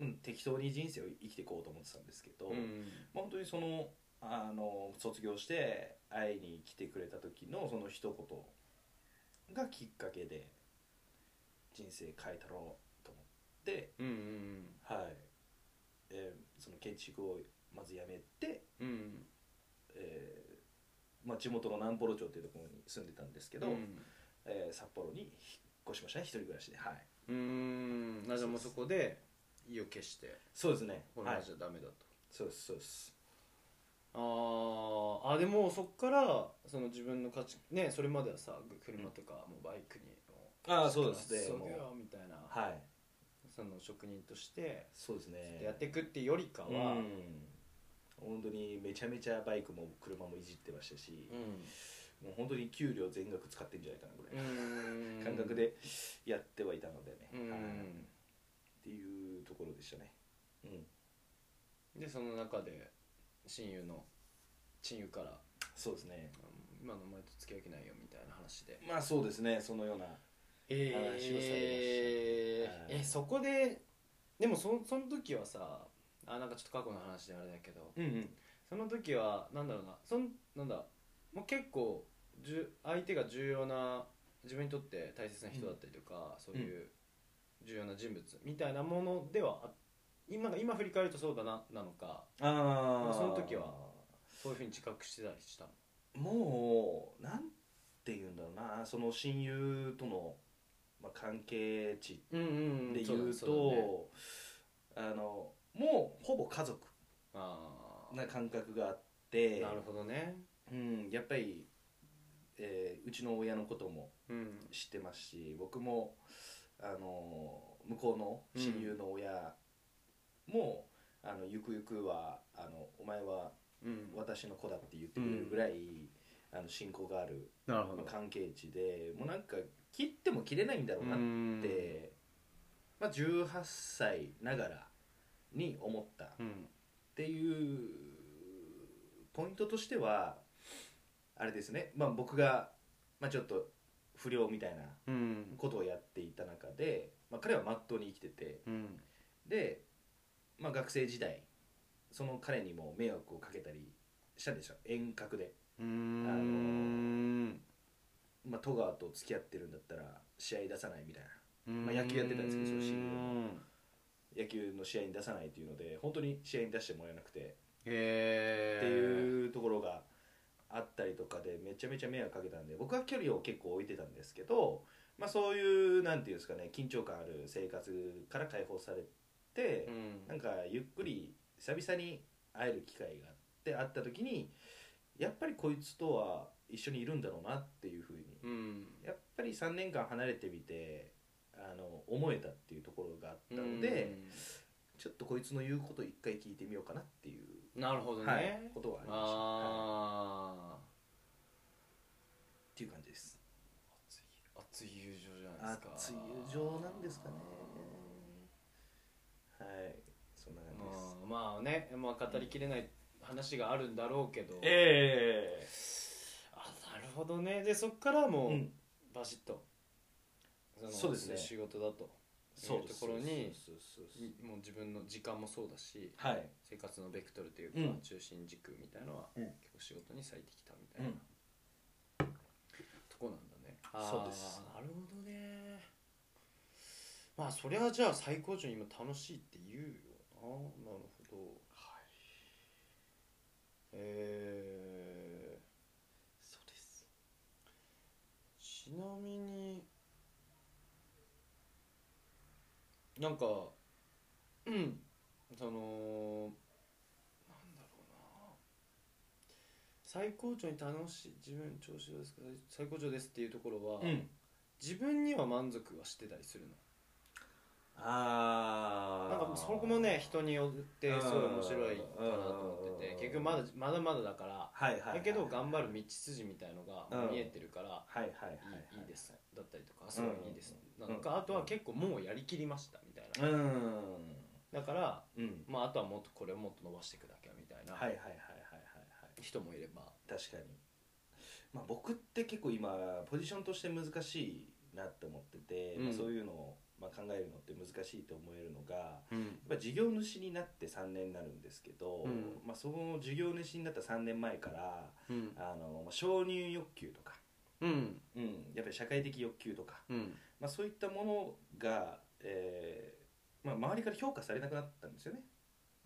うん、適当に人生を生きていこうと思ってたんですけど、うん。まあ本当にそのあの卒業して会いに来てくれた時のその一言がきっかけで人生変えたろうと思って、うんうんはい。えーその建築をまず辞めて、うん。えーまあ、地元の南幌町っていうところに住んでたんですけど、うん。えー札幌に引っ越しましたね。一人暮らしで。はい。うん。なじゃあもうそこで意を決してそうですね。これはい。はじゃダメだと、そうですそうです。あーあでもそっからその自分の価値ねそれまではさ車とかもうバイクにもああそうですね。そうもうよみたいな、はい。その職人としてそうですね。やっていくってよりかは、うん。本当にめちゃめちゃバイクも車もいじってましたし、もう本当に給料全額使ってんじゃないかなぐらい、うん。感覚でやってはいたのでね、うん。はい。っていうところでしたね。うん。でその中で親友の親友からそうですね「今のお前と付き合う気ないよ」みたいな話で。まあそうですねそのようなえ話をされましたはいえそこででもそその時はさあなんかちょっと過去の話であれだけどうんうん。その時はなんだろうなそんなんだもう結構じゅ相手が重要な自分にとって大切な人だったりとか、そういう重要な人物みたいなものではあ今今振り返るとそうだななのか。ああその時はそういうふうに自覚してたりしたの？もうなんて言うんだろうな。その親友との、まあ、関係値うんうんで言うと、あのもうほぼ家族あな感覚があって。あなるほどね。うん、やっぱり、えーうちの親のこともうん。知ってますし僕もあの向こうの親友の親も、あのゆくゆくはあのお前はうん。私の子だって言ってくれるぐらい、あの信仰がある、なるほど。まあ関係値でもうなんか切っても切れないんだろうなって、まあ、18歳ながらに思った。っうんていうポイントとしてはあれですね、まあ、僕が、まあ、ちょっと不良みたいなうん。ことをやっていた中で、まあ、彼はまっとうに生きててうん。で、まあ、学生時代その彼にも迷惑をかけたりしたんですよ遠隔で、うーん。まあ、戸川と付き合ってるんだったら試合出さないみたいな。まあ野球やってたんですけどそのシーン野球の試合に出さないというので本当に試合に出してもらえなくて。っていうところがあったりとかでめちゃめちゃ迷惑かけたんで僕は距離を結構置いてたんですけど、まあ、そういうなんていうんですかね緊張感ある生活から解放されて、うん。なんかゆっくり久々に会える機会があって会った時にやっぱりこいつとは一緒にいるんだろうなっていうふうにうん。やっぱり3年間離れてみてあの思えたっていうところがあったので、ちょっとこいつの言うこと一回聞いてみようかなっていう、うんなるほどね、はい、ことはありました、はいあっていう感じです。あ熱い友情じゃないですか。熱い友情なんですかね。はい。そんな感じです。うんまあね、まあ、語りきれない話があるんだろうけど、えあなるほどね。でそっからもう、うん。バシッとのそうですね。仕事だとそういうところにもう自分の時間もそうだしはい。生活のベクトルというか、うん。中心軸みたいなのは、うん。結構仕事に割いてきたみたいな、うん。とこなんだね。そうです。なるほどね。まあそれはじゃあ最高潮に今楽しいって言うよな。なるほど。はい。えそうです。ー、ちなみになんかうん。そのなんだろうな。最高潮に楽しい自分調子どうですか？最高潮ですっていうところは、うん。自分には満足はしてたりするのああなんかそこもね人によってすごい面白いかなと思っててうん結局まだまだまだだからはいはいはいだけど頑張る道筋みたいのがうん。見えてるからはいはいはいですだったりとかあすごいいいです。なんかあとは結構もうやりきりましたみたいな。うん。だからうん。まああとはもっとこれをもっと伸ばしていくだけみたいなはいはいはいはいはいはい。人もいれば。確かに。まあ僕って結構今ポジションとして難しいなって思ってて、うん。まあ、そういうのをまあ考えるのって難しいと思えるのがやうん。っぱ事業主になって3年になるんですけど、うん。まあ、その事業主になった3年前からうん。あの、まあ、承認欲求とか、うん。うん、やっぱり社会的欲求とか、うん。まあ、そういったものが、えーまあ、周りから評価されなくなったんですよね。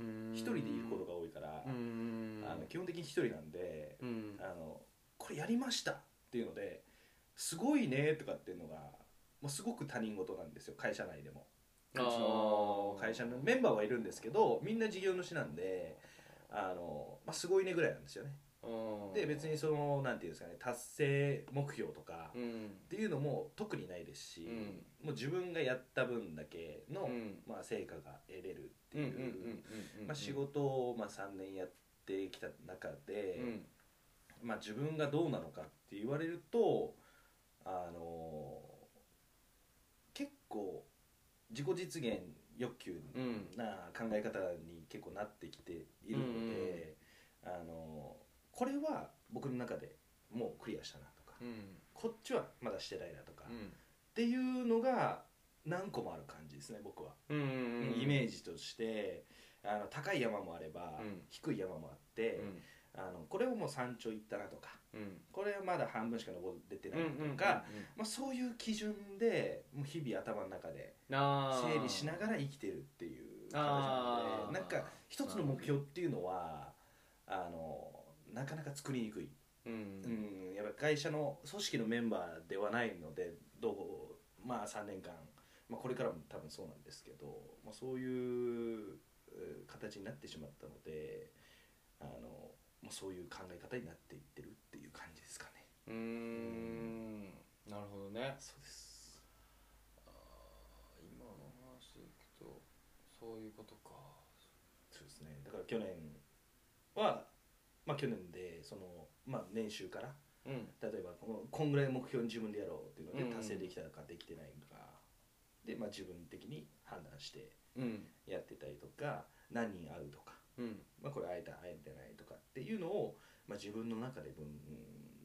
うん。一人でいることが多いから、うん。あの基本的に一人なんで、うん。あのこれやりましたっていうのですごいねとかっていうのがもうすごく他人事なんですよ会社内でも。うちの会社のメンバーはいるんですけどみんな事業主なんであの、まあ、すごいねぐらいなんですよね。うんで別にそのなんていうんですかね達成目標とかうん。っていうのも特にないですし、うん。もう自分がやった分だけの、うん。まあ、成果が得れるっていう仕事をまあ3年やってきた中で、うん。まあ、自分がどうなのかって言われるとあの結構自己実現欲求うんな考え方に結構なってきているので、あのこれは僕の中でもうクリアしたなとか、うん。こっちはまだしてないなとか、っうん。ていうのが何個もある感じですね僕は。うんうんイメージとしてあの高い山もあれば、うん。低い山もあって、あのこれをもう山頂行ったなとかうん。これはまだ半分しか登れてないうんとか、まあ、そういう基準でもう日々頭の中で整理しながら生きてるっていう形なのでなんか一つの目標っていうのはあのなかなか作りにくい、うん。うん、やっぱ会社の組織のメンバーではないのでどうまあ3年間、まあ、これからも多分そうなんですけど、まあ、そういうえー形になってしまったのであの、まあ、そういう考え方になっていってるっていう感じですかね。うーん。なるほどね。そうです。あー今の話でいくとそういうことか。そうですね。だから去年は、まあ、去年でその、まあ、年収からうん。例えばこのこんぐらい目標に自分でやろうっていうのうん。で達成できたかできてないのか、で、まあ、自分的に判断してうん。やってたりとか何人会うとか、うん。まあ、これ会えた会えてないとかっていうのを、まあ、自分の中で分,、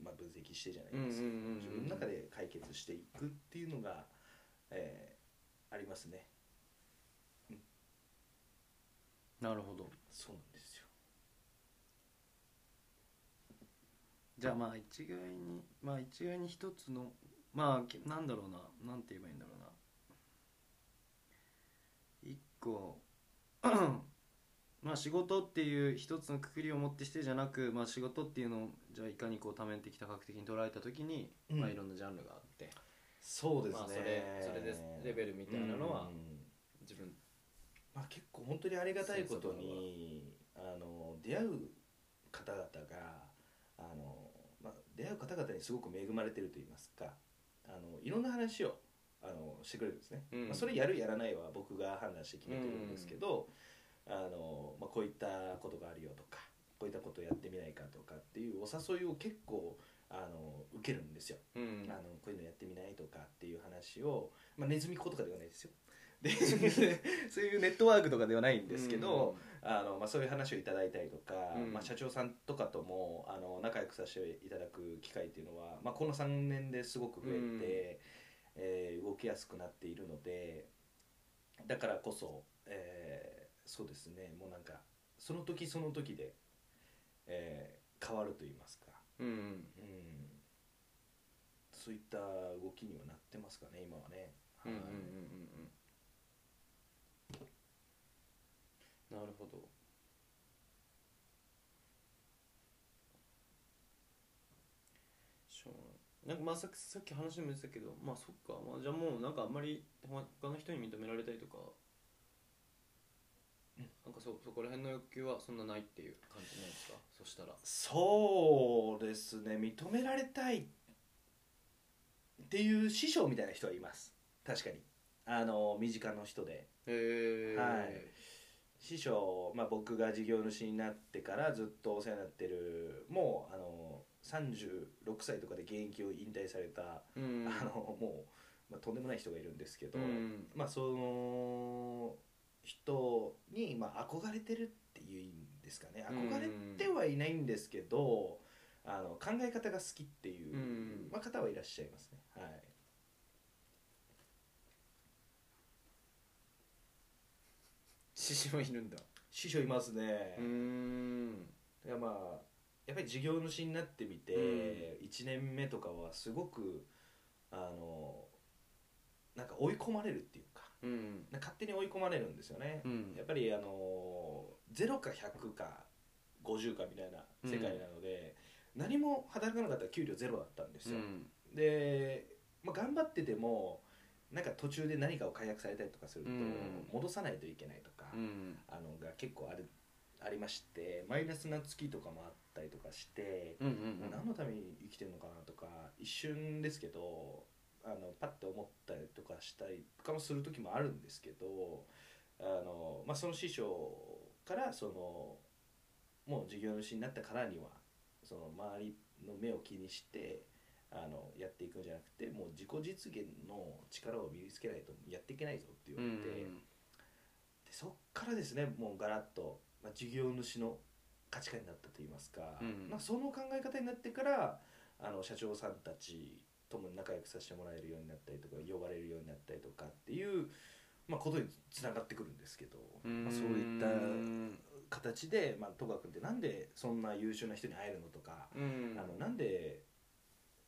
まあ、分析してじゃないですけど、うんうんうんうん。自分の中で解決していくっていうのが、えーありますね。なるほど。そうなんですよ。じゃあまあ一概にまあ一概に一つのまあけなんだろうななんて言えばいいんだろうな。一個まあ仕事っていう一つのくくりを持ってしてじゃなく、まあ、仕事っていうのをじゃあいかにこう多面的多角的に捉えた時に、うん。まあ、いろんなジャンルがあって。そうですね、まあそれそれでレベルみたいなのはうん。自分。まあ、結構本当にありがたいことにあの出会う方々があの、まあ、出会う方々にすごく恵まれてると言いますかあのいろんな話をあのしてくれるんですね、うん。まあ、それやるやらないは僕が判断して決めてるんですけど、あのまあ、こういったことがあるよとかこういったことをやってみないかとかっていうお誘いを結構あの受けるんですよ。うん。あのこういうのやってみないとかっていう話を、まあ、ネズミ子とかではないですよ。でそういうネットワークとかではないんですけど、あのまあ、そういう話をいただいたりとか、うん。まあ、社長さんとかともあの仲良くさせていただく機会っていうのは、まあ、この3年ですごく増えて、うん。えー動きやすくなっているのでだからこそ、えーそうですね。もうなんかその時その時で、えー、変わると言いますか、うんうん、そういった動きにはなってますかね今はね。はい、なるほど。なんかまあさっさっき話も言ってたけどまあそっか、まあ、じゃあもうなんかあんまり他の人に認められたりとかなんかそそこら辺の欲求はそんなないっていう感じなんですか？そしたら。そうですね認められたいっていう師匠みたいな人はいます。確かに。あの身近の人で。へえはい。師匠、まあ、僕が事業主になってからずっとお世話になってるもうあの36歳とかで現役を引退された、うん。あのもう、まあ、とんでもない人がいるんですけど、うん。まあその人に、まあ、憧れてるっていうんですかね。憧れてはいないんですけど、あの考え方が好きっていう、うん。まあ、方はいらっしゃいますね。はい。獅子もいるんだ。師匠いますね、うーんいやまあやっぱり事業主になってみて、うん。1年目とかはすごくあのなんか追い込まれるっていうかうん。勝手に追い込まれるんですよね、うん。やっぱりあの0か100か50かみたいな世界なので、何も働かなかったら給料ゼロだったんですよ、うん。で、まあ、頑張っててもなんか途中で何かを解約されたりとかすると、うん。戻さないといけないとか、うん。あのが結構あるありましてマイナスな月とかもあったりとかして、うんうん何のために生きてるのかなとか一瞬ですけどあのパッて思ったりとかしたりとかもする時もあるんですけどあの、まあ、その師匠からそのもう事業主になったからにはその周りの目を気にしてあのやっていくんじゃなくてもう自己実現の力を身につけないとやっていけないぞって言われて。でそっからですねもうガラッと、まあ、事業主の価値観になったといいますか、うんまあ、その考え方になってからあの社長さんたちとも仲良くさせてもらえるようになったりとか呼ばれるようになったりとかっていう、まあ、ことにつながってくるんですけど、まあ、そういった形で、まあ、戸川君ってなんでそんな優秀な人に会えるのとか、うん。あのなんで、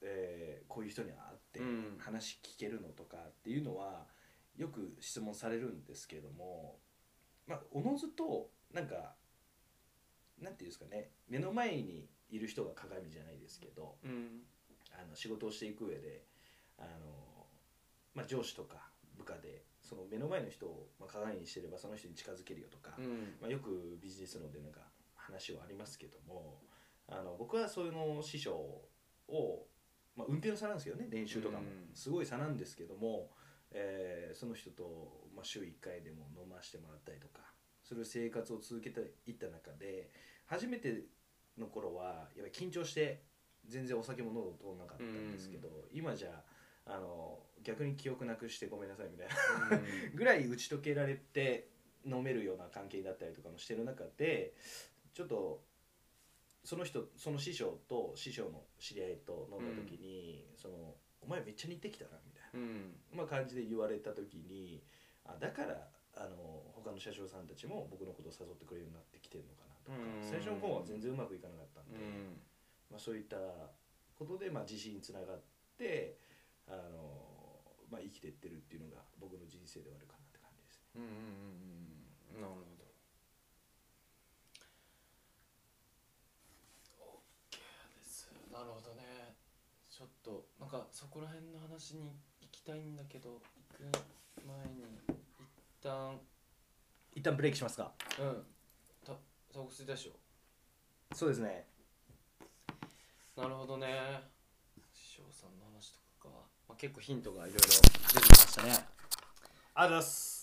えーこういう人に会ってうん。話聞けるのとかっていうのはよく質問されるんですけどもまあおのずとなんかなんていうんですかね目の前にいる人が鏡じゃないですけどうんあの仕事をしていく上であの、まあ、上司とか部下でその目の前の人を、まあ、鏡にしてればその人に近づけるよとか、うん。まあ、よくビジネス論でなんか話はありますけどもあの僕はそういうの師匠を、まあ、運転の差なんですけどね練習とかも。うん。すごい差なんですけども、えーその人と、まあ、週1回でも飲ましてもらったりとかする生活を続けていった中で初めての頃はやっぱり緊張して全然お酒も喉通らなかったんですけど、今じゃあの逆に記憶なくしてごめんなさいみたいな ぐらい打ち解けられて飲めるような関係だったりとかもしてる中でちょっとその人その師匠と師匠の知り合いと飲んだ時に、そのお前めっちゃ似てきたなみたいな、うん。まあ、感じで言われた時にあだからあの他の社長さんたちも僕のことを誘ってくれるようになってきてるのかなとか、うん。最初の方は全然うまくいかなかったんで、うんまあ、そういったことで、まあ、自信につながってあの、まあ、生きていってるっていうのが僕の人生ではあるかなって感じですね。うんうんうんうん。なるほど。OK です。なるほどね。ちょっとなんかそこら辺の話に行きたいんだけど行く前に一旦。一旦ブレイクしますか。うん。たタバコ吸いたでしょ。そうですねなるほどね。師匠さんの話とかか、まあ、結構ヒントがいろいろ出てきましたね。ありがとうございます